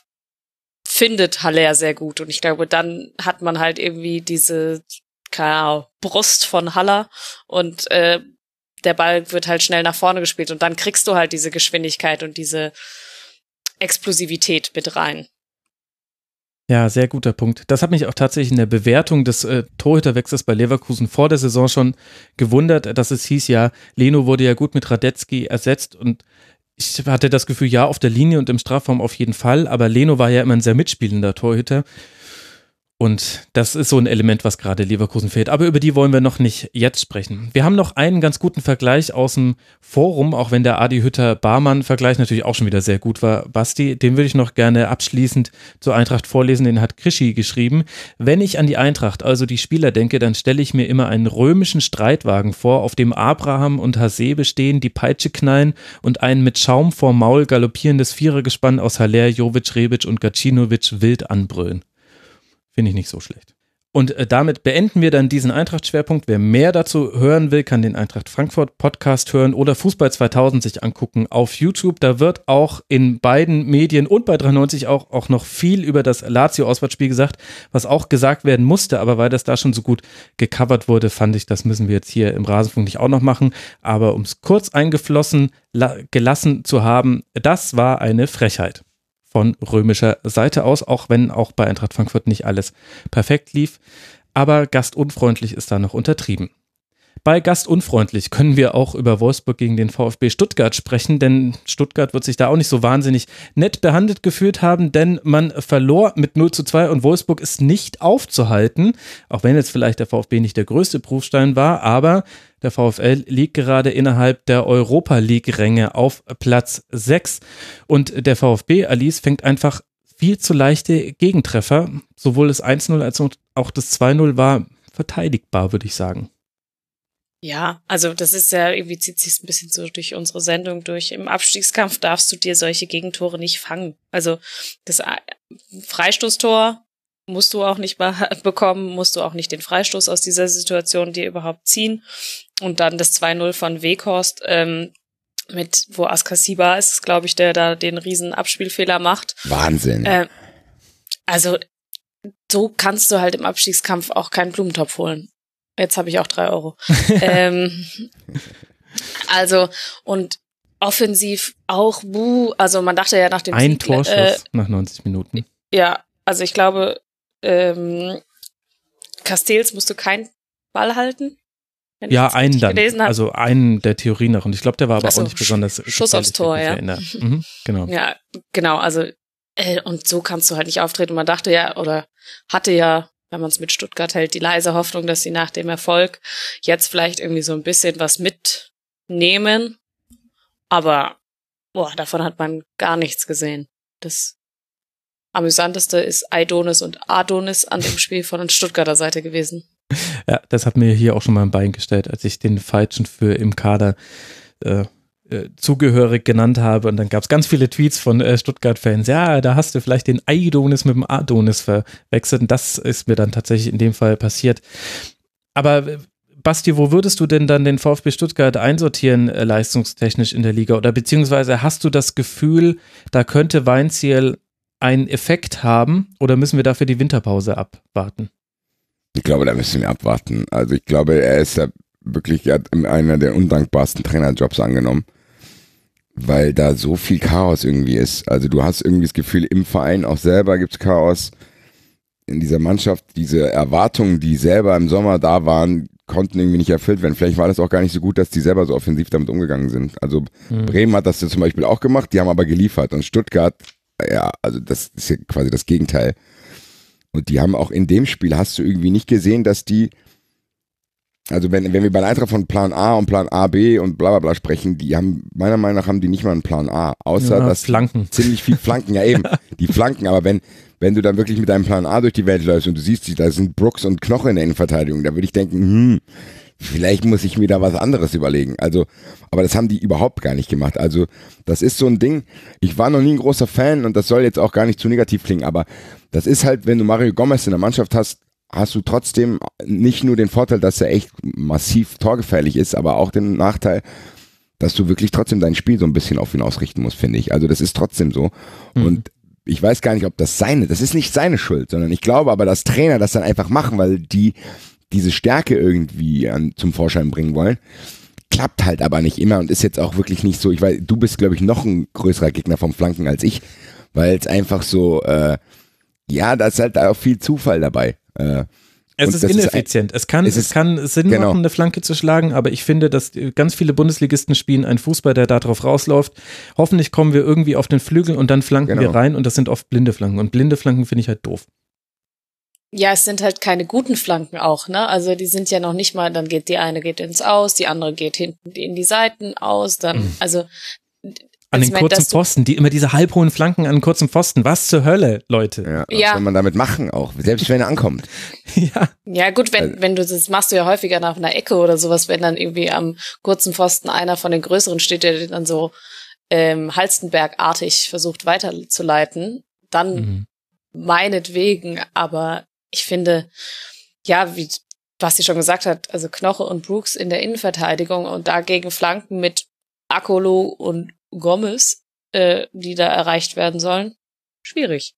findet Haller sehr gut. Und ich glaube, dann hat man halt irgendwie diese keine Ahnung, Brust von Haller und äh, der Ball wird halt schnell nach vorne gespielt und dann kriegst du halt diese Geschwindigkeit und diese Explosivität mit rein. Ja, sehr guter Punkt. Das hat mich auch tatsächlich in der Bewertung des äh, Torhüterwechsels bei Leverkusen vor der Saison schon gewundert, dass es hieß, ja, Leno wurde ja gut mit Radetzky ersetzt und ich hatte das Gefühl, ja, auf der Linie und im Strafraum auf jeden Fall, aber Leno war ja immer ein sehr mitspielender Torhüter. Und das ist so ein Element, was gerade Leverkusen fehlt. Aber über die wollen wir noch nicht jetzt sprechen. Wir haben noch einen ganz guten Vergleich aus dem Forum, auch wenn der Adi Hütter-Barmann-Vergleich natürlich auch schon wieder sehr gut war. Basti, den würde ich noch gerne abschließend zur Eintracht vorlesen. Den hat Krischi geschrieben. Wenn ich an die Eintracht, also die Spieler denke, dann stelle ich mir immer einen römischen Streitwagen vor, auf dem Abraham und Hasebe stehen, die Peitsche knallen und ein mit Schaum vorm Maul galoppierendes Vierergespann aus Haller, Jovic, Rebic und Gacinovic wild anbrüllen. Finde ich nicht so schlecht. Und äh, damit beenden wir dann diesen Eintracht-Schwerpunkt. Wer mehr dazu hören will, kann den Eintracht Frankfurt Podcast hören oder Fußball 2000 sich angucken auf YouTube. Da wird auch in beiden Medien und bei 93 auch, auch noch viel über das Lazio-Auswärtsspiel gesagt, was auch gesagt werden musste. Aber weil das da schon so gut gecovert wurde, fand ich, das müssen wir jetzt hier im Rasenfunk nicht auch noch machen. Aber um es kurz eingeflossen la- gelassen zu haben, das war eine Frechheit von römischer Seite aus, auch wenn auch bei Eintracht Frankfurt nicht alles perfekt lief. Aber gastunfreundlich ist da noch untertrieben. Bei gastunfreundlich können wir auch über Wolfsburg gegen den VfB Stuttgart sprechen, denn Stuttgart wird sich da auch nicht so wahnsinnig nett behandelt gefühlt haben, denn man verlor mit 0 zu 2 und Wolfsburg ist nicht aufzuhalten, auch wenn jetzt vielleicht der VfB nicht der größte Prüfstein war, aber der VfL liegt gerade innerhalb der Europa League-Ränge auf Platz 6 und der VfB, Alice, fängt einfach viel zu leichte Gegentreffer. Sowohl das 1-0 als auch das 2-0 war verteidigbar, würde ich sagen. Ja, also das ist ja irgendwie zieht sich ein bisschen so durch unsere Sendung durch. Im Abstiegskampf darfst du dir solche Gegentore nicht fangen. Also das A- Freistoßtor musst du auch nicht be- bekommen, musst du auch nicht den Freistoß aus dieser Situation dir überhaupt ziehen. Und dann das 2-0 von Weghorst, ähm, mit, wo Askasiba ist, glaube ich, der da den riesen Abspielfehler macht. Wahnsinn. Äh, also so kannst du halt im Abstiegskampf auch keinen Blumentopf holen. Jetzt habe ich auch drei Euro. ähm, also und offensiv auch buh. Also man dachte ja nach dem Ein Sieg, Torschuss äh, nach 90 Minuten. ja, also ich glaube, ähm, Castells musste keinen Ball halten. Ja, einen dann. Also einen der Theorie nach. Und ich glaube, der war aber Ach so, auch nicht besonders. Schuss aufs Tor, ja. Mhm, genau. Ja, genau, also äh, und so kannst du halt nicht auftreten. Und man dachte ja, oder hatte ja, wenn man es mit Stuttgart hält, die leise Hoffnung, dass sie nach dem Erfolg jetzt vielleicht irgendwie so ein bisschen was mitnehmen. Aber boah, davon hat man gar nichts gesehen. Das amüsanteste ist Aidonis und Adonis an dem Spiel von Stuttgarter Seite gewesen. Ja, das hat mir hier auch schon mal ein Bein gestellt, als ich den Falschen für im Kader äh, äh, zugehörig genannt habe. Und dann gab es ganz viele Tweets von äh, Stuttgart-Fans. Ja, da hast du vielleicht den Aidonis mit dem Adonis verwechselt. Und das ist mir dann tatsächlich in dem Fall passiert. Aber äh, Basti, wo würdest du denn dann den VfB Stuttgart einsortieren, äh, leistungstechnisch in der Liga? Oder beziehungsweise hast du das Gefühl, da könnte Weinziel einen Effekt haben oder müssen wir dafür die Winterpause abwarten? Ich glaube, da müssen wir abwarten. Also ich glaube, er ist ja wirklich er hat einer der undankbarsten Trainerjobs angenommen, weil da so viel Chaos irgendwie ist. Also du hast irgendwie das Gefühl, im Verein auch selber gibt es Chaos. In dieser Mannschaft, diese Erwartungen, die selber im Sommer da waren, konnten irgendwie nicht erfüllt werden. Vielleicht war das auch gar nicht so gut, dass die selber so offensiv damit umgegangen sind. Also mhm. Bremen hat das ja zum Beispiel auch gemacht, die haben aber geliefert. Und Stuttgart, ja, also das ist ja quasi das Gegenteil. Und die haben auch in dem Spiel, hast du irgendwie nicht gesehen, dass die, also wenn, wenn wir bei Eintracht von Plan A und Plan A, B und bla bla bla sprechen, die haben, meiner Meinung nach haben die nicht mal einen Plan A, außer Ja, dass Flanken. ziemlich viel Flanken, ja eben, die Flanken, aber wenn, wenn du dann wirklich mit deinem Plan A durch die Welt läufst und du siehst, da sind Brooks und Knoche in der Innenverteidigung, da würde ich denken, hm, vielleicht muss ich mir da was anderes überlegen. Also, aber das haben die überhaupt gar nicht gemacht. Also, das ist so ein Ding. Ich war noch nie ein großer Fan und das soll jetzt auch gar nicht zu negativ klingen, aber das ist halt, wenn du Mario Gomez in der Mannschaft hast, hast du trotzdem nicht nur den Vorteil, dass er echt massiv torgefährlich ist, aber auch den Nachteil, dass du wirklich trotzdem dein Spiel so ein bisschen auf ihn ausrichten musst, finde ich. Also das ist trotzdem so. Mhm. Und ich weiß gar nicht, ob das seine, das ist nicht seine Schuld, sondern ich glaube aber, dass Trainer das dann einfach machen, weil die diese Stärke irgendwie an, zum Vorschein bringen wollen. Klappt halt aber nicht immer und ist jetzt auch wirklich nicht so. Ich weiß, du bist, glaube ich, noch ein größerer Gegner vom Flanken als ich, weil es einfach so, äh, ja, da ist halt auch viel Zufall dabei. Äh, Es ist ineffizient. es, kann, es es, ist- kann Sinn genau. machen, eine Flanke zu schlagen, aber ich finde, dass ganz viele Bundesligisten spielen einen Fußball, der da drauf rausläuft. Hoffentlich kommen wir irgendwie auf den Flügel und dann flanken Genau. wir rein und das sind oft blinde Flanken. Und blinde Flanken finde ich halt doof. Ja, es sind halt keine guten Flanken auch, ne? Also die sind ja noch nicht mal, dann geht die eine geht ins Aus, die andere geht hinten in die Seiten aus, dann, Mhm. also An Also den kurzen du- Pfosten, die immer diese halbhohen Flanken an den kurzen Pfosten. Was zur Hölle, Leute? ja, was Ja. soll man damit machen auch, selbst wenn er ankommt. Ja, Ja, gut, wenn, wenn du das machst du ja häufiger nach einer Ecke oder sowas, wenn dann irgendwie am kurzen Pfosten einer von den größeren steht, der den dann so ähm, Halstenbergartig versucht weiterzuleiten, dann Mhm. meinetwegen, aber ich finde, ja, wie Basti schon gesagt hat, also Knoche und Brooks in der Innenverteidigung und dagegen Flanken mit Akolo und Gomez, äh, die da erreicht werden sollen, schwierig.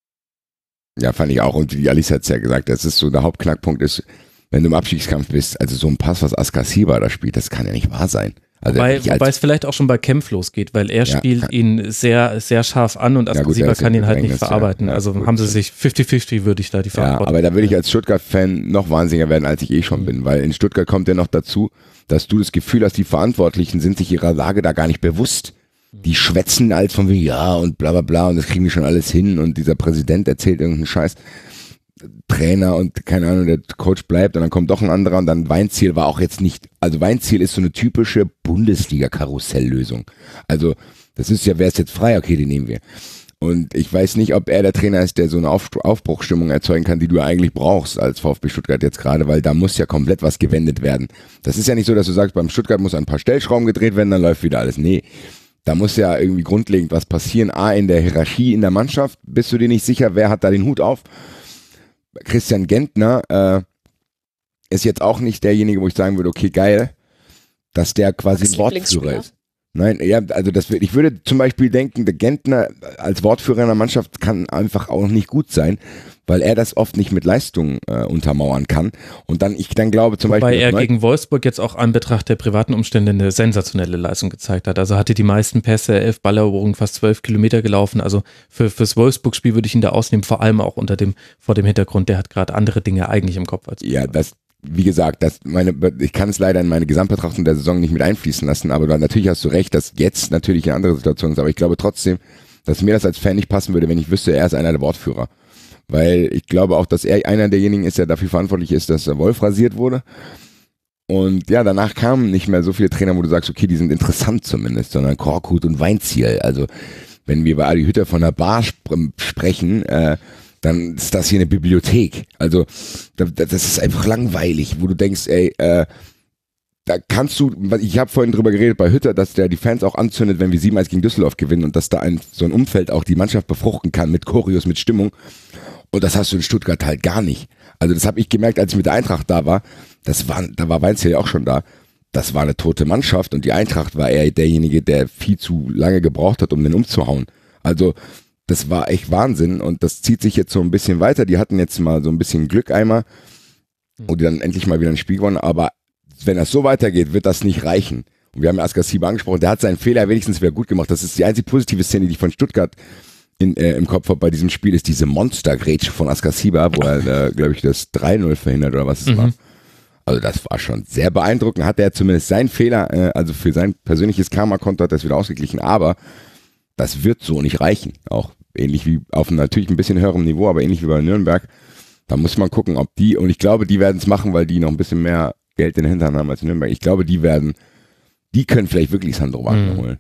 Ja, fand ich auch. Und wie Alice hat's ja gesagt, das ist so der Hauptknackpunkt ist, wenn du im Abstiegskampf bist, also so ein Pass, was Askasiba da spielt, das kann ja nicht wahr sein. Also Wobei, wobei es vielleicht auch schon bei Kempf losgeht, weil er Ja, spielt kann- ihn sehr, sehr scharf an und Ja, Askasiba ist kann ihn halt nicht ja. verarbeiten. Ja, also gut, haben sie sich 50-50 würde ich da die Ja, Verantwortung. aber da würde ich als Stuttgart-Fan noch wahnsinniger werden, als ich eh schon bin, weil in Stuttgart kommt ja noch dazu, dass du das Gefühl hast, die Verantwortlichen sind sich ihrer Lage da gar nicht bewusst. Die schwätzen halt von wie, ja und bla bla bla und das kriegen wir schon alles hin und dieser Präsident erzählt irgendeinen Scheiß. Trainer und keine Ahnung, der Coach bleibt und dann kommt doch ein anderer und dann Weinziel war auch jetzt nicht, also Weinziel ist so eine typische Bundesliga-Karusselllösung. Also das ist ja, wer ist jetzt frei? Okay, den nehmen wir. Und ich weiß nicht, ob er der Trainer ist, der so eine Auf Aufbruchstimmung erzeugen kann, die du eigentlich brauchst als VfB Stuttgart jetzt gerade, weil da muss ja komplett was gewendet werden. Das ist ja nicht so, dass du sagst, beim Stuttgart muss ein paar Stellschrauben gedreht werden, dann läuft wieder alles. Nee, da muss ja irgendwie grundlegend was passieren. A, in der Hierarchie in der Mannschaft bist du dir nicht sicher, wer hat da den Hut auf. Christian Gentner äh, ist jetzt auch nicht derjenige, wo ich sagen würde, okay, geil, dass der quasi ein Wortführer ist. Nein, ja, also das, ich würde zum Beispiel denken, der Gentner als Wortführer einer Mannschaft kann einfach auch nicht gut sein, weil er das oft nicht mit Leistung äh, untermauern kann. Und dann, ich dann glaube zum Wobei Beispiel, er dass Neu- gegen Wolfsburg jetzt auch an Betracht der privaten Umstände eine sensationelle Leistung gezeigt hat. Also hatte die meisten Pässe, elf Balleroberungen, fast zwölf Kilometer gelaufen. Also für, fürs Wolfsburg-Spiel würde ich ihn da ausnehmen, vor allem auch unter dem, vor dem Hintergrund, der hat gerade andere Dinge eigentlich im Kopf als Ja, das, wie gesagt, das meine, ich kann es leider in meine Gesamtbetrachtung der Saison nicht mit einfließen lassen, aber natürlich hast du recht, dass jetzt natürlich eine andere Situation ist, aber ich glaube trotzdem, dass mir das als Fan nicht passen würde, wenn ich wüsste, er ist einer der Wortführer. Weil ich glaube auch, dass er einer derjenigen ist, der dafür verantwortlich ist, dass der Wolf rasiert wurde. Und ja, danach kamen nicht mehr so viele Trainer, wo du sagst, okay, die sind interessant zumindest, sondern Korkut und Weinziel. Also wenn wir bei Adi Hütter von der Bar sp sprechen, äh, dann ist das hier eine Bibliothek. Also da- da- das ist einfach langweilig, wo du denkst, ey, äh, da kannst du, ich habe vorhin drüber geredet bei Hütter, dass der die Fans auch anzündet, wenn wir 7-1 gegen Düsseldorf gewinnen und dass da ein, so ein Umfeld auch die Mannschaft befruchten kann mit Choreos, mit Stimmung. Und das hast du in Stuttgart halt gar nicht. Also das habe ich gemerkt, als ich mit der Eintracht da war. Das war, da war Weinzel ja auch schon da. Das war eine tote Mannschaft und die Eintracht war eher derjenige, der viel zu lange gebraucht hat, um den umzuhauen. Also das war echt Wahnsinn und das zieht sich jetzt so ein bisschen weiter. Die hatten jetzt mal so ein bisschen Glück einmal und die dann endlich mal wieder ein Spiel gewonnen, aber wenn das so weitergeht, wird das nicht reichen. Und wir haben Askar Sieba angesprochen, der hat seinen Fehler wenigstens wieder gut gemacht. Das ist die einzige positive Szene, die ich von Stuttgart in, äh, im Kopf habe bei diesem Spiel, ist diese Monstergrätsche von Askar Sieba, wo er, äh, glaube ich, das 3-0 verhindert oder was es mhm. war. Also das war schon sehr beeindruckend. Hat er zumindest seinen Fehler, äh, also für sein persönliches Karma-Konto hat er es wieder ausgeglichen, aber das wird so nicht reichen. Auch ähnlich wie auf einem natürlich ein bisschen höherem Niveau, aber ähnlich wie bei Nürnberg. Da muss man gucken, ob die, und ich glaube, die werden es machen, weil die noch ein bisschen mehr Geld in den Hintern haben als Nürnberg. Ich glaube, die werden, die können vielleicht wirklich Sandro Wagner mhm. holen.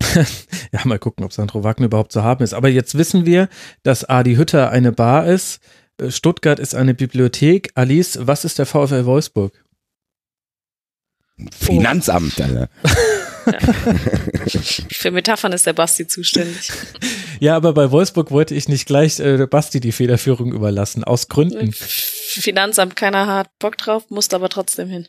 ja, mal gucken, ob Sandro Wagner überhaupt zu haben ist. Aber jetzt wissen wir, dass Adi Hütter eine Bar ist. Äh, Stuttgart ist eine Bibliothek. Alice, was ist der VfL Wolfsburg? Finanzamt, Alter. Für Metaphern ist der Basti zuständig. Ja, aber bei Wolfsburg wollte ich nicht gleich äh, Basti die Federführung überlassen, aus Gründen. Finanzamt, keiner hat Bock drauf, musst aber trotzdem hin.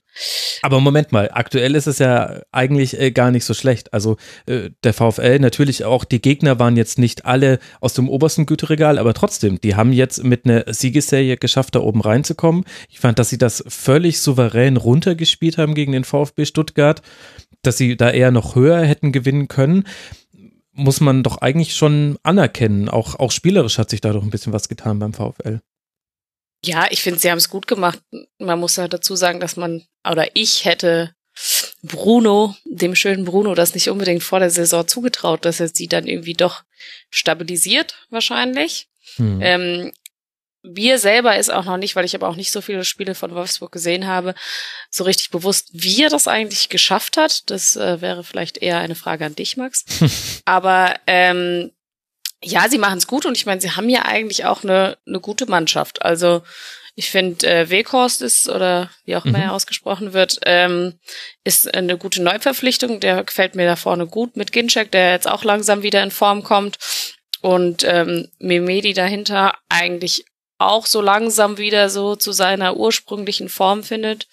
Aber Moment mal, aktuell ist es ja eigentlich äh, gar nicht so schlecht. Also äh, der VfL, natürlich auch, die Gegner waren jetzt nicht alle aus dem obersten Güteregal, aber trotzdem, die haben jetzt mit einer Siegesserie geschafft, da oben reinzukommen. Ich fand, dass sie das völlig souverän runtergespielt haben gegen den VfB Stuttgart, dass sie da eher noch höher hätten gewinnen können muss man doch eigentlich schon anerkennen. Auch, auch spielerisch hat sich da doch ein bisschen was getan beim VfL. Ja, ich finde, sie haben es gut gemacht. Man muss ja dazu sagen, dass man, oder ich hätte Bruno, dem schönen Bruno, das nicht unbedingt vor der Saison zugetraut, dass er sie dann irgendwie doch stabilisiert, wahrscheinlich. Hm. Ähm, mir selber ist auch noch nicht, weil ich aber auch nicht so viele Spiele von Wolfsburg gesehen habe, so richtig bewusst, wie er das eigentlich geschafft hat. Das äh, wäre vielleicht eher eine Frage an dich, Max. aber ähm, ja, sie machen es gut und ich meine, sie haben ja eigentlich auch eine, eine gute Mannschaft. Also ich finde, äh, Weghorst ist, oder wie auch immer mhm. er ausgesprochen wird, ähm, ist eine gute Neuverpflichtung. Der gefällt mir da vorne gut mit Ginczek, der jetzt auch langsam wieder in Form kommt. Und ähm, Memedi dahinter eigentlich auch so langsam wieder so zu seiner ursprünglichen Form findet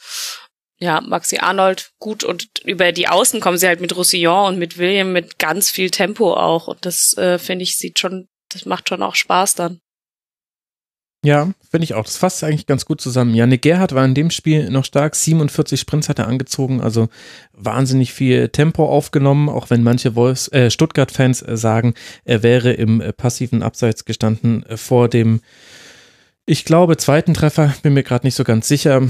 ja, Maxi Arnold gut und über die Außen kommen sie halt mit Roussillon und mit William mit ganz viel Tempo auch und das äh, finde ich sieht schon, das macht schon auch Spaß dann. Ja, finde ich auch. Das fasst eigentlich ganz gut zusammen. Janik Gerhardt war in dem Spiel noch stark. 47 Sprints hat er angezogen, also wahnsinnig viel Tempo aufgenommen, auch wenn manche äh, Stuttgart-Fans äh, sagen, er wäre im äh, passiven Abseits gestanden äh, vor dem ich glaube, zweiten Treffer, bin mir gerade nicht so ganz sicher.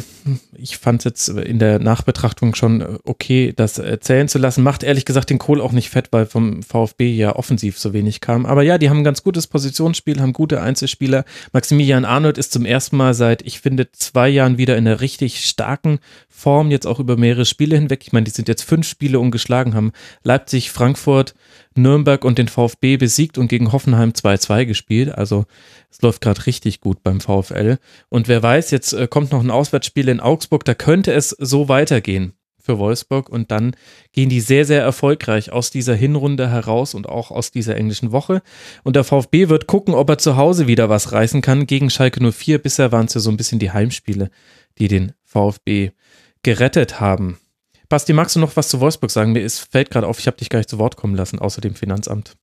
Ich fand es jetzt in der Nachbetrachtung schon okay, das zählen zu lassen. Macht ehrlich gesagt den Kohl auch nicht fett, weil vom VfB ja offensiv so wenig kam. Aber ja, die haben ein ganz gutes Positionsspiel, haben gute Einzelspieler. Maximilian Arnold ist zum ersten Mal seit, ich finde, zwei Jahren wieder in einer richtig starken Form, jetzt auch über mehrere Spiele hinweg. Ich meine, die sind jetzt fünf Spiele umgeschlagen, haben Leipzig, Frankfurt, Nürnberg und den VfB besiegt und gegen Hoffenheim 2-2 gespielt. Also es läuft gerade richtig gut beim VfL. Und wer weiß, jetzt äh, kommt noch ein Auswärtsspiel in Augsburg, da könnte es so weitergehen für Wolfsburg und dann gehen die sehr, sehr erfolgreich aus dieser Hinrunde heraus und auch aus dieser englischen Woche. Und der VfB wird gucken, ob er zu Hause wieder was reißen kann gegen Schalke 04. Bisher waren es ja so ein bisschen die Heimspiele, die den VfB gerettet haben. Basti, magst du noch was zu Wolfsburg sagen? Mir ist, fällt gerade auf, ich habe dich gar nicht zu Wort kommen lassen, außer dem Finanzamt.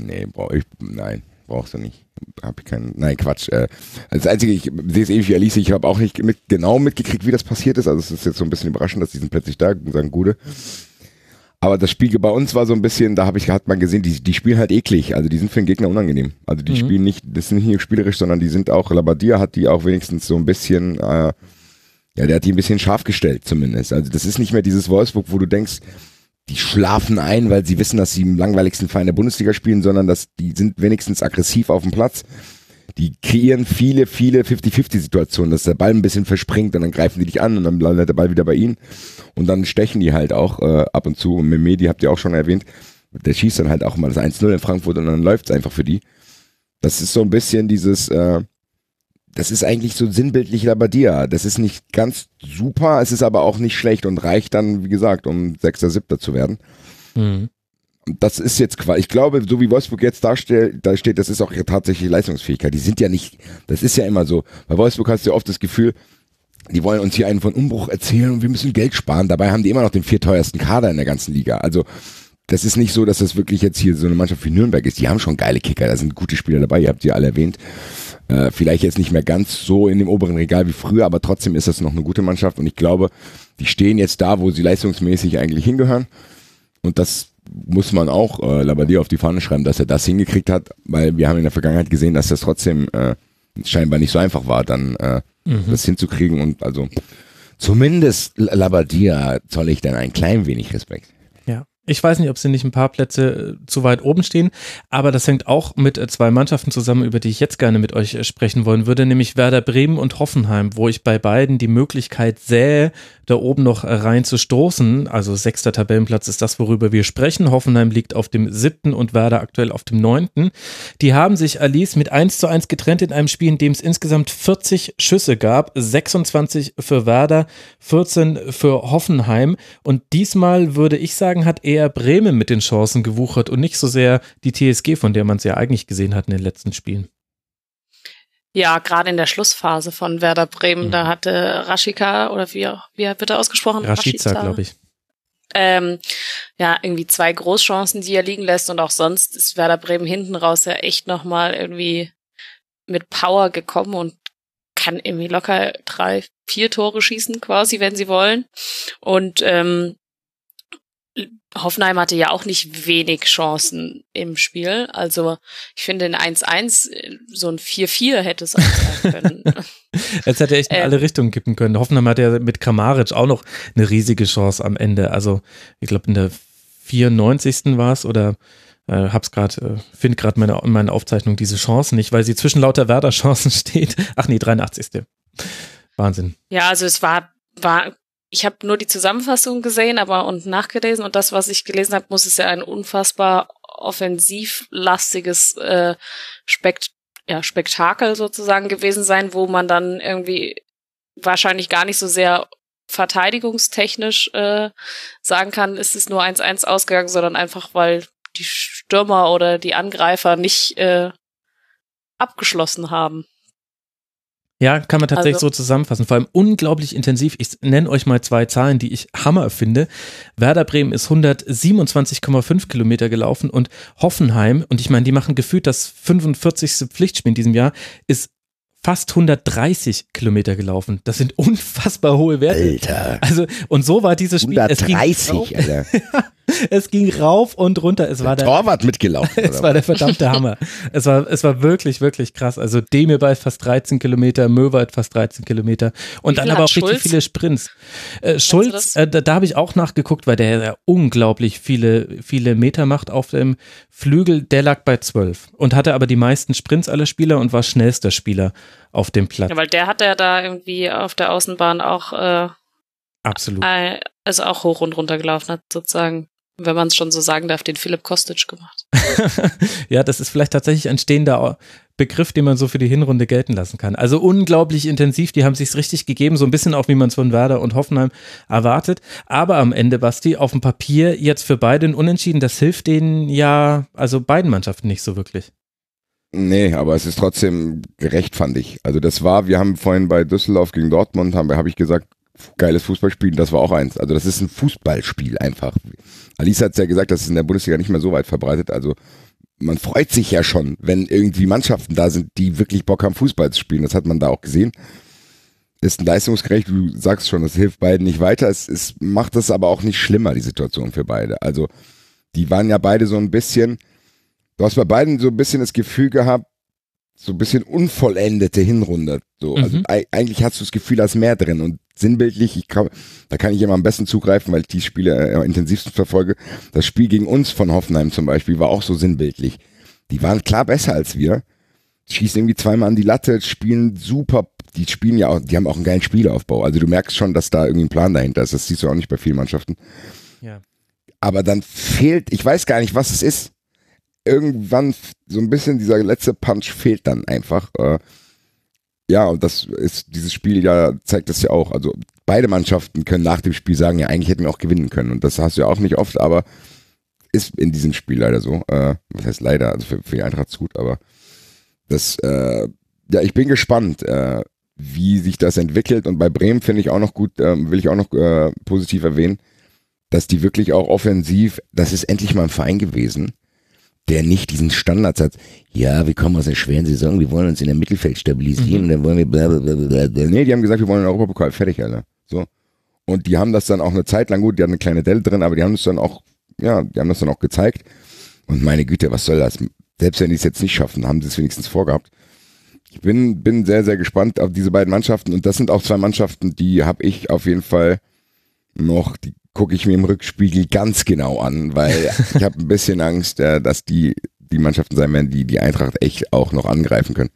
Nee, brauche ich, nein, brauchst du nicht. Hab ich keinen, nein, Quatsch. Äh, das Einzige, ich sehe es ähnlich wie Alice, ich habe auch nicht mit, genau mitgekriegt, wie das passiert ist. Also es ist jetzt so ein bisschen überraschend, dass die sind plötzlich da, sagen Gute. Aber das Spiel bei uns war so ein bisschen, da habe ich, hat man gesehen, die, die spielen halt eklig. Also die sind für den Gegner unangenehm. Also die mhm. spielen nicht, das sind nicht nur spielerisch, sondern die sind auch, Labadia hat die auch wenigstens so ein bisschen, äh, ja, der hat die ein bisschen scharf gestellt zumindest. Also das ist nicht mehr dieses Wolfsburg, wo du denkst, die schlafen ein, weil sie wissen, dass sie im langweiligsten Verein der Bundesliga spielen, sondern dass die sind wenigstens aggressiv auf dem Platz. Die kreieren viele, viele 50-50-Situationen, dass der Ball ein bisschen verspringt und dann greifen die dich an und dann landet der Ball wieder bei ihnen. Und dann stechen die halt auch äh, ab und zu. Und Mehmedi habt ihr auch schon erwähnt, der schießt dann halt auch mal das 1-0 in Frankfurt und dann läuft es einfach für die. Das ist so ein bisschen dieses, äh, das ist eigentlich so sinnbildlich Labadia. Das ist nicht ganz super, es ist aber auch nicht schlecht und reicht dann, wie gesagt, um Sechster, Siebter zu werden. Mhm. Das ist jetzt quasi, ich glaube, so wie Wolfsburg jetzt da steht, da steht, das ist auch tatsächlich Leistungsfähigkeit. Die sind ja nicht, das ist ja immer so. Bei Wolfsburg hast du ja oft das Gefühl, die wollen uns hier einen von Umbruch erzählen und wir müssen Geld sparen. Dabei haben die immer noch den vierteuersten Kader in der ganzen Liga. Also das ist nicht so, dass das wirklich jetzt hier so eine Mannschaft wie Nürnberg ist. Die haben schon geile Kicker, da sind gute Spieler dabei, ihr habt sie alle erwähnt. Äh, vielleicht jetzt nicht mehr ganz so in dem oberen Regal wie früher, aber trotzdem ist das noch eine gute Mannschaft und ich glaube, die stehen jetzt da, wo sie leistungsmäßig eigentlich hingehören. Und das muss man auch äh, Labadier auf die Fahne schreiben, dass er das hingekriegt hat, weil wir haben in der Vergangenheit gesehen, dass das trotzdem äh, scheinbar nicht so einfach war, dann äh, mhm. das hinzukriegen und also zumindest Labadia zolle ich dann ein klein wenig Respekt. Ich weiß nicht, ob sie nicht ein paar Plätze äh, zu weit oben stehen, aber das hängt auch mit äh, zwei Mannschaften zusammen, über die ich jetzt gerne mit euch äh, sprechen wollen würde, nämlich Werder Bremen und Hoffenheim, wo ich bei beiden die Möglichkeit sähe, da oben noch rein zu stoßen. Also sechster Tabellenplatz ist das, worüber wir sprechen. Hoffenheim liegt auf dem siebten und Werder aktuell auf dem neunten. Die haben sich Alice mit 1 zu 1 getrennt in einem Spiel, in dem es insgesamt 40 Schüsse gab, 26 für Werder, 14 für Hoffenheim. Und diesmal würde ich sagen, hat eher Bremen mit den Chancen gewuchert und nicht so sehr die TSG, von der man es ja eigentlich gesehen hat in den letzten Spielen. Ja, gerade in der Schlussphase von Werder Bremen, mhm. da hatte Raschika oder wie, wie wird er ausgesprochen? Rashica, glaube ich. Ähm, ja, irgendwie zwei Großchancen, die er liegen lässt und auch sonst ist Werder Bremen hinten raus ja echt nochmal irgendwie mit Power gekommen und kann irgendwie locker drei, vier Tore schießen quasi, wenn sie wollen. Und ähm, Hoffenheim hatte ja auch nicht wenig Chancen im Spiel. Also ich finde in 1-1 so ein 4-4 hätte es auch sein können. Es hätte echt in ähm, alle Richtungen kippen können. Hoffenheim hat ja mit Kramaric auch noch eine riesige Chance am Ende. Also ich glaube in der 94. war es oder äh, hab's gerade, äh, finde gerade meine, meine Aufzeichnung diese Chance nicht, weil sie zwischen lauter Werder-Chancen steht. Ach nee, 83. Wahnsinn. Ja, also es war, war ich habe nur die Zusammenfassung gesehen, aber und nachgelesen und das, was ich gelesen habe, muss es ja ein unfassbar offensivlastiges äh, Spekt ja, Spektakel sozusagen gewesen sein, wo man dann irgendwie wahrscheinlich gar nicht so sehr verteidigungstechnisch äh, sagen kann, ist es nur 1-1 ausgegangen, sondern einfach, weil die Stürmer oder die Angreifer nicht äh, abgeschlossen haben. Ja, kann man tatsächlich also. so zusammenfassen. Vor allem unglaublich intensiv. Ich nenne euch mal zwei Zahlen, die ich Hammer finde. Werder Bremen ist 127,5 Kilometer gelaufen und Hoffenheim, und ich meine, die machen gefühlt das 45. Pflichtspiel in diesem Jahr, ist fast 130 Kilometer gelaufen. Das sind unfassbar hohe Werte. Alter. Also, und so war dieses Spiel. 130, Alter. es ging rauf und runter. Es war der, Torwart mitgelaufen. es war der verdammte Hammer. Es war, es war wirklich, wirklich krass. Also Demir bei fast 13 Kilometer, Möwald fast 13 Kilometer und dann aber auch Schulz? richtig viele Sprints. Äh, Schulz, äh, da, da habe ich auch nachgeguckt, weil der ja unglaublich viele, viele Meter macht auf dem Flügel. Der lag bei 12 und hatte aber die meisten Sprints aller Spieler und war schnellster Spieler auf dem Platz. Ja, weil der hat ja da irgendwie auf der Außenbahn auch äh, Absolut. Äh, also auch hoch und runter gelaufen hat, sozusagen wenn man es schon so sagen darf, den Philipp Kostic gemacht. ja, das ist vielleicht tatsächlich ein stehender Begriff, den man so für die Hinrunde gelten lassen kann. Also unglaublich intensiv, die haben sich's richtig gegeben, so ein bisschen auch wie man es von Werder und Hoffenheim erwartet. Aber am Ende, Basti, auf dem Papier jetzt für beide ein Unentschieden, das hilft denen ja, also beiden Mannschaften nicht so wirklich. Nee, aber es ist trotzdem gerecht, fand ich. Also das war, wir haben vorhin bei Düsseldorf gegen Dortmund, habe hab ich gesagt, geiles Fußballspiel, das war auch eins. Also das ist ein Fußballspiel einfach. Alice hat es ja gesagt, das ist in der Bundesliga nicht mehr so weit verbreitet. Also man freut sich ja schon, wenn irgendwie Mannschaften da sind, die wirklich Bock haben, Fußball zu spielen. Das hat man da auch gesehen. Ist ein leistungsgerecht, du sagst schon, das hilft beiden nicht weiter. Es, es macht es aber auch nicht schlimmer, die Situation für beide. Also die waren ja beide so ein bisschen, du hast bei beiden so ein bisschen das Gefühl gehabt, so ein bisschen unvollendete Hinrunde. So. Mhm. Also eigentlich hast du das Gefühl, da ist mehr drin. Und sinnbildlich, ich kann, da kann ich immer am besten zugreifen, weil ich die Spiele äh, intensivsten verfolge. Das Spiel gegen uns von Hoffenheim zum Beispiel war auch so sinnbildlich. Die waren klar besser als wir. Schießen irgendwie zweimal an die Latte, spielen super. Die spielen ja auch, die haben auch einen geilen Spielaufbau. Also du merkst schon, dass da irgendwie ein Plan dahinter ist. Das siehst du auch nicht bei vielen Mannschaften. Ja. Aber dann fehlt, ich weiß gar nicht, was es ist. Irgendwann so ein bisschen dieser letzte Punch fehlt dann einfach. Äh, ja, und das ist, dieses Spiel ja, zeigt das ja auch. Also beide Mannschaften können nach dem Spiel sagen, ja, eigentlich hätten wir auch gewinnen können. Und das hast du ja auch nicht oft, aber ist in diesem Spiel leider so. Äh, was heißt leider? Also für, für die Eintracht ist gut, aber das, äh, ja, ich bin gespannt, äh, wie sich das entwickelt. Und bei Bremen finde ich auch noch gut, äh, will ich auch noch äh, positiv erwähnen, dass die wirklich auch offensiv, das ist endlich mal ein Verein gewesen, der nicht diesen Standards hat, ja, wir kommen aus einer schweren Saison, wir wollen uns in der Mittelfeld stabilisieren, mhm. dann wollen wir bla bla bla bla. Nee, die haben gesagt, wir wollen den Europapokal, fertig, Alter. So. Und die haben das dann auch eine Zeit lang, gut, die haben eine kleine Delle drin, aber die haben es dann auch, ja, die haben das dann auch gezeigt. Und meine Güte, was soll das? Selbst wenn die es jetzt nicht schaffen, haben sie es wenigstens vorgehabt. Ich bin, bin sehr, sehr gespannt auf diese beiden Mannschaften und das sind auch zwei Mannschaften, die habe ich auf jeden Fall noch, die gucke ich mir im Rückspiegel ganz genau an, weil ich habe ein bisschen Angst, äh, dass die die Mannschaften sein werden, die die Eintracht echt auch noch angreifen können.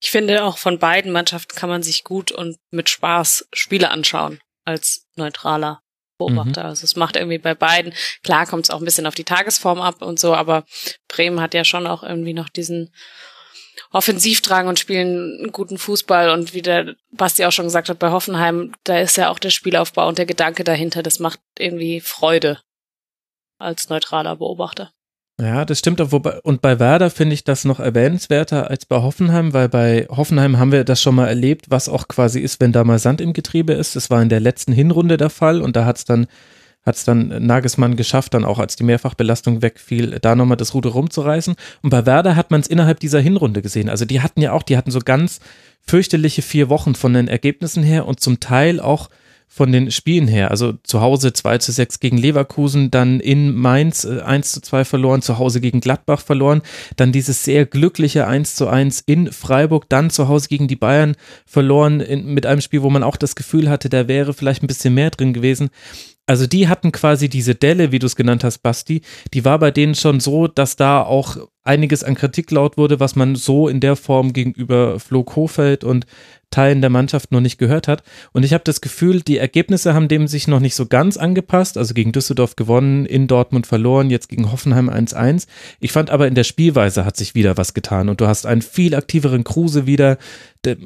Ich finde auch von beiden Mannschaften kann man sich gut und mit Spaß Spiele anschauen als neutraler Beobachter. Mhm. Also es macht irgendwie bei beiden, klar kommt es auch ein bisschen auf die Tagesform ab und so, aber Bremen hat ja schon auch irgendwie noch diesen Offensivdrang und spielen einen guten Fußball und wie der Basti auch schon gesagt hat, bei Hoffenheim, da ist ja auch der Spielaufbau und der Gedanke dahinter, das macht irgendwie Freude als neutraler Beobachter. Ja, das stimmt. Wobei, und bei Werder finde ich das noch erwähnenswerter als bei Hoffenheim, weil bei Hoffenheim haben wir das schon mal erlebt, was auch quasi ist, wenn da mal Sand im Getriebe ist. Das war in der letzten Hinrunde der Fall und da hat es dann hat es dann Nagelsmann geschafft, dann auch als die Mehrfachbelastung wegfiel, da nochmal das Ruder rumzureißen. Und bei Werder hat man es innerhalb dieser Hinrunde gesehen. Also die hatten ja auch, die hatten so ganz fürchterliche vier Wochen von den Ergebnissen her und zum Teil auch von den Spielen her. Also zu Hause 2 zu 6 gegen Leverkusen, dann in Mainz 1 äh, zu 2 verloren, zu Hause gegen Gladbach verloren, dann dieses sehr glückliche 1 zu 1 in Freiburg, dann zu Hause gegen die Bayern verloren, in, mit einem Spiel, wo man auch das Gefühl hatte, da wäre vielleicht ein bisschen mehr drin gewesen. Also die hatten quasi diese Delle, wie du es genannt hast, Basti, die war bei denen schon so, dass da auch einiges an Kritik laut wurde, was man so in der Form gegenüber Flo Kofeld und Teilen der Mannschaft noch nicht gehört hat. Und ich habe das Gefühl, die Ergebnisse haben dem sich noch nicht so ganz angepasst. Also gegen Düsseldorf gewonnen, in Dortmund verloren, jetzt gegen Hoffenheim 1-1. Ich fand aber in der Spielweise hat sich wieder was getan und du hast einen viel aktiveren Kruse wieder.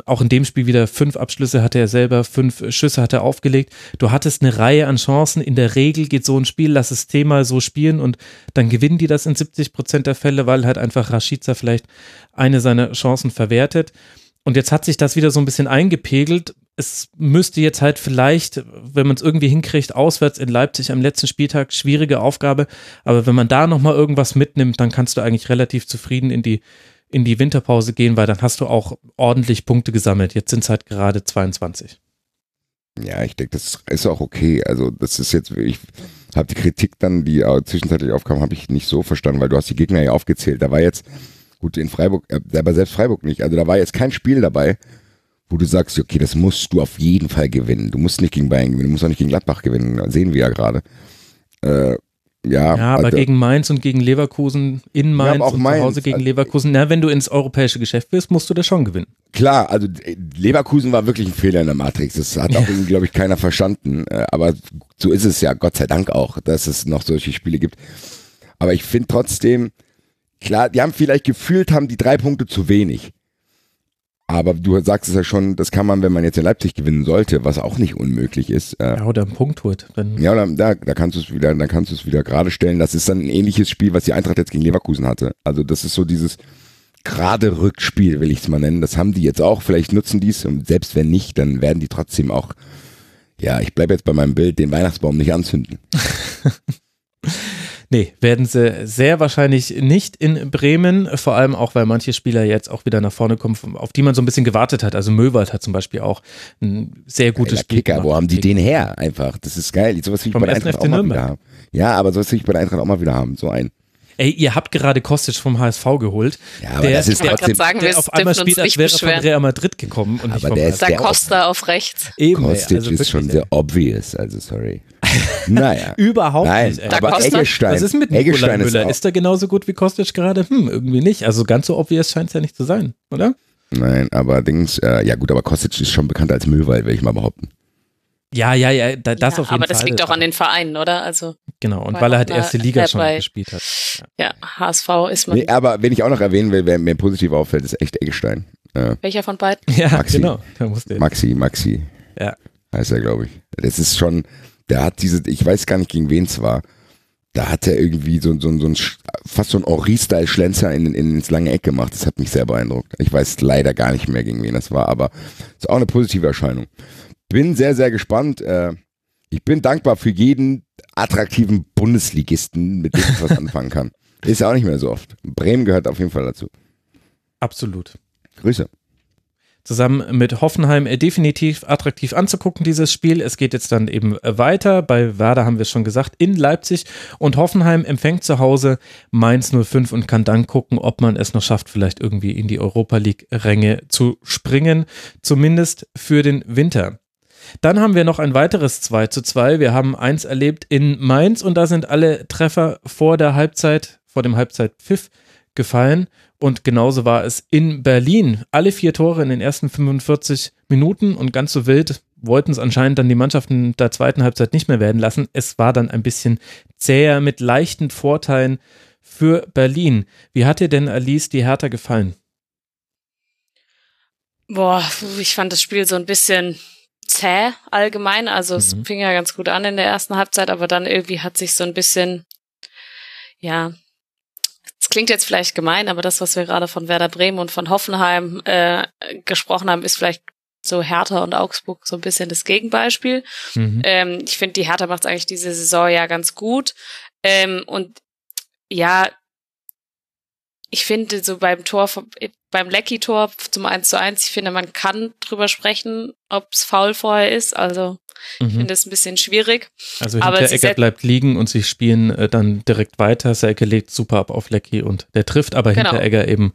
Auch in dem Spiel wieder fünf Abschlüsse hatte er selber, fünf Schüsse hat er aufgelegt. Du hattest eine Reihe an Chancen. In der Regel geht so ein Spiel, lass es Thema so spielen und dann gewinnen die das in 70 Prozent der Fälle, weil halt einfach Rashica vielleicht eine seiner Chancen verwertet. Und jetzt hat sich das wieder so ein bisschen eingepegelt. Es müsste jetzt halt vielleicht, wenn man es irgendwie hinkriegt, auswärts in Leipzig am letzten Spieltag, schwierige Aufgabe. Aber wenn man da nochmal irgendwas mitnimmt, dann kannst du eigentlich relativ zufrieden in die, in die Winterpause gehen, weil dann hast du auch ordentlich Punkte gesammelt. Jetzt sind es halt gerade 22. Ja, ich denke, das ist auch okay. Also, das ist jetzt, ich habe die Kritik dann, die zwischenzeitlich aufkam, habe ich nicht so verstanden, weil du hast die Gegner ja aufgezählt. Da war jetzt Gut, in Freiburg, äh, aber selbst Freiburg nicht. Also da war jetzt kein Spiel dabei, wo du sagst, okay, das musst du auf jeden Fall gewinnen. Du musst nicht gegen Bayern gewinnen, du musst auch nicht gegen Gladbach gewinnen. Das sehen wir ja gerade. Äh, ja, ja, aber also, gegen Mainz und gegen Leverkusen in Mainz ja, und Mainz, zu Hause gegen also, Leverkusen. Na, wenn du ins europäische Geschäft bist, musst du das schon gewinnen. Klar, also äh, Leverkusen war wirklich ein Fehler in der Matrix. Das hat auch, ja. glaube ich, keiner verstanden. Äh, aber so ist es ja, Gott sei Dank auch, dass es noch solche Spiele gibt. Aber ich finde trotzdem, Klar, die haben vielleicht gefühlt, haben die drei Punkte zu wenig. Aber du sagst es ja schon, das kann man, wenn man jetzt in Leipzig gewinnen sollte, was auch nicht unmöglich ist. Äh, ja, oder einen Punkt holt. ja, oder, da, da kannst du es wieder, dann kannst du es wieder gerade stellen. Das ist dann ein ähnliches Spiel, was die Eintracht jetzt gegen Leverkusen hatte. Also das ist so dieses gerade Rückspiel, will ich es mal nennen. Das haben die jetzt auch. Vielleicht nutzen die es und selbst wenn nicht, dann werden die trotzdem auch, ja, ich bleibe jetzt bei meinem Bild, den Weihnachtsbaum nicht anzünden. Nee, werden sie sehr wahrscheinlich nicht in Bremen, vor allem auch, weil manche Spieler jetzt auch wieder nach vorne kommen, auf die man so ein bisschen gewartet hat. Also Möwald hat zum Beispiel auch ein sehr gutes Geiler Spiel. Kicker, gemacht. wo haben die den her? Einfach, das ist geil. Sowas will ich bei der Eintracht auch mal wieder haben. Ja, aber sowas will ich bei der Eintracht auch mal wieder haben. So ein. Ey, ihr habt gerade Kostic vom HSV geholt. Ja, aber der, das ist trotzdem, sagen, der auf einmal spielt, als wäre er von Real Madrid gekommen. Und aber der ist da Costa auf rechts. Eben, Kostic also ist schon sehr obvious, also sorry. Naja. Überhaupt Nein, nicht. Ey. Aber Eggestein. Was ist mit Nikolai Müller? Ist, ist er genauso gut wie Kostic gerade? Hm, irgendwie nicht. Also ganz so obvious scheint es ja nicht zu sein, oder? Nein, aber Dings, äh, ja gut, aber Kostic ist schon bekannt als Müllwald, will ich mal behaupten. Ja, ja, ja, das ja, auf jeden aber Fall. Aber das liegt auch an den Vereinen, oder? Also genau, und weil er halt erste Liga schon bei, gespielt hat. Ja. ja, HSV ist man. Nee, aber wenn ich auch noch erwähnen will, wer mir positiv auffällt, ist echt Eggestein. Ja. Welcher von beiden? Ja, Maxi. genau. Da musste Maxi, Maxi. Ja. Heißt er, glaube ich. Das ist schon, der hat diese, ich weiß gar nicht, gegen wen es war. Da hat er irgendwie so, so, so ein, fast so ein Ori-Style-Schlenzer in, in, ins lange Eck gemacht. Das hat mich sehr beeindruckt. Ich weiß leider gar nicht mehr, gegen wen das war, aber ist auch eine positive Erscheinung. Bin sehr, sehr gespannt. Äh, ich bin dankbar für jeden attraktiven Bundesligisten, mit dem ich was anfangen kann. Ist ja auch nicht mehr so oft. Bremen gehört auf jeden Fall dazu. Absolut. Grüße. zusammen mit Hoffenheim äh, definitiv attraktiv anzugucken, dieses Spiel. Es geht jetzt dann eben äh, weiter. Bei Werder haben wir es schon gesagt, in Leipzig und Hoffenheim empfängt zu Hause Mainz 05 und kann dann gucken, ob man es noch schafft, vielleicht irgendwie in die Europa League-Ränge zu springen, zumindest für den Winter. Dann haben wir noch ein weiteres 2 zu 2. Wir haben eins erlebt in Mainz und da sind alle Treffer vor der Halbzeit, vor dem Halbzeitpfiff gefallen. Und genauso war es in Berlin. Alle vier Tore in den ersten 45 Minuten und ganz so wild wollten es anscheinend dann die Mannschaften der zweiten Halbzeit nicht mehr werden lassen. Es war dann ein bisschen zäher mit leichten Vorteilen für Berlin. Wie hat dir denn Alice die Hertha gefallen? Boah, ich fand das Spiel so ein bisschen zäh allgemein. Also es Mhm. fing ja ganz gut an in der ersten Halbzeit, aber dann irgendwie hat sich so ein bisschen, ja, es klingt jetzt vielleicht gemein, aber das, was wir gerade von Werder Bremen und von Hoffenheim äh, gesprochen haben, ist vielleicht so Hertha und Augsburg so ein bisschen das Gegenbeispiel. Mhm. Ähm, ich finde, die Hertha macht eigentlich diese Saison ja ganz gut. Ähm, und ja, ich finde so beim Tor, vom- beim Lecky-Tor zum 1 zu 1, ich finde, man kann drüber sprechen, ob es faul vorher ist. Also ich Mhm. finde es ein bisschen schwierig. Also Hinteregger set- bleibt liegen und sie spielen äh, dann direkt weiter. Selke legt super ab auf Lecky und der trifft, aber Genau. Hinteregger eben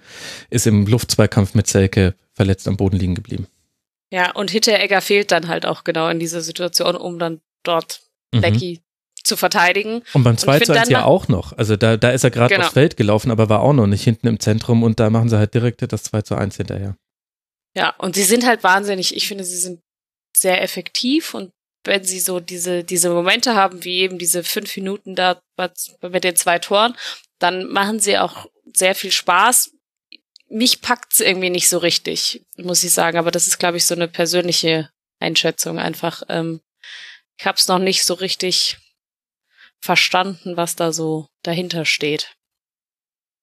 ist im Luftzweikampf mit Selke verletzt am Boden liegen geblieben. Ja, und Hinteregger fehlt dann halt auch genau in dieser Situation, um dann dort Mhm. Lecky zu verteidigen. Und beim ich 2 zu find 1 dann ja auch noch. Also da, da ist er gerade Genau. aufs Feld gelaufen, aber war auch noch nicht hinten im Zentrum und da machen sie halt direkt das 2 zu 1 hinterher. Ja, und sie sind halt wahnsinnig, ich finde, sie sind sehr effektiv und wenn sie so diese, diese Momente haben, wie eben diese fünf Minuten da mit den zwei Toren, dann machen sie auch sehr viel Spaß. Mich packt's irgendwie nicht so richtig, muss ich sagen, aber das ist, glaube ich, so eine persönliche Einschätzung einfach. Ähm, ich habe es noch nicht so richtig verstanden, was da so dahinter steht.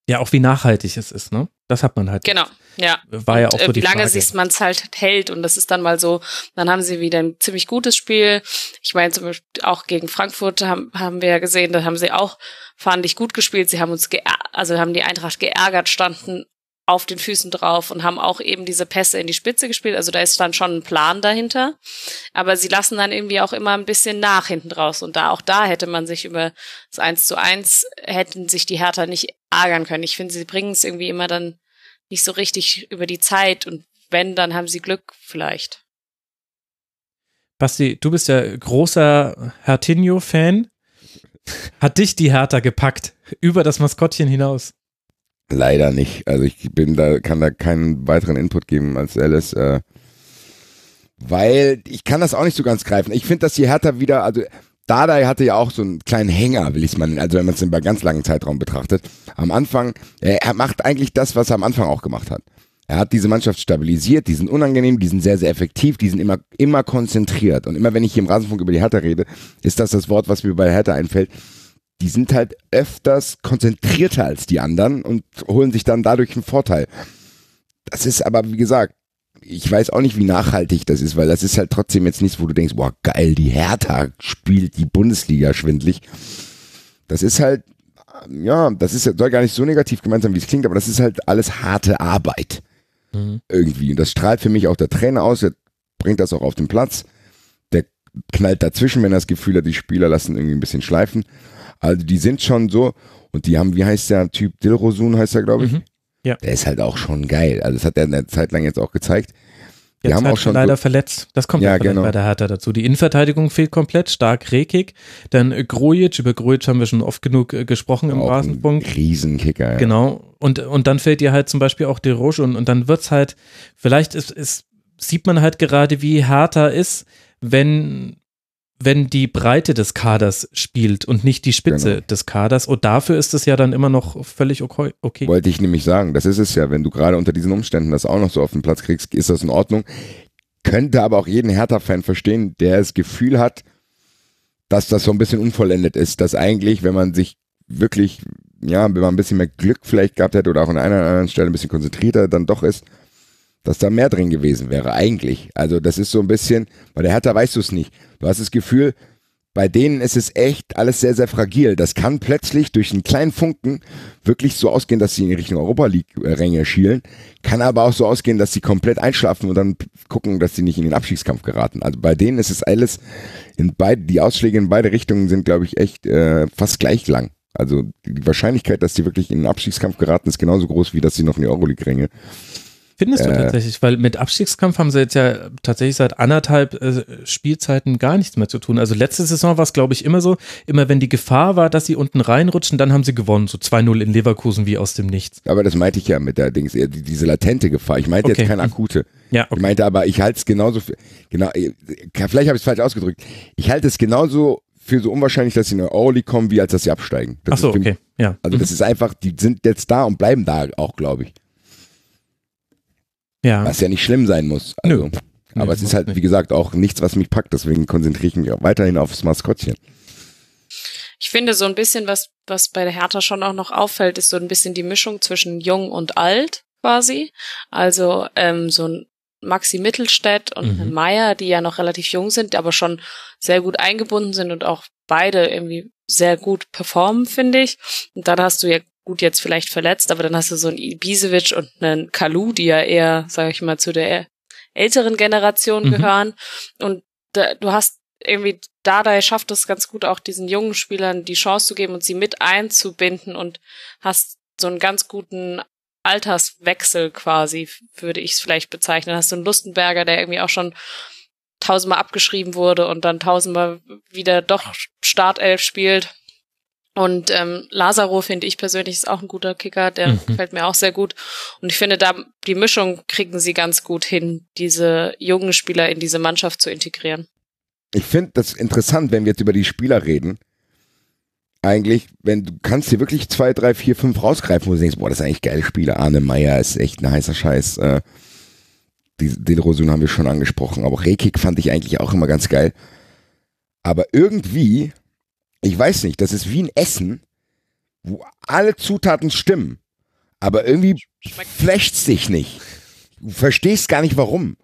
Ja, auch wie nachhaltig es ist, ne? Das hat man halt. Genau, ja. War ja auch Und, so äh, die wie lange Frage. man es halt hält und das ist dann mal so, dann haben sie wieder ein ziemlich gutes Spiel. Ich meine zum Beispiel auch gegen Frankfurt haben, haben wir ja gesehen, da haben sie auch, fand ich, gut gespielt. Sie haben uns, also haben die Eintracht geärgert, standen auf den Füßen drauf und haben auch eben diese Pässe in die Spitze gespielt. Also da ist dann schon ein Plan dahinter. Aber sie lassen dann irgendwie auch immer ein bisschen nach hinten draus. Und da, auch da hätte man sich über das 1 zu 1, hätten sich die Hertha nicht ärgern können. Ich finde, sie bringen es irgendwie immer dann nicht so richtig über die Zeit und wenn, dann haben sie Glück vielleicht. Basti, du bist ja großer Hertinho-Fan. Hat dich die Hertha gepackt über das Maskottchen hinaus? Leider nicht. Also ich bin da, kann da keinen weiteren Input geben als Alice. Äh, weil ich kann das auch nicht so ganz greifen. Ich finde, dass die Hertha wieder, also Dardai hatte ja auch so einen kleinen Hänger, will ich es mal nennen, also wenn man es über ganz langen Zeitraum betrachtet. Am Anfang, er, macht eigentlich das, was er am Anfang auch gemacht hat. Er hat diese Mannschaft stabilisiert, die sind unangenehm, die sind sehr, sehr effektiv, die sind immer, immer konzentriert. Und immer wenn ich hier im Rasenfunk über die Hertha rede, ist das das Wort, was mir bei Hertha einfällt. Die sind halt öfters konzentrierter als die anderen und holen sich dann dadurch einen Vorteil. Das ist aber, wie gesagt, ich weiß auch nicht, wie nachhaltig das ist, weil das ist halt trotzdem jetzt nichts, wo du denkst, boah, geil, die Hertha spielt die Bundesliga schwindlig. Das ist halt, ja, das ist, soll gar nicht so negativ gemeint sein, wie es klingt, aber das ist halt alles harte Arbeit. Irgendwie. Und das strahlt für mich auch der Trainer aus, der bringt das auch auf den Platz. Der knallt dazwischen, wenn er das Gefühl hat, die Spieler lassen irgendwie ein bisschen schleifen. Also die sind schon so, und die haben, wie heißt der Typ, Dilrosun heißt er, glaube ich. Mhm. Ja. Der ist halt auch schon geil. Also das hat er eine Zeit lang jetzt auch gezeigt. Die Jetzt haben halt auch schon leider so- verletzt. Das kommt Ja, ja, genau. bei der Hertha dazu. Die Innenverteidigung fehlt komplett, stark Rekik. Dann Grujic, über Grujic haben wir schon oft genug äh, gesprochen im auch ein Rasenfunk. Riesenkicker. Ja. Genau. Und, und dann fällt dir halt zum Beispiel auch De Rouge und, und dann wird's halt, vielleicht ist, ist, sieht man halt gerade, wie Hertha ist, wenn, wenn die Breite des Kaders spielt und nicht die Spitze Genau. des Kaders. Und dafür ist es ja dann immer noch völlig okay. okay. Wollte ich nämlich sagen, das ist es ja, wenn du gerade unter diesen Umständen das auch noch so auf den Platz kriegst, ist das in Ordnung. Könnte aber auch jeden Hertha-Fan verstehen, der das Gefühl hat, dass das so ein bisschen unvollendet ist, dass eigentlich, wenn man sich wirklich, ja, wenn man ein bisschen mehr Glück vielleicht gehabt hätte oder auch an einer oder anderen Stelle ein bisschen konzentrierter dann doch ist, dass da mehr drin gewesen wäre, eigentlich. Also das ist so ein bisschen, bei der Hertha weißt du es nicht. Du hast das Gefühl, bei denen ist es echt alles sehr, sehr fragil. Das kann plötzlich durch einen kleinen Funken wirklich so ausgehen, dass sie in Richtung Europa League-Ränge schielen. Kann aber auch so ausgehen, dass sie komplett einschlafen und dann gucken, dass sie nicht in den Abstiegskampf geraten. Also bei denen ist es alles in beide, die Ausschläge in beide Richtungen sind, glaube ich, echt äh, fast gleich lang. Also die Wahrscheinlichkeit, dass die wirklich in den Abstiegskampf geraten, ist genauso groß, wie dass sie noch in die Euroleague-Ränge Findest du Äh. tatsächlich, weil mit Abstiegskampf haben sie jetzt ja tatsächlich seit anderthalb äh, Spielzeiten gar nichts mehr zu tun. Also letzte Saison war es, glaube ich, immer so, immer wenn die Gefahr war, dass sie unten reinrutschen, dann haben sie gewonnen. So 2-0 in Leverkusen wie aus dem Nichts. Aber das meinte ich ja mit der Dings, eher die- diese latente Gefahr. Ich meinte Okay. jetzt keine akute. Ja, Ich meinte aber, ich halte es genauso für, genau, äh, vielleicht habe ich es falsch ausgedrückt. Ich halte es genauso für so unwahrscheinlich, dass sie in die Euroleague kommen, wie als dass sie absteigen. Das Ach so, okay. Ja. Also das ist einfach, die sind jetzt da und bleiben da auch, glaube ich. Ja. Was ja nicht schlimm sein muss. Also, aber Nö, es ist halt, nicht. wie gesagt, auch nichts, was mich packt. Deswegen konzentriere ich mich auch weiterhin aufs Maskottchen. Ich finde so ein bisschen, was, was bei der Hertha schon auch noch auffällt, ist so ein bisschen die Mischung zwischen jung und alt quasi. Also ähm, so ein Maxi Mittelstädt und Mhm. ein Meier, die ja noch relativ jung sind, aber schon sehr gut eingebunden sind und auch beide irgendwie sehr gut performen, finde ich. Und dann hast du ja gut jetzt vielleicht verletzt, aber dann hast du so einen Ibisevic und einen Kalu, die ja eher, sage ich mal, zu der älteren Generation Mhm. gehören. Und da, du hast irgendwie Dardai schafft es ganz gut, auch diesen jungen Spielern die Chance zu geben und sie mit einzubinden und hast so einen ganz guten Alterswechsel quasi, würde ich es vielleicht bezeichnen. Hast du einen Lustenberger, der irgendwie auch schon tausendmal abgeschrieben wurde und dann tausendmal wieder doch Startelf spielt. Und ähm, Lazaro finde ich persönlich ist auch ein guter Kicker, der Mhm. gefällt mir auch sehr gut. Und ich finde, da die Mischung kriegen sie ganz gut hin, diese jungen Spieler in diese Mannschaft zu integrieren. Ich finde das interessant, wenn wir jetzt über die Spieler reden. Eigentlich, wenn du kannst dir wirklich zwei, drei, vier, fünf rausgreifen, wo du denkst, boah, das ist eigentlich geile Spieler. Arne Meyer ist echt ein heißer Scheiß. Äh, die, den Rosun haben wir schon angesprochen, aber Rekik fand ich eigentlich auch immer ganz geil. Aber irgendwie, ich weiß nicht, das ist wie ein Essen, wo alle Zutaten stimmen, aber irgendwie flasht's dich nicht. Du verstehst gar nicht warum.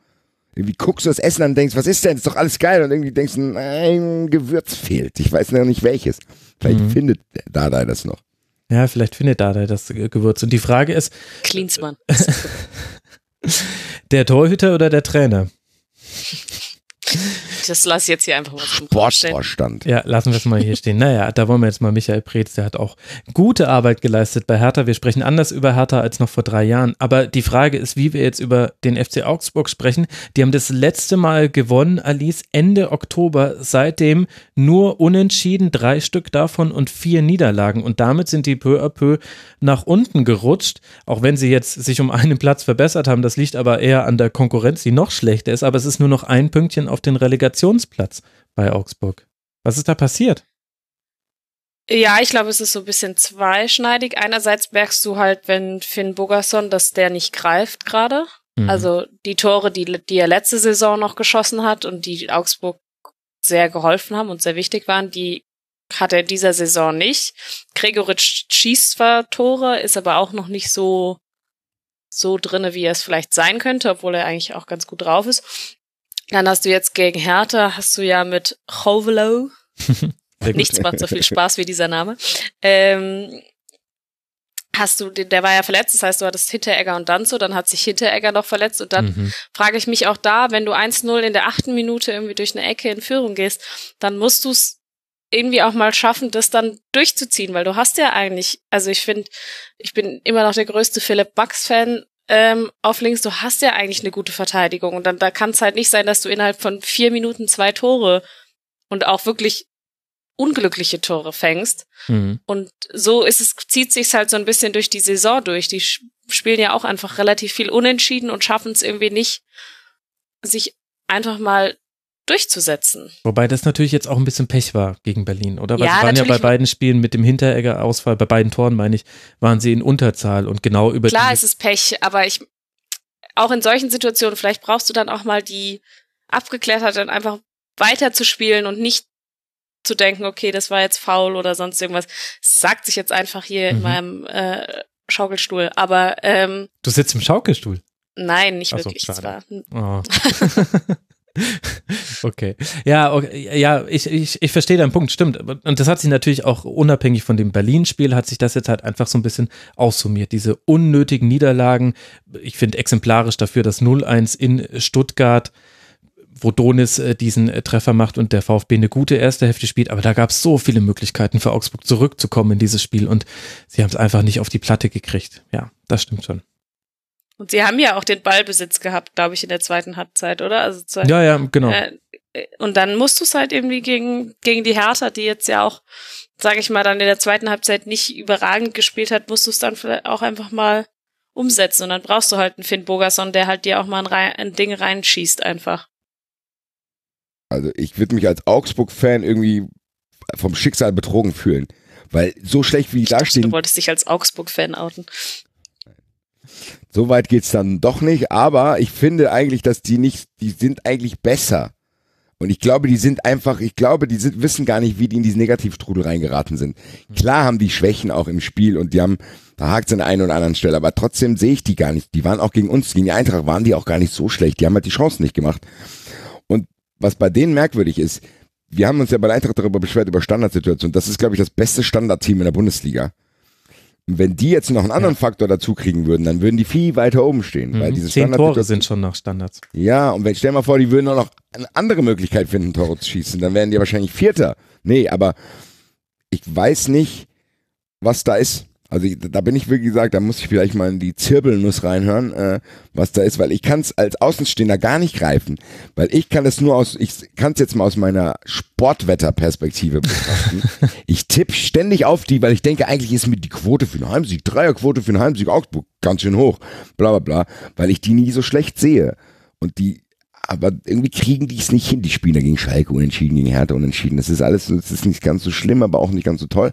Irgendwie guckst du das Essen an und denkst, was ist denn? ist doch alles geil. Und irgendwie denkst du, nein, Gewürz fehlt. Ich weiß noch nicht welches. Vielleicht Mhm. findet Dada das noch. Ja, vielleicht findet Dada das Gewürz. Und die Frage ist, Klinsmann. der Torhüter oder der Trainer? Das lass ich jetzt hier einfach mal. Sportvorstand. Ja, lassen wir es mal hier stehen. Naja, da wollen wir jetzt mal Michael Preetz, der hat auch gute Arbeit geleistet bei Hertha. Wir sprechen anders über Hertha als noch vor drei Jahren. Aber die Frage ist, wie wir jetzt über den FC Augsburg sprechen. Die haben das letzte Mal gewonnen, Alice, Ende Oktober. Seitdem nur unentschieden, drei Stück davon und vier Niederlagen. Und damit sind die peu à peu nach unten gerutscht. Auch wenn sie jetzt sich um einen Platz verbessert haben. Das liegt aber eher an der Konkurrenz, die noch schlechter ist. Aber es ist nur noch ein Pünktchen auf den Relegationsplatz bei Augsburg. Was ist da passiert? Ja, ich glaube, es ist so ein bisschen zweischneidig. Einerseits merkst du halt, wenn Finn Bogerson, dass der nicht greift gerade. Mhm. Also die Tore, die, die er letzte Saison noch geschossen hat und die Augsburg sehr geholfen haben und sehr wichtig waren, die hat er in dieser Saison nicht. Gregoritsch schießt zwar Tore, ist aber auch noch nicht so so drinne, wie er es vielleicht sein könnte, obwohl er eigentlich auch ganz gut drauf ist. Dann hast du jetzt gegen Hertha, hast du ja mit gut. nichts macht so viel Spaß wie dieser Name, ähm, hast du, der war ja verletzt, das heißt, du hattest Hinteregger und Danzo, dann hat sich Hinteregger noch verletzt und dann Mhm. frage ich mich auch da, wenn du 1-0 in der achten Minute irgendwie durch eine Ecke in Führung gehst, dann musst du es irgendwie auch mal schaffen, das dann durchzuziehen, weil du hast ja eigentlich, also ich finde, ich bin immer noch der größte Philipp Max-Fan ähm, auf links, du hast ja eigentlich eine gute Verteidigung und dann da kann es halt nicht sein, dass du innerhalb von vier Minuten zwei Tore und auch wirklich unglückliche Tore fängst. Mhm. Und so ist es, zieht sich's halt so ein bisschen durch die Saison durch. Die spielen ja auch einfach relativ viel unentschieden und schaffen es irgendwie nicht, sich einfach mal durchzusetzen. Wobei das natürlich jetzt auch ein bisschen Pech war gegen Berlin, oder? Weil Ja, sie waren ja bei beiden Spielen mit dem Hinteregger-Ausfall, bei beiden Toren meine ich, waren sie in Unterzahl und genau über Klar, es ist Pech, aber ich, auch in solchen Situationen, vielleicht brauchst du dann auch mal die Abgeklärtheit, dann einfach weiterzuspielen und nicht zu denken, okay, das war jetzt faul oder sonst irgendwas. Es sagt sich jetzt einfach hier in Mhm. meinem äh, Schaukelstuhl. Aber ähm, Du sitzt im Schaukelstuhl. nein, nicht Ach so, wirklich. Es schade. Oh. okay. Ja, okay. ja, ich, ich, ich verstehe deinen Punkt, stimmt. Und das hat sich natürlich auch unabhängig von dem Berlin-Spiel, hat sich das jetzt halt einfach so ein bisschen aussummiert. Diese unnötigen Niederlagen, ich finde exemplarisch dafür das 0-1 in Stuttgart, wo Donis äh, diesen äh, Treffer macht und der VfB eine gute erste Hälfte spielt, aber da gab es so viele Möglichkeiten für Augsburg zurückzukommen in dieses Spiel und sie haben es einfach nicht auf die Platte gekriegt. Ja, das stimmt schon. Und sie haben ja auch den Ballbesitz gehabt, glaube ich, in der zweiten Halbzeit, oder? Also zwei, Ja, ja, genau. Äh, und dann musst du es halt irgendwie gegen, gegen die Hertha, die jetzt ja auch, sage ich mal, dann in der zweiten Halbzeit nicht überragend gespielt hat, musst du es dann vielleicht auch einfach mal umsetzen. Und dann brauchst du halt einen Finn Bogerson, der halt dir auch mal ein, ein Ding reinschießt einfach. Also ich würde mich als Augsburg-Fan irgendwie vom Schicksal betrogen fühlen. Weil so schlecht wie die da Du stehen, wolltest dich als Augsburg-Fan outen. So weit geht's dann doch nicht. Aber ich finde eigentlich, dass die nicht, die sind eigentlich besser. Und ich glaube, die sind einfach, ich glaube, die sind, wissen gar nicht, wie die in diesen Negativstrudel reingeraten sind. Klar haben die Schwächen auch im Spiel und die haben, da hakt es an einen oder anderen Stelle, aber trotzdem sehe ich die gar nicht. Die waren auch gegen uns, gegen die Eintracht waren die auch gar nicht so schlecht. Die haben halt die Chancen nicht gemacht. Und was bei denen merkwürdig ist, wir haben uns ja bei der Eintracht darüber beschwert, über Standardsituationen. Das ist, glaube ich, das beste Standardteam in der Bundesliga. Wenn die jetzt noch einen anderen Faktor dazu kriegen würden, dann würden die viel weiter oben stehen. Weil Mhm. diese Zehn Tore sind schon nach Standards. ja, und wenn, stell mal vor, die würden auch noch eine andere Möglichkeit finden, Tore zu schießen, dann wären die wahrscheinlich Vierter. Nee, aber ich weiß nicht, was da ist. Also ich, da bin ich wirklich gesagt, da muss ich vielleicht mal in die Zirbelnuss reinhören, äh, was da ist, weil ich kann es als Außenstehender gar nicht greifen, weil ich kann es nur aus, ich kann es jetzt mal aus meiner Sportwetterperspektive betrachten. ich tippe ständig auf die, weil ich denke, eigentlich ist mir die Quote für einen Heimsieg, Dreierquote für einen Heimsieg Augsburg ganz schön hoch, bla bla bla, weil ich die nie so schlecht sehe. Und die, aber irgendwie kriegen die es nicht hin. Die spielen da gegen Schalke unentschieden, gegen Hertha unentschieden. Das ist alles, das ist nicht ganz so schlimm, aber auch nicht ganz so toll.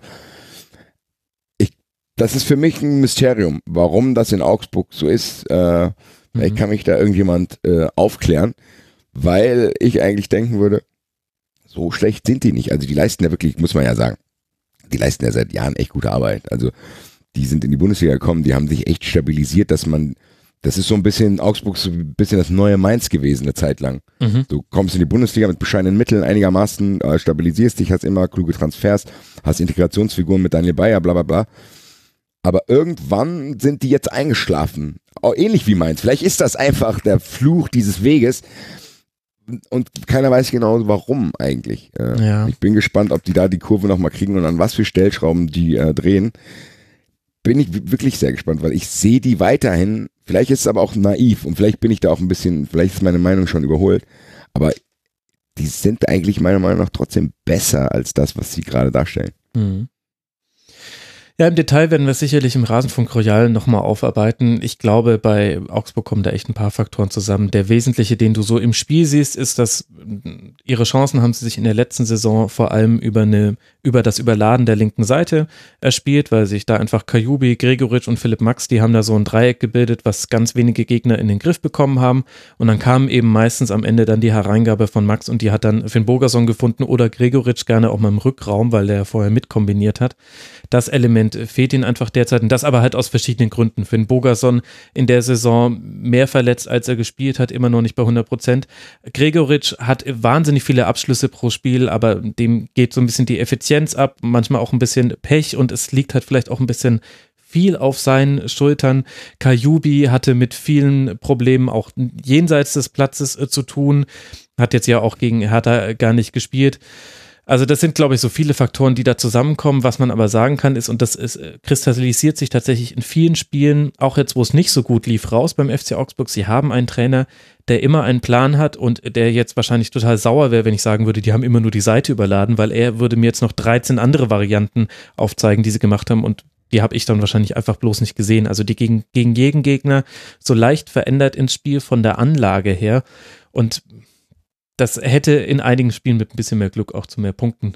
Ich, das ist für mich ein Mysterium, warum das in Augsburg so ist. Äh, Vielleicht kann mich da irgendjemand äh, aufklären, weil ich eigentlich denken würde, so schlecht sind die nicht. Also die leisten ja wirklich, muss man ja sagen, die leisten ja seit Jahren echt gute Arbeit. Also die sind in die Bundesliga gekommen, die haben sich echt stabilisiert, dass man, das ist so ein bisschen Augsburg so ein bisschen das neue Mainz gewesen eine Zeit lang. Mhm. Du kommst in die Bundesliga mit bescheidenen Mitteln einigermaßen, äh, stabilisierst dich, hast immer kluge Transfers, hast Integrationsfiguren mit Daniel Bayer, bla bla bla. Aber irgendwann sind die jetzt eingeschlafen. Auch ähnlich wie Mainz. Vielleicht ist das einfach der Fluch dieses Weges. Und keiner weiß genau, warum eigentlich. Äh, Ja. Ich bin gespannt, ob die da die Kurve nochmal kriegen und an was für Stellschrauben die äh, drehen. Bin ich wi- wirklich sehr gespannt, weil ich sehe die weiterhin. Vielleicht ist es aber auch naiv und vielleicht bin ich da auch ein bisschen, vielleicht ist meine Meinung schon überholt. Aber die sind eigentlich meiner Meinung nach trotzdem besser als das, was sie gerade darstellen. Mhm. Ja, im Detail werden wir sicherlich im Rasenfunk Royal nochmal aufarbeiten. Ich glaube, bei Augsburg kommen da echt ein paar Faktoren zusammen. Der wesentliche, den du so im Spiel siehst, ist, dass mh, ihre Chancen haben sie sich in der letzten Saison vor allem über eine, über das Überladen der linken Seite erspielt, weil sich da einfach Kajubi, Gregoritsch und Philipp Max, die haben da so ein Dreieck gebildet, was ganz wenige Gegner in den Griff bekommen haben. Und dann kam eben meistens am Ende dann die Hereingabe von Max und die hat dann Finn Bogerson gefunden oder Gregoritsch gerne auch mal im Rückraum, weil der vorher mitkombiniert hat. Das Element fehlt ihnen einfach derzeit und das aber halt aus verschiedenen Gründen. Finn Bogerson in der Saison mehr verletzt, als er gespielt hat, immer noch nicht bei 100 Prozent. Gregoritsch hat wahnsinnig viele Abschlüsse pro Spiel, aber dem geht so ein bisschen die Effizienz ab, manchmal auch ein bisschen Pech und es liegt halt vielleicht auch ein bisschen viel auf seinen Schultern. Kajubi hatte mit vielen Problemen auch jenseits des Platzes äh, zu tun, hat jetzt ja auch gegen Hertha gar nicht gespielt. Also das sind, glaube ich, so viele Faktoren, die da zusammenkommen. Was man aber sagen kann, ist, und das ist, äh, kristallisiert sich tatsächlich in vielen Spielen, auch jetzt, wo es nicht so gut lief, raus beim FC Augsburg. Sie haben einen Trainer, der immer einen Plan hat und der jetzt wahrscheinlich total sauer wäre, wenn ich sagen würde, die haben immer nur die Seite überladen, weil er würde mir jetzt noch 13 andere Varianten aufzeigen, die sie gemacht haben und die habe ich dann wahrscheinlich einfach bloß nicht gesehen. Also die gegen, gegen jeden Gegner so leicht verändert ins Spiel von der Anlage her und das hätte in einigen Spielen mit ein bisschen mehr Glück auch zu mehr Punkten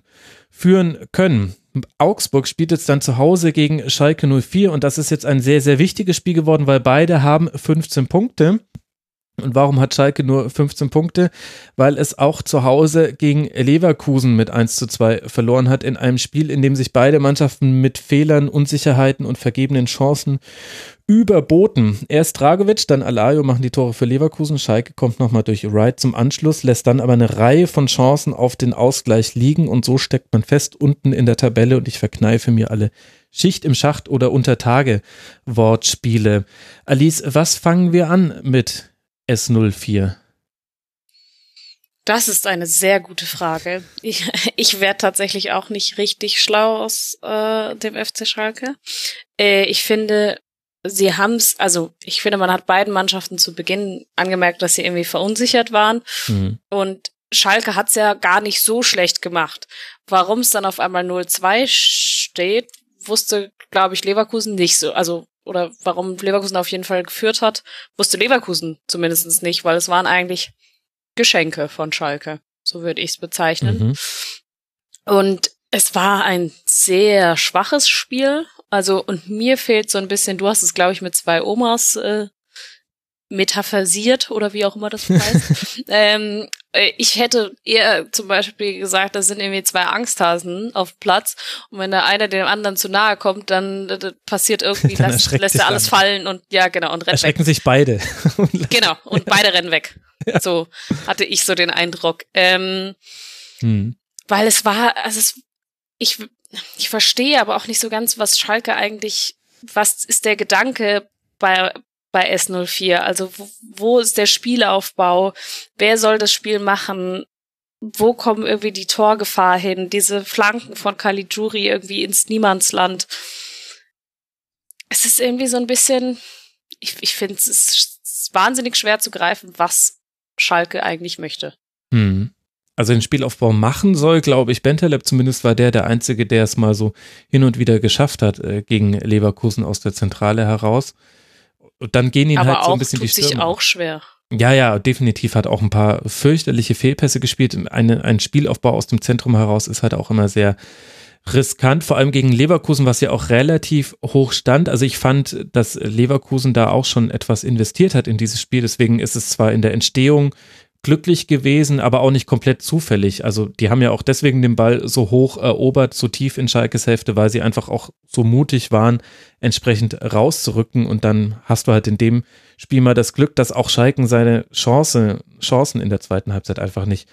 führen können. Augsburg spielt jetzt dann zu Hause gegen Schalke 04 und das ist jetzt ein sehr, sehr wichtiges Spiel geworden, weil beide haben 15 Punkte. Und warum hat Schalke nur 15 Punkte? Weil es auch zu Hause gegen Leverkusen mit 1 zu 2 verloren hat in einem Spiel, in dem sich beide Mannschaften mit Fehlern, Unsicherheiten und vergebenen Chancen überboten. Erst Dragovic, dann Alayo machen die Tore für Leverkusen. Schalke kommt nochmal durch Wright zum Anschluss, lässt dann aber eine Reihe von Chancen auf den Ausgleich liegen und so steckt man fest unten in der Tabelle und ich verkneife mir alle Schicht im Schacht oder unter Tage Wortspiele. Alice, was fangen wir an mit S04? Das ist eine sehr gute Frage. Ich, ich werde tatsächlich auch nicht richtig schlau aus äh, dem FC Schalke. Äh, ich finde, sie haben es, also ich finde, man hat beiden Mannschaften zu Beginn angemerkt, dass sie irgendwie verunsichert waren. Mhm. Und Schalke hat's ja gar nicht so schlecht gemacht. Warum es dann auf einmal 0-2 steht, wusste, glaube ich, Leverkusen nicht so. Also, oder warum Leverkusen auf jeden Fall geführt hat, wusste Leverkusen zumindest nicht, weil es waren eigentlich Geschenke von Schalke. So würde ich es bezeichnen. Mhm. Und es war ein sehr schwaches Spiel. Also, und mir fehlt so ein bisschen, du hast es, glaube ich, mit zwei Omas äh, metaphorisiert oder wie auch immer das heißt. ähm, äh, ich hätte eher zum Beispiel gesagt, das sind irgendwie zwei Angsthasen auf Platz und wenn der eine dem anderen zu nahe kommt, dann äh, passiert irgendwie, lässt, lässt er alles dann. fallen und ja, genau, und rennt Erschrecken weg. sich beide. genau, und beide rennen weg. Ja. So hatte ich so den Eindruck. Ähm, hm. Weil es war, also es ich, ich verstehe aber auch nicht so ganz, was Schalke eigentlich, was ist der Gedanke bei, bei S04? Also wo, wo ist der Spielaufbau? Wer soll das Spiel machen? Wo kommen irgendwie die Torgefahr hin? Diese Flanken von Caligiuri irgendwie ins Niemandsland. Es ist irgendwie so ein bisschen, ich, ich finde es ist wahnsinnig schwer zu greifen, was Schalke eigentlich möchte. Hm also den Spielaufbau machen soll, glaube ich. Bentaleb zumindest war der der Einzige, der es mal so hin und wieder geschafft hat äh, gegen Leverkusen aus der Zentrale heraus. Und dann gehen ihn Aber halt so ein bisschen tut die Stürme. sich auch schwer. Ja, ja, definitiv hat auch ein paar fürchterliche Fehlpässe gespielt. Eine, ein Spielaufbau aus dem Zentrum heraus ist halt auch immer sehr riskant, vor allem gegen Leverkusen, was ja auch relativ hoch stand. Also ich fand, dass Leverkusen da auch schon etwas investiert hat in dieses Spiel. Deswegen ist es zwar in der Entstehung glücklich gewesen, aber auch nicht komplett zufällig. Also die haben ja auch deswegen den Ball so hoch erobert, so tief in Schalkes Hälfte, weil sie einfach auch so mutig waren, entsprechend rauszurücken. Und dann hast du halt in dem Spiel mal das Glück, dass auch Schalken seine Chance, Chancen in der zweiten Halbzeit einfach nicht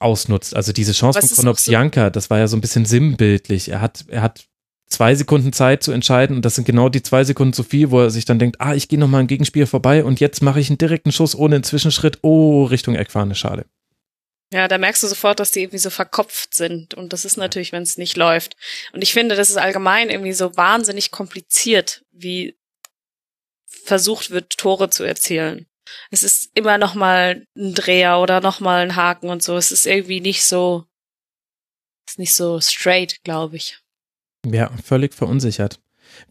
ausnutzt. Also diese Chance Was von Konopsianka, so? das war ja so ein bisschen sinnbildlich. Er hat, er hat zwei Sekunden Zeit zu entscheiden und das sind genau die zwei Sekunden zu viel, wo er sich dann denkt, ah, ich gehe nochmal ein Gegenspiel vorbei und jetzt mache ich einen direkten Schuss ohne einen Zwischenschritt, oh, Richtung Eckfahne, schade. Ja, da merkst du sofort, dass die irgendwie so verkopft sind und das ist natürlich, wenn es nicht läuft. Und ich finde, das ist allgemein irgendwie so wahnsinnig kompliziert, wie versucht wird, Tore zu erzielen. Es ist immer noch mal ein Dreher oder noch mal ein Haken und so. Es ist irgendwie nicht so, ist nicht so straight, glaube ich. Ja, völlig verunsichert.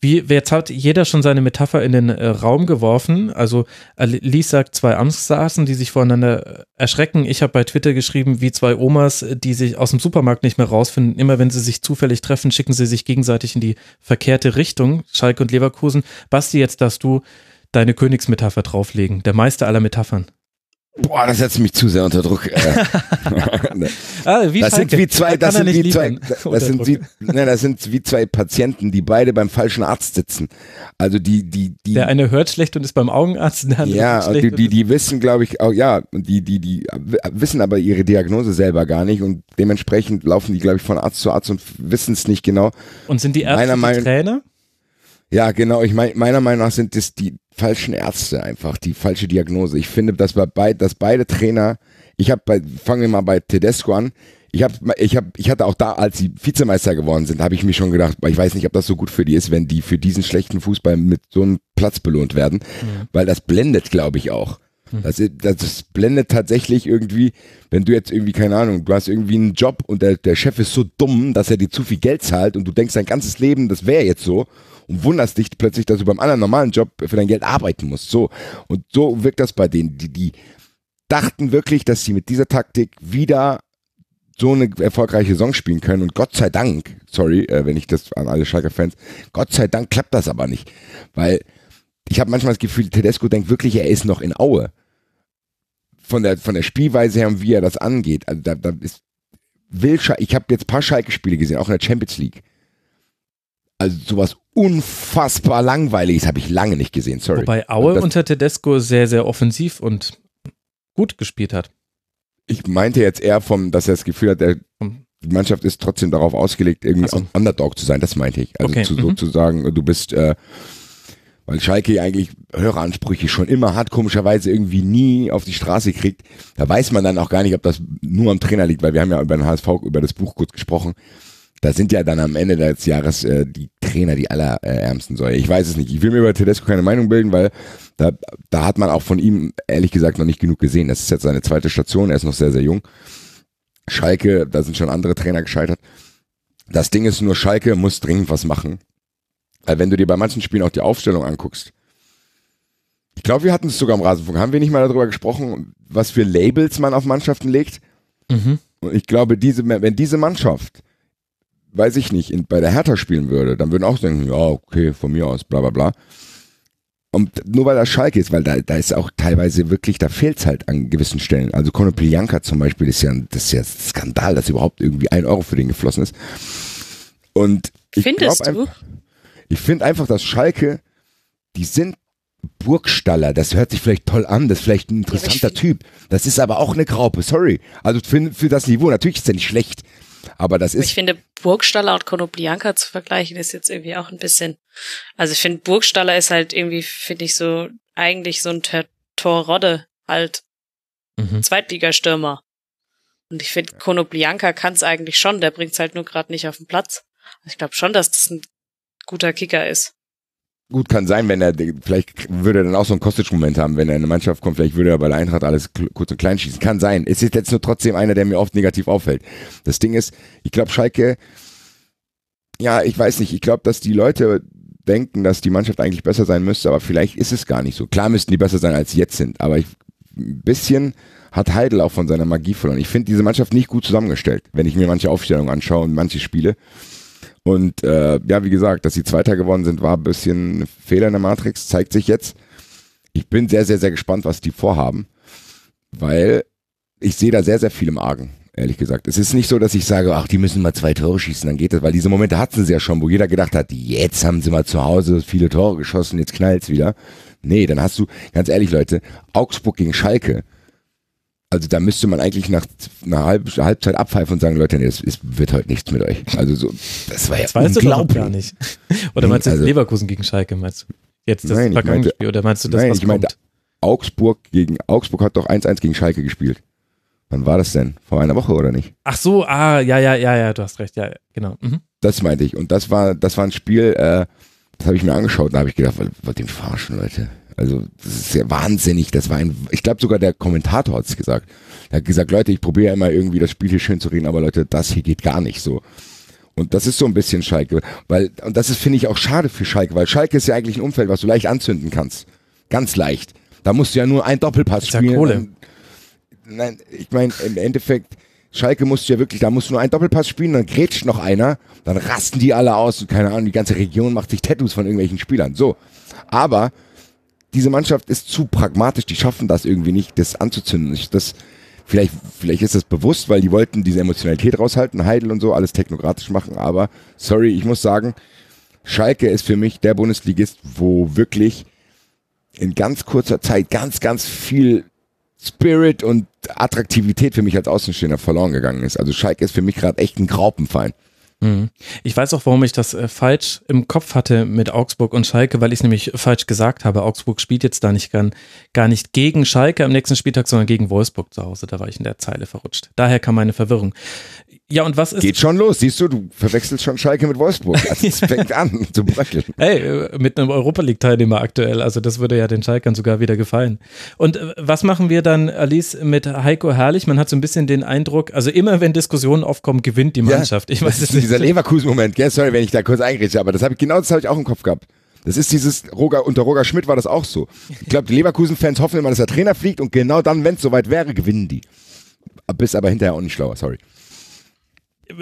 Wie, jetzt hat jeder schon seine Metapher in den äh, Raum geworfen. Also Alice sagt zwei Amtssaßen, die sich voneinander äh, erschrecken. Ich habe bei Twitter geschrieben, wie zwei Omas, die sich aus dem Supermarkt nicht mehr rausfinden. Immer wenn sie sich zufällig treffen, schicken sie sich gegenseitig in die verkehrte Richtung. Schalke und Leverkusen. Basti, jetzt darfst du deine Königsmetapher drauflegen. Der Meister aller Metaphern. Boah, das setzt mich zu sehr unter Druck. Äh. ah, das sind wie zwei, das sind wie zwei, das sind wie, ne, das sind wie zwei Patienten, die beide beim falschen Arzt sitzen. Also die, die, die. Der eine hört schlecht und ist beim Augenarzt, der andere Ja, und die, die, die wissen, glaube ich, auch, ja, und die, die, die wissen aber ihre Diagnose selber gar nicht und dementsprechend laufen die, glaube ich, von Arzt zu Arzt und wissen es nicht genau. Und sind die Ärzte Trainer? Ja, genau. Ich meine, meiner Meinung nach sind das die falschen Ärzte einfach, die falsche Diagnose. Ich finde, dass bei beid, dass beide Trainer, ich habe bei, fangen wir mal bei Tedesco an. Ich habe, ich habe, ich hatte auch da, als sie Vizemeister geworden sind, habe ich mir schon gedacht, ich weiß nicht, ob das so gut für die ist, wenn die für diesen schlechten Fußball mit so einem Platz belohnt werden, mhm. weil das blendet, glaube ich auch. Mhm. Das, das blendet tatsächlich irgendwie, wenn du jetzt irgendwie, keine Ahnung, du hast irgendwie einen Job und der, der Chef ist so dumm, dass er dir zu viel Geld zahlt und du denkst dein ganzes Leben, das wäre jetzt so und wunderst dich plötzlich, dass du beim anderen normalen Job für dein Geld arbeiten musst. So. Und so wirkt das bei denen. Die, die, dachten wirklich, dass sie mit dieser Taktik wieder so eine erfolgreiche Saison spielen können. Und Gott sei Dank, sorry, äh, wenn ich das an alle Schalker-Fans, Gott sei Dank klappt das aber nicht. Weil ich habe manchmal das Gefühl, Tedesco denkt wirklich, er ist noch in Aue. Von der, von der Spielweise her und wie er das angeht. Also da, da ist will ich habe jetzt ein paar Schalke-Spiele gesehen, auch in der Champions League. Also sowas unfassbar langweiliges habe ich lange nicht gesehen, sorry. Wobei Aue unter Tedesco sehr, sehr offensiv und gut gespielt hat. Ich meinte jetzt eher vom, dass er das Gefühl hat, der, die Mannschaft ist trotzdem darauf ausgelegt, irgendwie so. Underdog zu sein, das meinte ich. Also okay. zu, mhm. sozusagen, du bist, äh, weil Schalke eigentlich höhere Ansprüche schon immer hat, komischerweise irgendwie nie auf die Straße kriegt. Da weiß man dann auch gar nicht, ob das nur am Trainer liegt, weil wir haben ja über den HSV, über das Buch kurz gesprochen. Da sind ja dann am Ende des Jahres äh, die Trainer die allerärmsten Säue. Ich weiß es nicht. Ich will mir über Tedesco keine Meinung bilden, weil da, da hat man auch von ihm ehrlich gesagt noch nicht genug gesehen. Das ist jetzt seine zweite Station. Er ist noch sehr, sehr jung. Schalke, da sind schon andere Trainer gescheitert. Das Ding ist nur, Schalke muss dringend was machen. Weil wenn du dir bei manchen Spielen auch die Aufstellung anguckst, ich glaube, wir hatten es sogar im Rasenfunk. Haben wir nicht mal darüber gesprochen, was für Labels man auf Mannschaften legt? Mhm. Und ich glaube, diese, wenn diese Mannschaft weiß ich nicht, in, bei der Hertha spielen würde, dann würden auch denken, ja, okay, von mir aus, bla bla bla. Und nur weil das Schalke ist, weil da, da ist auch teilweise wirklich, da fehlt es halt an gewissen Stellen. Also Konoplyanka zum Beispiel ist ja, das ist ja ein Skandal, dass überhaupt irgendwie ein Euro für den geflossen ist. Und ich Findest du? ich finde einfach, dass Schalke, die sind Burgstaller, das hört sich vielleicht toll an, das ist vielleicht ein interessanter ja, Typ. Das ist aber auch eine Graupe, sorry. Also für, für das Niveau, natürlich ist er nicht schlecht. Aber das ist. Ich finde, Burgstaller und Konoplianka zu vergleichen ist jetzt irgendwie auch ein bisschen. Also ich finde, Burgstaller ist halt irgendwie, finde ich so, eigentlich so ein Torrodde halt. Mhm. Zweitligastürmer. Und ich finde, Konoplianka kann es eigentlich schon, der bringt es halt nur gerade nicht auf den Platz. Also ich glaube schon, dass das ein guter Kicker ist. Gut, kann sein, wenn er, vielleicht würde er dann auch so einen Kostic-Moment haben, wenn er in eine Mannschaft kommt, vielleicht würde er bei der Eintracht alles kurz und klein schießen. Kann sein. Es ist jetzt nur trotzdem einer, der mir oft negativ auffällt. Das Ding ist, ich glaube, Schalke, ja, ich weiß nicht, ich glaube, dass die Leute denken, dass die Mannschaft eigentlich besser sein müsste, aber vielleicht ist es gar nicht so. Klar müssten die besser sein, als sie jetzt sind, aber ich, ein bisschen hat Heidel auch von seiner Magie verloren. Ich finde diese Mannschaft nicht gut zusammengestellt, wenn ich mir manche Aufstellungen anschaue und manche Spiele. Und äh, ja, wie gesagt, dass sie Zweiter geworden sind, war ein bisschen ein Fehler in der Matrix, zeigt sich jetzt. Ich bin sehr, sehr, sehr gespannt, was die vorhaben, weil ich sehe da sehr, sehr viel im Argen, ehrlich gesagt. Es ist nicht so, dass ich sage, ach, die müssen mal zwei Tore schießen, dann geht das, weil diese Momente hatten sie ja schon, wo jeder gedacht hat, jetzt haben sie mal zu Hause viele Tore geschossen, jetzt knallt's wieder. Nee, dann hast du, ganz ehrlich, Leute, Augsburg gegen Schalke also da müsste man eigentlich nach einer Halb Halbzeit abpfeifen und sagen, Leute, nee, es wird heute nichts mit euch. Also so, das war ja das weißt unglaublich. Du gar nicht. Oder meinst du also, Leverkusen gegen Schalke, meinst du? Jetzt das nein, vergangene Spiel, oder meinst du das, nein, was ich meinte, Augsburg gegen, Augsburg hat doch 1-1 gegen Schalke gespielt. Wann war das denn? Vor einer Woche oder nicht? Ach so, ah, ja, ja, ja, ja, du hast recht, ja, genau. Mhm. Das meinte ich. Und das war, das war ein Spiel, äh, das habe ich mir angeschaut und da habe ich gedacht, wollt ihr verarschen, Leute? Also das ist ja wahnsinnig. Das war ein, ich glaube sogar der Kommentator hat es gesagt. Er hat gesagt, Leute, ich probiere immer irgendwie das Spiel hier schön zu reden, aber Leute, das hier geht gar nicht so. Und das ist so ein bisschen Schalke, weil und das ist finde ich auch schade für Schalke, weil Schalke ist ja eigentlich ein Umfeld, was du leicht anzünden kannst, ganz leicht. Da musst du ja nur einen Doppelpass spielen. Ja Kohle. Nein, ich meine im Endeffekt Schalke musst du ja wirklich, da musst du nur einen Doppelpass spielen, dann grätscht noch einer, dann rasten die alle aus und keine Ahnung, die ganze Region macht sich Tattoos von irgendwelchen Spielern. So, aber diese Mannschaft ist zu pragmatisch, die schaffen das irgendwie nicht, das anzuzünden. Ich, das, vielleicht, vielleicht ist das bewusst, weil die wollten diese Emotionalität raushalten, Heidel und so, alles technokratisch machen, aber sorry, ich muss sagen, Schalke ist für mich der Bundesligist, wo wirklich in ganz kurzer Zeit ganz, ganz viel Spirit und Attraktivität für mich als Außenstehender verloren gegangen ist. Also Schalke ist für mich gerade echt ein Graupenfein. Mhm. Ich weiß auch, warum ich das äh, falsch im Kopf hatte mit Augsburg und Schalke, weil ich es nämlich falsch gesagt habe. Augsburg spielt jetzt da nicht gar, gar nicht gegen Schalke am nächsten Spieltag, sondern gegen Wolfsburg zu Hause. Da war ich in der Zeile verrutscht. Daher kam meine Verwirrung. Ja, und was ist. Geht schon los, siehst du, du verwechselst schon Schalke mit Wolfsburg. Also es fängt an zu bröckeln. Hey, äh, mit einem Europa League-Teilnehmer aktuell. Also das würde ja den Schalkern sogar wieder gefallen. Und äh, was machen wir dann, Alice, mit Heiko Herrlich? Man hat so ein bisschen den Eindruck, also immer wenn Diskussionen aufkommen, gewinnt die Mannschaft. Ja, ich weiß es nicht. Dieser Leverkusen-Moment, gell? sorry, wenn ich da kurz eingreife, aber das habe ich genau das habe ich auch im Kopf gehabt. Das ist dieses, Roger, unter Roger Schmidt war das auch so. Ich glaube, die Leverkusen-Fans hoffen immer, dass der Trainer fliegt und genau dann, wenn es soweit wäre, gewinnen die. Bist aber hinterher auch nicht schlauer, sorry.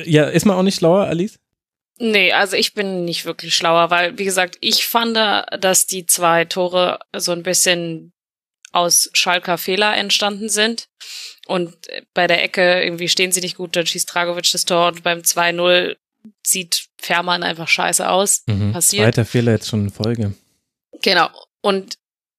Ja, ist man auch nicht schlauer, Alice? Nee, also ich bin nicht wirklich schlauer, weil, wie gesagt, ich fand, dass die zwei Tore so ein bisschen aus Schalker Fehler entstanden sind. Und bei der Ecke irgendwie stehen sie nicht gut, dann schießt Dragovic das Tor und beim 2-0 sieht Fährmann einfach scheiße aus. Mhm. Passiert. Zweiter Fehler jetzt schon in Folge. Genau. Und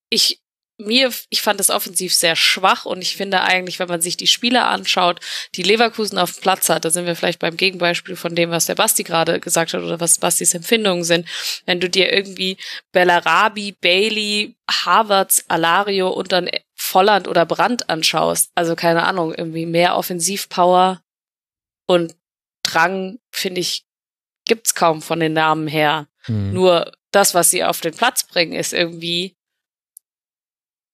ich mir, ich fand das offensiv sehr schwach und ich finde eigentlich, wenn man sich die Spiele anschaut, die Leverkusen auf dem Platz hat, da sind wir vielleicht beim Gegenbeispiel von dem, was der Basti gerade gesagt hat oder was Bastis Empfindungen sind. Wenn du dir irgendwie Bellarabi, Bailey, Harvards, Alario und dann Volland oder Brandt anschaust, also keine Ahnung, irgendwie mehr Offensivpower und Drang, finde ich, gibt's kaum von den Namen her. Mhm. Nur das, was sie auf den Platz bringen, ist irgendwie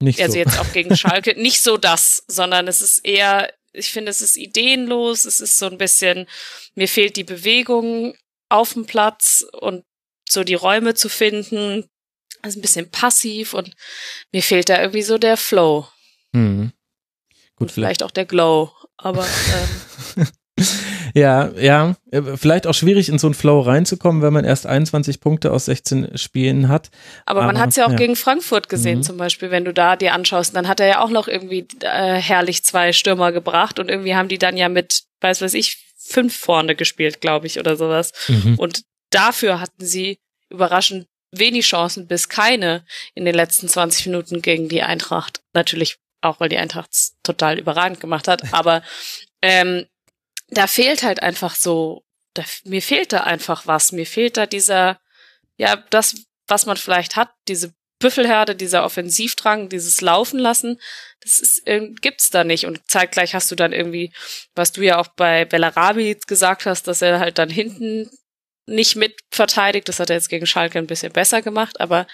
Nicht also so. jetzt auch gegen Schalke, nicht so das, sondern es ist eher, ich finde, es ist ideenlos, es ist so ein bisschen, mir fehlt die Bewegung auf dem Platz und so die Räume zu finden, also ein bisschen passiv und mir fehlt da irgendwie so der Flow. Mhm. Gut, und vielleicht auch der Glow, aber ähm, Ja, ja, vielleicht auch schwierig in so einen Flow reinzukommen, wenn man erst 21 Punkte aus 16 Spielen hat. Aber man Aber, hat es ja auch ja. gegen Frankfurt gesehen, Mhm. zum Beispiel, wenn du da dir anschaust, dann hat er ja auch noch irgendwie äh, herrlich zwei Stürmer gebracht und irgendwie haben die dann ja mit, weiß weiß ich, fünf vorne gespielt, glaube ich, oder sowas. Mhm. Und dafür hatten sie überraschend wenig Chancen bis keine in den letzten 20 Minuten gegen die Eintracht. Natürlich auch, weil die Eintracht es total überragend gemacht hat, aber ähm, da fehlt halt einfach so, da, mir fehlt da einfach was. Mir fehlt da dieser, ja, das, was man vielleicht hat, diese Büffelherde, dieser Offensivdrang, dieses Laufen lassen, das ist, äh, gibt's da nicht. Und zeitgleich hast du dann irgendwie, was du ja auch bei Bellarabi gesagt hast, dass er halt dann hinten nicht mit verteidigt. Das hat er jetzt gegen Schalke ein bisschen besser gemacht, aber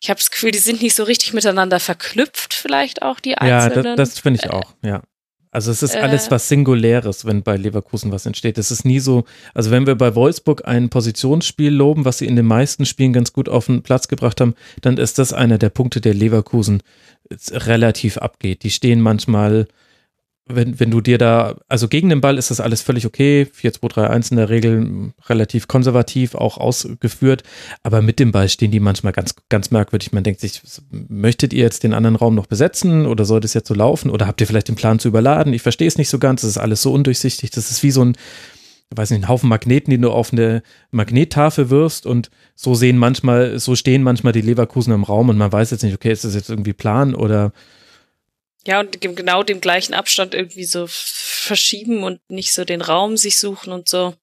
ich habe das Gefühl, die sind nicht so richtig miteinander verknüpft, vielleicht auch die Ja, Einzelnen. das, das finde ich auch, ja. Also es ist alles Äh. was Singuläres, wenn bei Leverkusen was entsteht. Es ist nie so, also wenn wir bei Wolfsburg ein Positionsspiel loben, was sie in den meisten Spielen ganz gut auf den Platz gebracht haben, dann ist das einer der Punkte, der Leverkusen relativ abgeht. Die stehen manchmal, wenn, wenn du dir da, also gegen den Ball ist das alles völlig okay, 4-2-3-1 in der Regel relativ konservativ auch ausgeführt, aber mit dem Ball stehen die manchmal ganz, ganz merkwürdig. Man denkt sich, möchtet ihr jetzt den anderen Raum noch besetzen? Oder soll das jetzt so laufen? Oder habt ihr vielleicht den Plan zu überladen? Ich verstehe es nicht so ganz, das ist alles so undurchsichtig, das ist wie so ein, weiß nicht, ein Haufen Magneten, den du auf eine Magnettafel wirfst. Und so sehen manchmal, so stehen manchmal die Leverkusen im Raum. Und man weiß jetzt nicht, okay, ist das jetzt irgendwie Plan oder Ja, und ge- genau dem gleichen Abstand irgendwie so verschieben und nicht so den Raum sich suchen und so.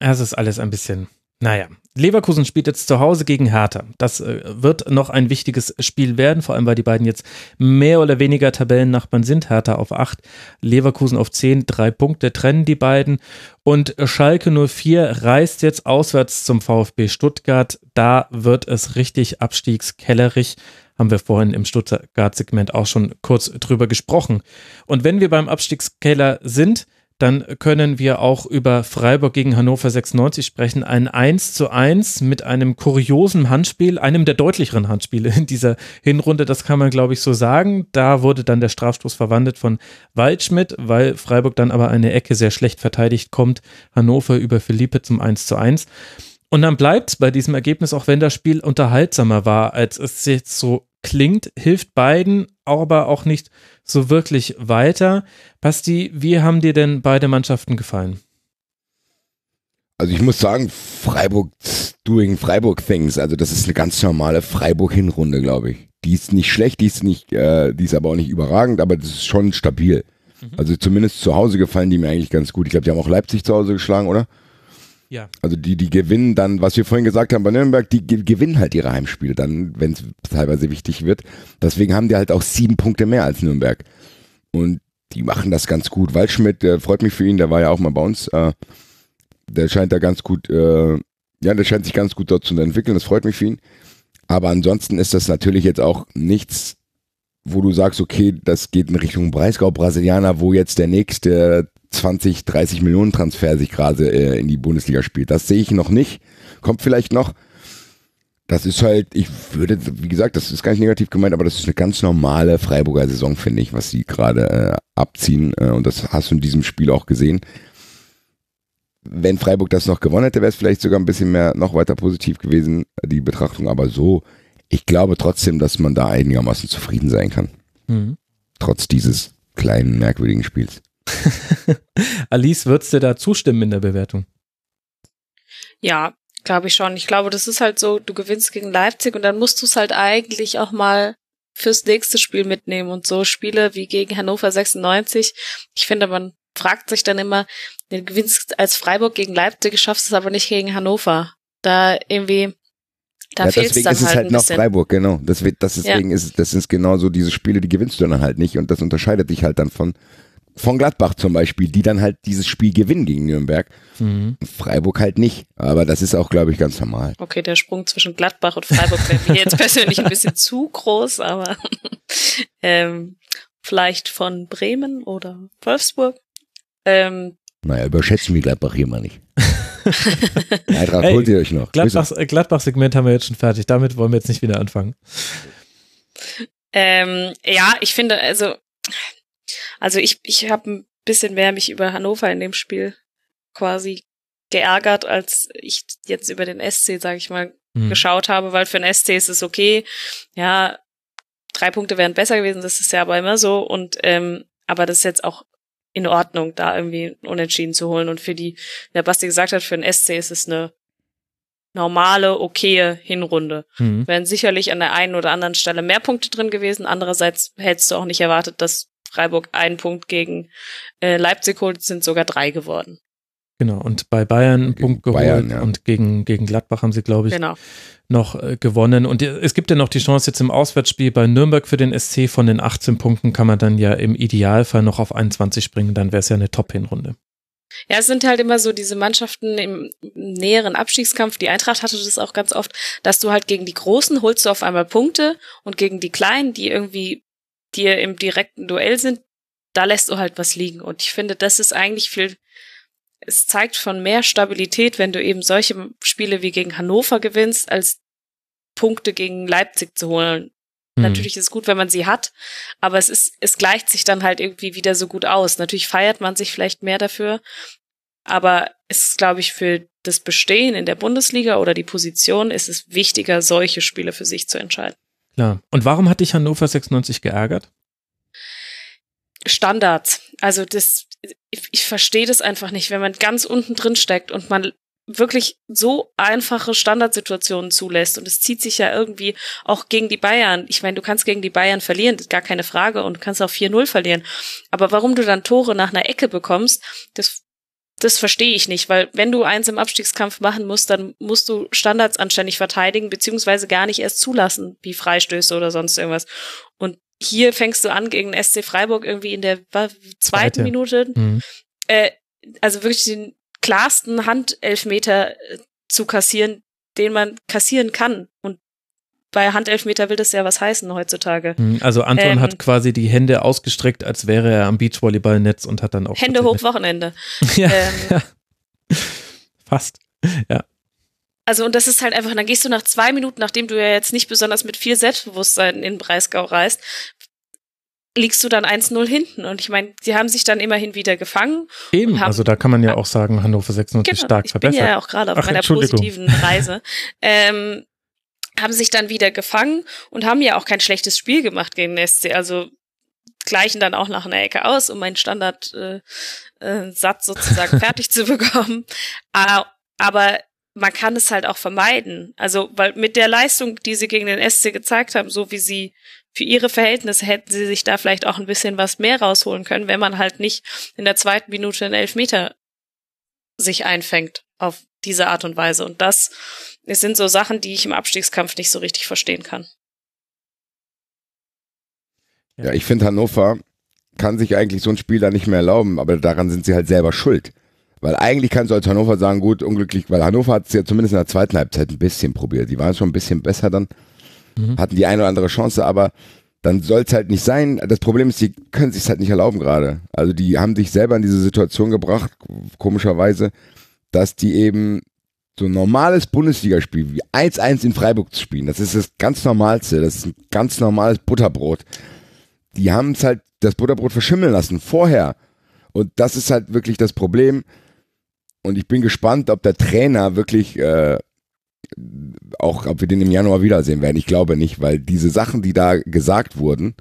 Es ist alles ein bisschen, naja. Leverkusen spielt jetzt zu Hause gegen Hertha. Das äh, wird noch ein wichtiges Spiel werden, vor allem weil die beiden jetzt mehr oder weniger Tabellennachbarn sind. Hertha auf 8, Leverkusen auf 10, drei Punkte trennen die beiden. Und Schalke 04 reist jetzt auswärts zum VfB Stuttgart. Da wird es richtig abstiegskellerig. Haben wir vorhin im Stuttgart-Segment auch schon kurz drüber gesprochen. Und wenn wir beim Abstiegskeller sind, dann können wir auch über Freiburg gegen Hannover 96 sprechen. Ein 1 zu 1 mit einem kuriosen Handspiel, einem der deutlicheren Handspiele in dieser Hinrunde, das kann man glaube ich so sagen. Da wurde dann der Strafstoß verwandelt von Waldschmidt, weil Freiburg dann aber eine Ecke sehr schlecht verteidigt kommt. Hannover über Philippe zum 1 zu 1. Und dann bleibt es bei diesem Ergebnis, auch wenn das Spiel unterhaltsamer war, als es jetzt so klingt, hilft beiden aber auch nicht so wirklich weiter. Basti, wie haben dir denn beide Mannschaften gefallen? Also ich muss sagen, Freiburg doing Freiburg things. Also das ist eine ganz normale Freiburg-Hinrunde, glaube ich. Die ist nicht schlecht, die ist nicht, äh, die ist aber auch nicht überragend, aber das ist schon stabil. Also zumindest zu Hause gefallen die mir eigentlich ganz gut. Ich glaube, die haben auch Leipzig zu Hause geschlagen, oder? Ja. Also die, die gewinnen dann, was wir vorhin gesagt haben bei Nürnberg, die ge- gewinnen halt ihre Heimspiele dann, wenn es teilweise wichtig wird. Deswegen haben die halt auch sieben Punkte mehr als Nürnberg. Und die machen das ganz gut. Waldschmidt, der freut mich für ihn, der war ja auch mal bei uns. Äh, der scheint da ganz gut, äh, ja, der scheint sich ganz gut dort zu entwickeln. Das freut mich für ihn. Aber ansonsten ist das natürlich jetzt auch nichts, wo du sagst, okay, das geht in Richtung Breisgau Brasilianer, wo jetzt der nächste 20, 30 Millionen Transfer sich gerade äh, in die Bundesliga spielt. Das sehe ich noch nicht. Kommt vielleicht noch. das ist halt, ich würde, wie gesagt, das ist gar nicht negativ gemeint, aber das ist eine ganz normale Freiburger Saison, finde ich, was sie gerade äh, abziehen. Äh, und das hast du in diesem Spiel auch gesehen. Wenn Freiburg das noch gewonnen hätte, wäre es vielleicht sogar ein bisschen mehr, noch weiter positiv gewesen, die Betrachtung. Aber so, ich glaube trotzdem, dass man da einigermaßen zufrieden sein kann. Mhm. Trotz dieses kleinen, merkwürdigen Spiels. Alice, würdest du da zustimmen in der Bewertung? Ja, glaube ich schon. Ich glaube, das ist halt so, du gewinnst gegen Leipzig und dann musst du es halt eigentlich auch mal fürs nächste Spiel mitnehmen und so Spiele wie gegen Hannover 96. Ich finde, man fragt sich dann immer, du gewinnst als Freiburg gegen Leipzig, schaffst es aber nicht gegen Hannover. Da irgendwie, da ja, fehlt es deswegen dann ist es halt halt ein noch bisschen. Freiburg, genau. Das wird, das deswegen ist es, das sind genau so diese Spiele, die gewinnst du dann halt nicht und das unterscheidet dich halt dann von von Gladbach zum Beispiel, die dann halt dieses Spiel gewinnen gegen Nürnberg. Mhm. Freiburg halt nicht. Aber das ist auch, glaube ich, ganz normal. Okay, der Sprung zwischen Gladbach und Freiburg wäre mir jetzt persönlich ein bisschen zu groß, aber ähm, vielleicht von Bremen oder Wolfsburg. Ähm, Naja, überschätzen wir Gladbach hier mal nicht. Eintracht Ey, holt ihr euch noch. Gladbachs, äh, Gladbach-Segment haben wir jetzt schon fertig. Damit wollen wir jetzt nicht wieder anfangen. ähm, ja, ich finde, also, also ich, ich habe ein bisschen mehr mich über Hannover in dem Spiel quasi geärgert, als ich jetzt über den SC, sage ich mal, Mhm. geschaut habe, weil für den SC ist es okay. Ja, drei Punkte wären besser gewesen, das ist ja aber immer so. Und ähm, aber das ist jetzt auch in Ordnung, da irgendwie Unentschieden zu holen. Und für die, wie der Basti gesagt hat, für den SC ist es eine normale, okaye Hinrunde. Mhm. Wären sicherlich an der einen oder anderen Stelle mehr Punkte drin gewesen. Andererseits hättest du auch nicht erwartet, dass Freiburg einen Punkt gegen äh, Leipzig holt, sind sogar drei geworden. Genau. Und bei Bayern einen Punkt geholt Bayern, ja. und gegen, gegen Gladbach haben sie, glaube ich, Genau. noch äh, gewonnen. Und es gibt ja noch die Chance jetzt im Auswärtsspiel bei Nürnberg für den SC. Von den 18 Punkten kann man dann ja im Idealfall noch auf 21 springen. Dann wäre es ja eine Top-Hinrunde. Ja, es sind halt immer so diese Mannschaften im näheren Abstiegskampf. Die Eintracht hatte das auch ganz oft, dass du halt gegen die Großen holst du auf einmal Punkte und gegen die Kleinen, die irgendwie dir im direkten Duell sind, da lässt du halt was liegen. Und ich finde, das ist eigentlich viel, es zeigt von mehr Stabilität, wenn du eben solche Spiele wie gegen Hannover gewinnst, als Punkte gegen Leipzig zu holen. Hm. Natürlich ist es gut, wenn man sie hat, aber es ist, es gleicht sich dann halt irgendwie wieder so gut aus. Natürlich feiert man sich vielleicht mehr dafür, aber es ist, glaube ich, für das Bestehen in der Bundesliga oder die Position ist es wichtiger, solche Spiele für sich zu entscheiden. Klar. Und warum hat dich Hannover 96 geärgert? Standards. Also das, ich, ich verstehe das einfach nicht, wenn man ganz unten drin steckt und man wirklich so einfache Standardsituationen zulässt und es zieht sich ja irgendwie auch gegen die Bayern. Ich meine, du kannst gegen die Bayern verlieren, gar keine Frage und du kannst auch 4-0 verlieren. Aber warum du dann Tore nach einer Ecke bekommst, das das verstehe ich nicht, weil wenn du eins im Abstiegskampf machen musst, dann musst du Standards anständig verteidigen, beziehungsweise gar nicht erst zulassen, wie Freistöße oder sonst irgendwas. Und hier fängst du an gegen SC Freiburg irgendwie in der zweiten Zweite. Minute, Mhm. äh, also wirklich den klarsten Handelfmeter äh, zu kassieren, den man kassieren kann. Und bei Handelfmeter will das ja was heißen heutzutage. Mhm. Also Anton Ähm. hat quasi die Hände ausgestreckt, als wäre er am Beachvolleyballnetz und hat dann auch Hände hoch, Wochenende. ja, Ähm, ja. Fast. Also und das ist halt einfach, dann gehst du nach zwei Minuten, nachdem du ja jetzt nicht besonders mit viel Selbstbewusstsein in den Breisgau reist, liegst du dann 1-0 hinten. Und ich meine, die haben sich dann immerhin wieder gefangen. Eben, also da kann man ja auch sagen, Hannover 96 stark Genau, ich bin verbessert. ja auch gerade auf Ach, meiner positiven Reise. ähm, haben sich dann wieder gefangen und haben ja auch kein schlechtes Spiel gemacht gegen den SC. Also gleichen dann auch nach einer Ecke aus, um meinen Standardsatz äh, äh, Satz sozusagen fertig zu bekommen. Ah, Aber man kann es halt auch vermeiden. Also, weil mit der Leistung, die sie gegen den SC gezeigt haben, so wie sie für ihre Verhältnisse hätten sie sich da vielleicht auch ein bisschen was mehr rausholen können, wenn man halt nicht in der zweiten Minute einen Elfmeter sich einfängt auf diese Art und Weise. Und das, es sind so Sachen, die ich im Abstiegskampf nicht so richtig verstehen kann. Ja, ich finde, Hannover kann sich eigentlich so ein Spiel da nicht mehr erlauben, aber daran sind sie halt selber schuld. Weil eigentlich kannst du als Hannover sagen, gut, unglücklich, weil Hannover hat es ja zumindest in der zweiten Halbzeit ein bisschen probiert. Die waren schon ein bisschen besser dann, Mhm. hatten die eine oder andere Chance, aber dann soll es halt nicht sein. Das Problem ist, die können sich halt nicht erlauben gerade. Also die haben sich selber in diese Situation gebracht, komischerweise, dass die eben so ein normales Bundesligaspiel wie 1-1 in Freiburg zu spielen, das ist das ganz Normalste, das ist ein ganz normales Butterbrot. Die haben es halt, das Butterbrot verschimmeln lassen, vorher. Und das ist halt wirklich das Problem. Und ich bin gespannt, ob der Trainer wirklich, äh, auch ob wir den im Januar wiedersehen werden. Ich glaube nicht, weil diese Sachen, die da gesagt wurden,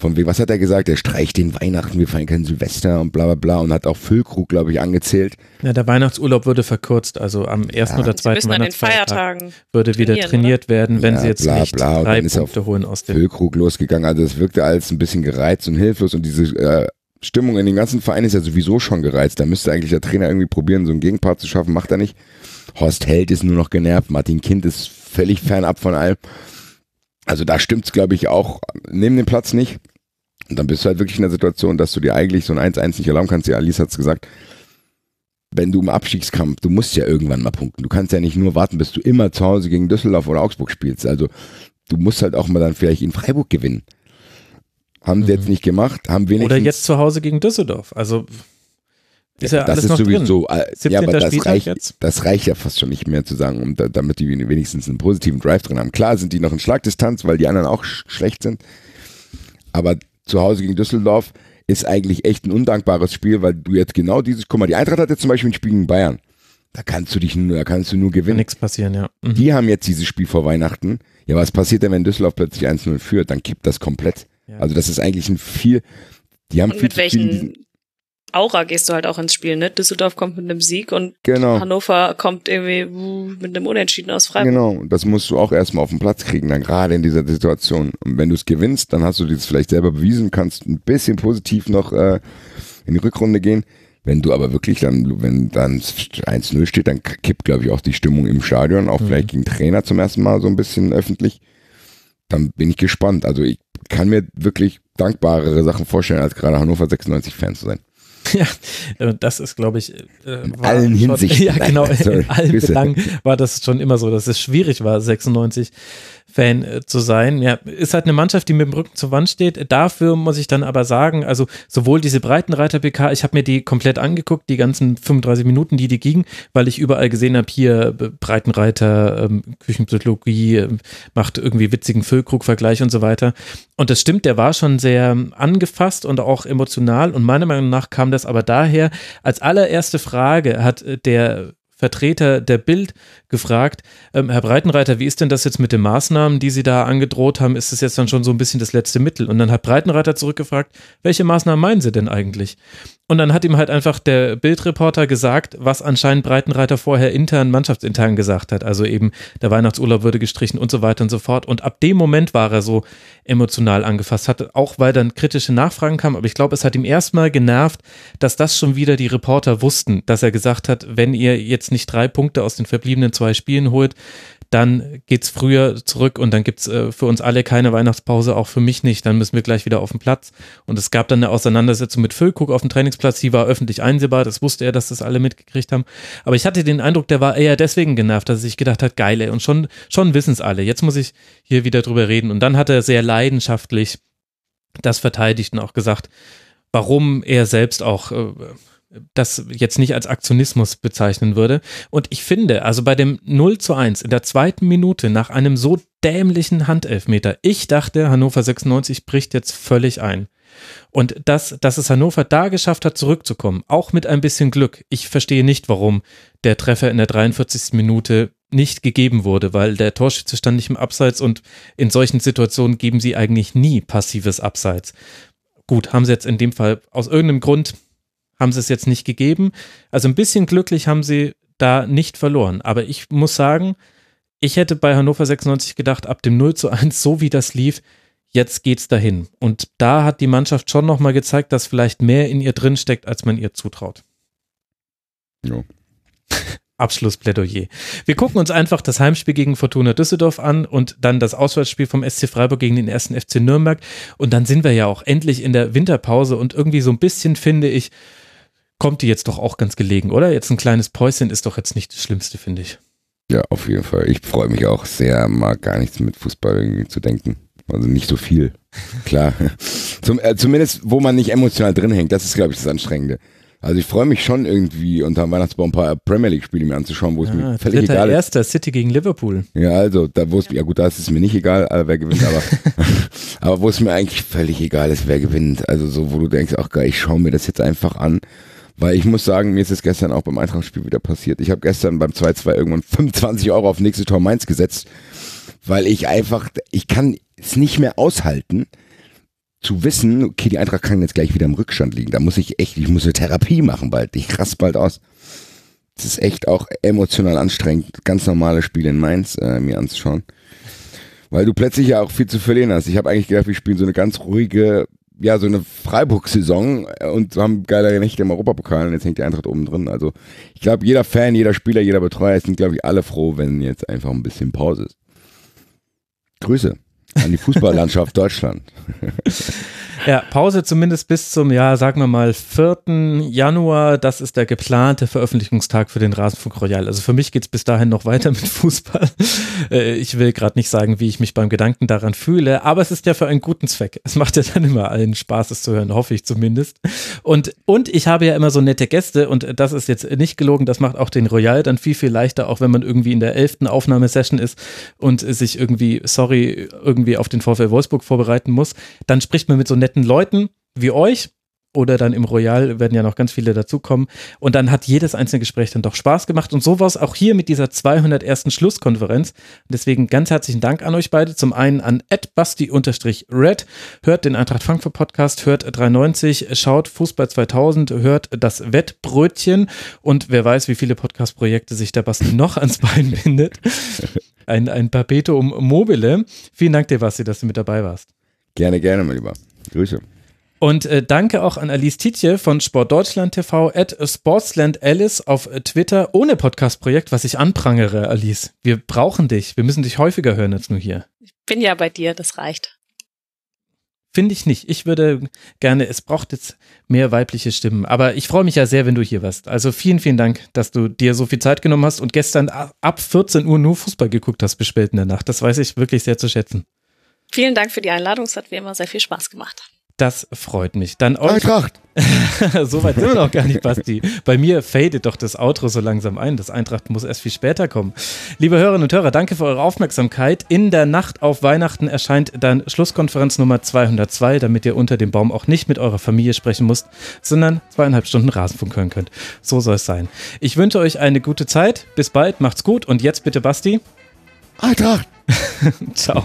von wegen, was hat er gesagt? Er streicht den Weihnachten, wir feiern kein Silvester und bla bla bla und hat auch Füllkrug, glaube ich, angezählt. Ja, der Weihnachtsurlaub würde verkürzt, also am ersten Ja. oder zweiten den Weihnachtsfeiertag Feiertagen. würde wieder trainiert werden, wenn Ja, sie jetzt bla, nicht bla, drei Punkte holen aus dem Füllkrug losgegangen. Also es wirkte alles ein bisschen gereizt und hilflos und diese äh, Stimmung in den ganzen Verein ist ja sowieso schon gereizt. Da müsste eigentlich der Trainer irgendwie probieren, so einen Gegenpart zu schaffen, macht er nicht. Horst Held ist nur noch genervt, Martin Kind ist völlig fernab von allem. Also da stimmt's, glaube ich, auch neben dem Platz nicht. Und dann bist du halt wirklich in der Situation, dass du dir eigentlich so ein 1-1 nicht erlauben kannst. Ja, Alice hat's gesagt. Wenn du im Abstiegskampf, du musst ja irgendwann mal punkten. Du kannst ja nicht nur warten, bis du immer zu Hause gegen Düsseldorf oder Augsburg spielst. Also du musst halt auch mal dann vielleicht in Freiburg gewinnen. Haben sie jetzt nicht gemacht, haben wenigstens. Oder jetzt zu Hause gegen Düsseldorf. Also ist ja, das alles ist noch sowieso, drin. äh, 17. ja, aber das Spieltag reicht, jetzt. das reicht ja fast schon nicht mehr zu sagen, um da, damit die wenigstens einen positiven Drive drin haben. Klar sind die noch in Schlagdistanz, weil die anderen auch sch schlecht sind. Aber zu Hause gegen Düsseldorf ist eigentlich echt ein undankbares Spiel, weil du jetzt genau dieses, guck mal, die Eintracht hat jetzt zum Beispiel ein Spiel gegen Bayern. Da kannst du dich nur, da kannst du nur Kann gewinnen. nichts passieren, ja. Mhm. Die haben jetzt dieses Spiel vor Weihnachten. Ja, was passiert denn, wenn Düsseldorf plötzlich 1-0 führt? Dann kippt das komplett. Ja. Also das ist eigentlich ein viel, die haben Und viel mit zu viel in diesen- welchen Aura gehst du halt auch ins Spiel, ne? Düsseldorf kommt mit einem Sieg und Genau. Hannover kommt irgendwie mit einem Unentschieden aus Freiburg. Genau, und das musst du auch erstmal auf den Platz kriegen, dann gerade in dieser Situation. Und wenn du es gewinnst, dann hast du das vielleicht selber bewiesen, kannst ein bisschen positiv noch äh, in die Rückrunde gehen. Wenn du aber wirklich dann, wenn dann 1-0 steht, dann kippt, glaube ich, auch die Stimmung im Stadion, auch vielleicht gegen Trainer zum ersten Mal so ein bisschen öffentlich. Dann bin ich gespannt. Also ich kann mir wirklich dankbarere Sachen vorstellen, als gerade Hannover 96-Fan zu sein. Ja, äh, das ist, glaube ich, äh, war allen Hinsichten. Ja, genau, Sorry, in allen. Belangen war das schon immer so, dass es schwierig war, 96 Fan äh, zu sein. Ja, ist halt eine Mannschaft, die mit dem Rücken zur Wand steht. Dafür muss ich dann aber sagen, also sowohl diese Breitenreiter-PK, ich habe mir die komplett angeguckt, die ganzen 35 Minuten, die die gingen, weil ich überall gesehen habe, hier äh, Breitenreiter, ähm, Küchenpsychologie, ähm, macht irgendwie witzigen Füllkrug-Vergleich und so weiter. Und das stimmt, der war schon sehr angefasst und auch emotional. Und meiner Meinung nach kam das aber daher, als allererste Frage hat äh, der Vertreter der Bild gefragt, ähm, Herr Breitenreiter, wie ist denn das jetzt mit den Maßnahmen, die Sie da angedroht haben? Ist das jetzt dann schon so ein bisschen das letzte Mittel? Und dann hat Breitenreiter zurückgefragt, welche Maßnahmen meinen Sie denn eigentlich? Und dann hat ihm halt einfach der Bildreporter gesagt, was anscheinend Breitenreiter vorher intern, mannschaftsintern gesagt hat. Also eben, der Weihnachtsurlaub würde gestrichen und so weiter und so fort. Und ab dem Moment war er so emotional angefasst, hatte auch weil dann kritische Nachfragen kamen. Aber ich glaube, es hat ihm erstmal genervt, dass das schon wieder die Reporter wussten, dass er gesagt hat, wenn ihr jetzt nicht drei Punkte aus den verbliebenen zwei Spielen holt, dann geht's früher zurück und dann gibt's äh, für uns alle keine Weihnachtspause, auch für mich nicht. Dann müssen wir gleich wieder auf den Platz. Und es gab dann eine Auseinandersetzung mit Füllkrug auf dem Trainingsplatz, die war öffentlich einsehbar, das wusste er, dass das alle mitgekriegt haben. Aber ich hatte den Eindruck, der war eher deswegen genervt, dass er sich gedacht hat, geil, ey, und schon, schon wissen's alle. Jetzt muss ich hier wieder drüber reden. Und dann hat er sehr leidenschaftlich das verteidigt und auch gesagt, warum er selbst auch äh, das jetzt nicht als Aktionismus bezeichnen würde. Und ich finde, also bei dem 0 zu 1 in der zweiten Minute nach einem so dämlichen Handelfmeter, ich dachte, Hannover 96 bricht jetzt völlig ein. Und dass, dass es Hannover da geschafft hat, zurückzukommen, auch mit ein bisschen Glück. Ich verstehe nicht, warum der Treffer in der 43. Minute nicht gegeben wurde, weil der Torschütze stand nicht im Abseits und in solchen Situationen geben sie eigentlich nie passives Abseits. Gut, haben sie jetzt in dem Fall aus irgendeinem Grund haben sie es jetzt nicht gegeben. Also ein bisschen glücklich haben sie da nicht verloren. Aber ich muss sagen, ich hätte bei Hannover 96 gedacht, ab dem 0 zu 1, so wie das lief, jetzt geht's dahin. Und da hat die Mannschaft schon nochmal gezeigt, dass vielleicht mehr in ihr drin steckt, als man ihr zutraut. Jo. Abschlussplädoyer. Wir gucken uns einfach das Heimspiel gegen Fortuna Düsseldorf an und dann das Auswärtsspiel vom SC Freiburg gegen den ersten FC Nürnberg. Und dann sind wir ja auch endlich in der Winterpause und irgendwie so ein bisschen finde ich, kommt die jetzt doch auch ganz gelegen, oder? Jetzt ein kleines Päuschen ist doch jetzt nicht das Schlimmste, finde ich. Ja, auf jeden Fall. Ich freue mich auch sehr, mal gar nichts mit Fußball irgendwie zu denken. Also nicht so viel. Klar. Zum, äh, zumindest, wo man nicht emotional drin hängt. Das ist, glaube ich, das Anstrengende. Also ich freue mich schon irgendwie unter Weihnachtsbaum ein paar Premier League Spiele mir anzuschauen, wo es Ja, mir völlig dritter, egal ist. erster City gegen Liverpool. Ja, also, da wo es, ja gut, da ist es mir nicht egal, wer gewinnt, aber, aber wo es mir eigentlich völlig egal ist, wer gewinnt. Also so, wo du denkst, ach geil, ich schaue mir das jetzt einfach an. Weil ich muss sagen, mir ist es gestern auch beim Eintrachtspiel wieder passiert. Ich habe gestern beim 2-2 irgendwann 25 Euro auf nächste Tor Mainz gesetzt, weil ich einfach, ich kann es nicht mehr aushalten, zu wissen, okay, die Eintracht kann jetzt gleich wieder im Rückstand liegen. Da muss ich echt, ich muss eine Therapie machen bald. Ich raste bald aus. Es ist echt auch emotional anstrengend, ganz normale Spiele in Mainz äh, mir anzuschauen. Weil du plötzlich ja auch viel zu verlieren hast. Ich habe eigentlich gedacht, wir spielen so eine ganz ruhige, ja, so eine Freiburg-Saison und haben geile Nächte im Europapokal und jetzt hängt die Eintracht oben drin. Also ich glaube, jeder Fan, jeder Spieler, jeder Betreuer sind, glaube ich, alle froh, wenn jetzt einfach ein bisschen Pause ist. Grüße an die Fußballlandschaft Deutschland. Ja, Pause zumindest bis zum, ja, sagen wir mal, 4. Januar. Das ist der geplante Veröffentlichungstag für den Rasenfunk Royal. Also für mich geht's bis dahin noch weiter mit Fußball. Äh, Ich will gerade nicht sagen, wie ich mich beim Gedanken daran fühle, aber es ist ja für einen guten Zweck. Es macht ja dann immer allen Spaß, es zu hören, hoffe ich zumindest. Und, und ich habe ja immer so nette Gäste und das ist jetzt nicht gelogen, das macht auch den Royal dann viel, viel leichter, auch wenn man irgendwie in der elften Aufnahmesession ist und sich irgendwie, sorry, irgendwie auf den VfL Wolfsburg vorbereiten muss. Dann spricht man mit so netten Leuten wie euch oder dann im Royal werden ja noch ganz viele dazukommen. Und dann hat jedes einzelne Gespräch dann doch Spaß gemacht. Und so war es auch hier mit dieser 201. Schlusskonferenz. Deswegen ganz herzlichen Dank an euch beide. Zum einen an basti-red. Hört den Eintracht Frankfurt Podcast, hört 93, schaut Fußball 2000, hört das Wettbrötchen. Und wer weiß, wie viele Podcast-Projekte sich der Basti noch ans Bein bindet. Ein, ein Perpetuum mobile. Vielen Dank dir, Basti, dass du mit dabei warst. Gerne, gerne, mein Lieber. Grüße. Und äh, danke auch an Alice Tietje von Sportdeutschland TV at Sportsland Alice auf äh, Twitter ohne Podcast-Projekt, was ich anprangere, Alice. Wir brauchen dich. Wir müssen dich häufiger hören als nur hier. Bin ja bei dir, das reicht. Finde ich nicht. Ich würde gerne, es braucht jetzt mehr weibliche Stimmen. Aber ich freue mich ja sehr, wenn du hier warst. Also vielen, vielen Dank, dass du dir so viel Zeit genommen hast und gestern ab 14 Uhr nur Fußball geguckt hast bis spät in der Nacht. Das weiß ich wirklich sehr zu schätzen. Vielen Dank für die Einladung. Es hat wie immer sehr viel Spaß gemacht. Das freut mich. Dann euch. Eintracht! so weit sind wir noch gar nicht, Basti. Bei mir fadet doch das Outro so langsam ein. Das Eintracht muss erst viel später kommen. Liebe Hörerinnen und Hörer, danke für eure Aufmerksamkeit. In der Nacht auf Weihnachten erscheint dann Schlusskonferenz Nummer 202, damit ihr unter dem Baum auch nicht mit eurer Familie sprechen müsst, sondern zweieinhalb Stunden Rasenfunk hören könnt. So soll es sein. Ich wünsche euch eine gute Zeit. Bis bald, macht's gut. Und jetzt bitte, Basti. Eintracht! Ciao.